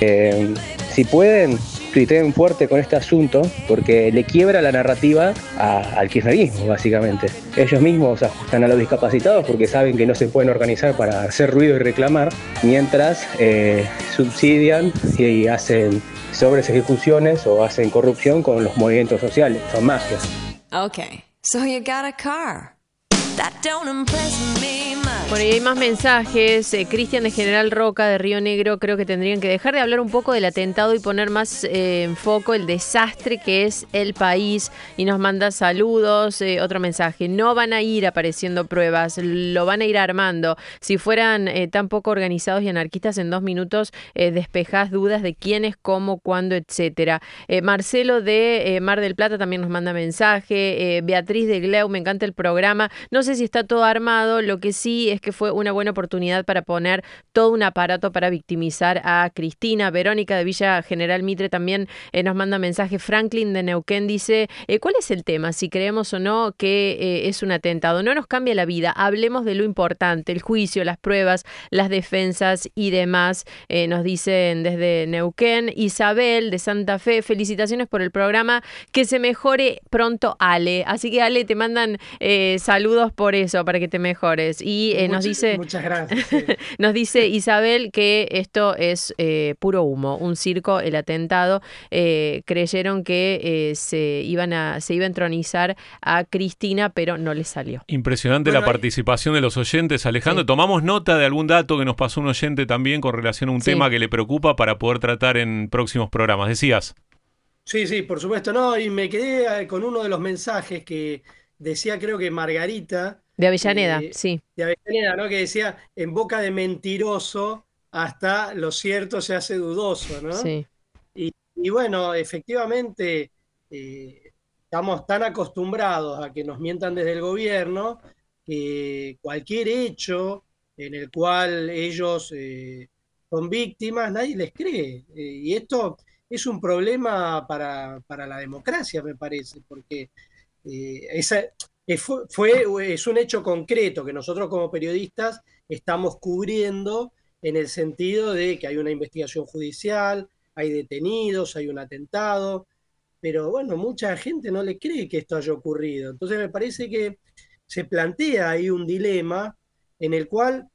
Eh, si pueden, tuiteen fuerte con este asunto porque le quiebra la narrativa al kirchnerismo, básicamente. Ellos mismos ajustan a los discapacitados porque saben que no se pueden organizar para hacer ruido y reclamar, mientras eh, subsidian y hacen sobres ejecuciones o hacen corrupción con los movimientos sociales. Son magias. Okay, so you got a car. Bueno, y hay más mensajes. Eh, Cristian de General Roca de Río Negro creo que tendrían que dejar de hablar un poco del atentado y poner más eh, en foco el desastre que es el país. Y nos manda saludos. Eh, otro mensaje. No van a ir apareciendo pruebas, lo van a ir armando. Si fueran tan poco organizados y anarquistas en dos minutos, despejás dudas de quién es, cómo, cuándo, etcétera. Marcelo de Mar del Plata también nos manda mensaje. Beatriz de Gleu, me encanta el programa. No sé si está todo armado, lo que sí es que fue una buena oportunidad para poner todo un aparato para victimizar a Cristina. Verónica de Villa General Mitre también eh, nos manda mensaje. Franklin de Neuquén dice, eh, ¿cuál es el tema? Si creemos o no que eh, es un atentado. No nos cambia la vida. Hablemos de lo importante, el juicio, las pruebas, las defensas y demás. nos dicen desde Neuquén. Isabel de Santa Fe, felicitaciones por el programa. Que se mejore pronto Ale. Así que Ale, te mandan saludos por eso, para que te mejores. Y nos dice, muchas gracias. *laughs* nos dice Isabel que esto es eh, puro humo, un circo, el atentado. Eh, creyeron que eh, se iban a se iba a entronizar a Cristina, pero no le salió. Impresionante la participación de los oyentes, Alejandro. Tomamos nota de algún dato que nos pasó un oyente también con relación a un tema que le preocupa para poder tratar en próximos programas. Decías. Sí, sí, por supuesto, no, y me quedé con uno de los mensajes que decía, creo que Margarita, de Avellaneda, eh, sí. De Avellaneda, ¿no? Que decía, en boca de mentiroso hasta lo cierto se hace dudoso, ¿no? Sí. Y, bueno, efectivamente, eh, estamos tan acostumbrados a que nos mientan desde el gobierno que cualquier hecho en el cual ellos eh, son víctimas, nadie les cree. y esto es un problema para, para, la democracia, me parece, porque esa, fue, es un hecho concreto que nosotros como periodistas estamos cubriendo en el sentido de que hay una investigación judicial, hay detenidos, hay un atentado, pero bueno, mucha gente no le cree que esto haya ocurrido. Entonces me parece que se plantea ahí un dilema en el cual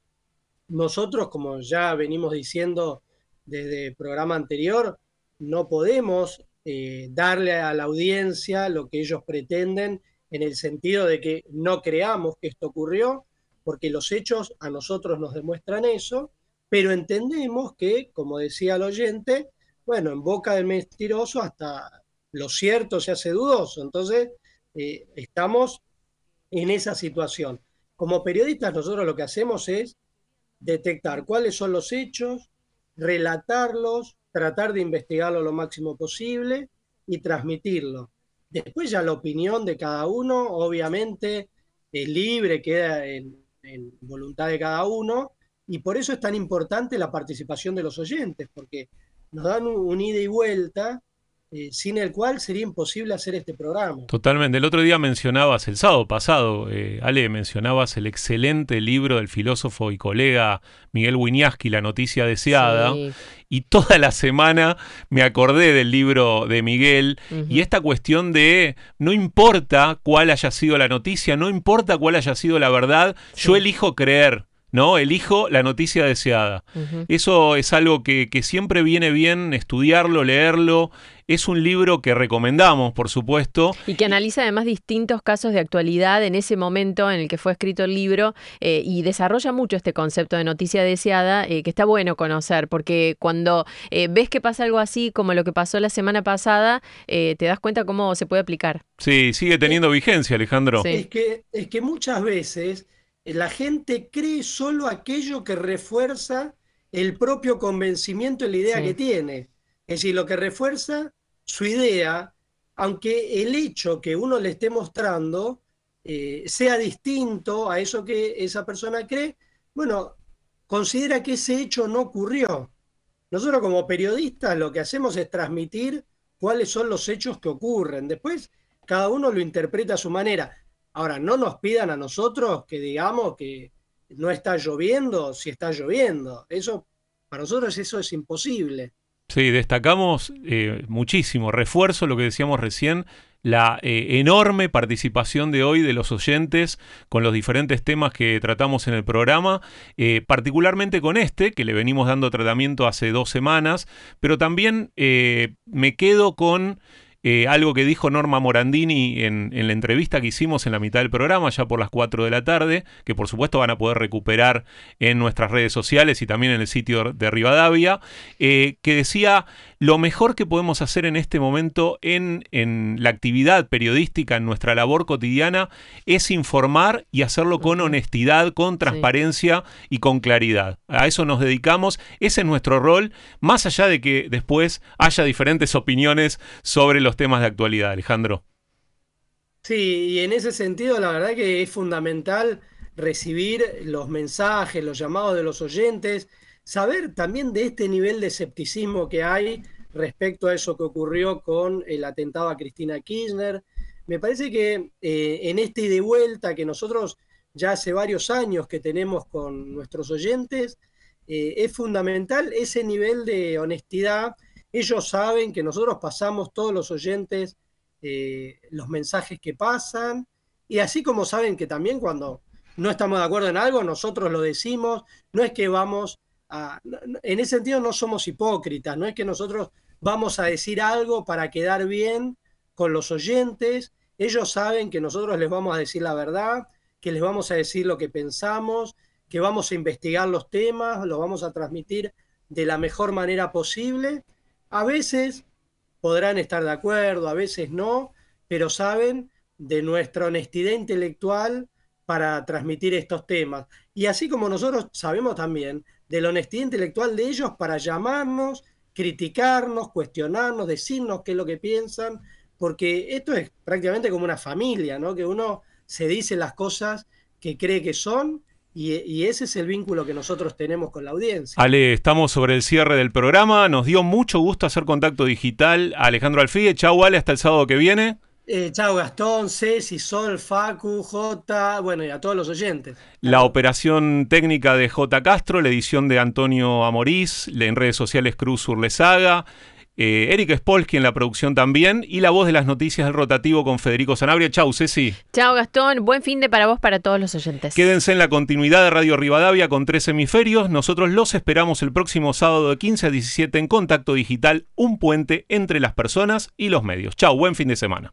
nosotros, como ya venimos diciendo desde el programa anterior, no podemos eh, darle a la audiencia lo que ellos pretenden en el sentido de que no creamos que esto ocurrió, porque los hechos a nosotros nos demuestran eso, pero entendemos que, como decía el oyente, bueno, en boca del mentiroso hasta lo cierto se hace dudoso. Entonces, eh, estamos en esa situación. Como periodistas nosotros lo que hacemos es detectar cuáles son los hechos, relatarlos, tratar de investigarlo lo máximo posible y transmitirlo. Después ya la opinión de cada uno, obviamente, es libre, queda en, voluntad de cada uno, y por eso es tan importante la participación de los oyentes, porque nos dan un ida y vuelta eh, sin el cual sería imposible hacer este programa. Totalmente. El otro día mencionabas, el sábado pasado, eh, Ale, mencionabas el excelente libro del filósofo y colega Miguel Wiñaski, La noticia deseada. Y toda la semana me acordé del libro de Miguel y esta cuestión de no importa cuál haya sido la noticia, no importa cuál haya sido la verdad, yo elijo creer. ¿No? Elijo la noticia deseada. Eso es algo que, siempre viene bien estudiarlo, leerlo. Es un libro que recomendamos, por supuesto. Y que analiza además distintos casos de actualidad en ese momento en el que fue escrito el libro eh, y desarrolla mucho este concepto de noticia deseada eh, que está bueno conocer, porque cuando eh, ves que pasa algo así como lo que pasó la semana pasada, te das cuenta cómo se puede aplicar. Sí, sigue teniendo vigencia, Alejandro. Es, que, es que muchas veces la gente cree solo aquello que refuerza el propio convencimiento y la idea que tiene. Es decir, lo que refuerza su idea, aunque el hecho que uno le esté mostrando eh, sea distinto a eso que esa persona cree, bueno, considera que ese hecho no ocurrió. Nosotros como periodistas lo que hacemos es transmitir cuáles son los hechos que ocurren. Después, cada uno lo interpreta a su manera. Ahora, no nos pidan a nosotros que digamos que no está lloviendo si está lloviendo. Eso, para nosotros eso es imposible. Sí, destacamos eh, muchísimo, refuerzo lo que decíamos recién, la eh, enorme participación de hoy de los oyentes con los diferentes temas que tratamos en el programa, eh, particularmente con este, que le venimos dando tratamiento hace dos semanas, pero también me quedo con eh, algo que dijo Norma Morandini en, la entrevista que hicimos en la mitad del programa, ya por las 4 de la tarde, que por supuesto van a poder recuperar en nuestras redes sociales y también en el sitio de Rivadavia, eh, que decía lo mejor que podemos hacer en este momento en, la actividad periodística, en nuestra labor cotidiana, es informar y hacerlo con honestidad, con transparencia y con claridad. A eso nos dedicamos, ese es nuestro rol, más allá de que después haya diferentes opiniones sobre los temas de actualidad, Alejandro. Sí, y en ese sentido la verdad que es fundamental recibir los mensajes, los llamados de los oyentes, saber también de este nivel de escepticismo que hay respecto a eso que ocurrió con el atentado a Cristina Kirchner. Me parece que eh, en este de vuelta que nosotros ya hace varios años que tenemos con nuestros oyentes, eh, es fundamental ese nivel de honestidad. Ellos saben que nosotros pasamos todos los oyentes eh, los mensajes que pasan y así como saben que también cuando no estamos de acuerdo en algo, nosotros lo decimos, no es que vamos a... En ese sentido no somos hipócritas, no es que nosotros vamos a decir algo para quedar bien con los oyentes. Ellos saben que nosotros les vamos a decir la verdad, que les vamos a decir lo que pensamos, que vamos a investigar los temas, lo vamos a transmitir de la mejor manera posible. A veces podrán estar de acuerdo, a veces no, pero saben de nuestra honestidad intelectual para transmitir estos temas. Y así como nosotros sabemos también de la honestidad intelectual de ellos para llamarnos criticarnos, cuestionarnos, decirnos qué es lo que piensan, porque esto es prácticamente como una familia, ¿no? Que uno se dice las cosas que cree que son y, ese es el vínculo que nosotros tenemos con la audiencia. Ale, estamos sobre el cierre del programa. Nos dio mucho gusto hacer contacto digital. Alejandro Alfie, chau Ale, hasta el sábado que viene. Eh, chao Gastón, Ceci, Sol, Facu, J, bueno, y a todos los oyentes. La operación técnica de J. Castro, la edición de Antonio Amorís, en redes sociales Cruz Urlesaga, eh, Erika Spolsky en la producción también y la voz de las noticias del rotativo con Federico Sanabria. Chau, Ceci. Chao, Gastón. Buen fin de para vos, para todos los oyentes. Quédense en la continuidad de Radio Rivadavia con tres hemisferios. Nosotros los esperamos el próximo sábado de 15 a 17 en Contacto Digital, un puente entre las personas y los medios. Chau, buen fin de semana.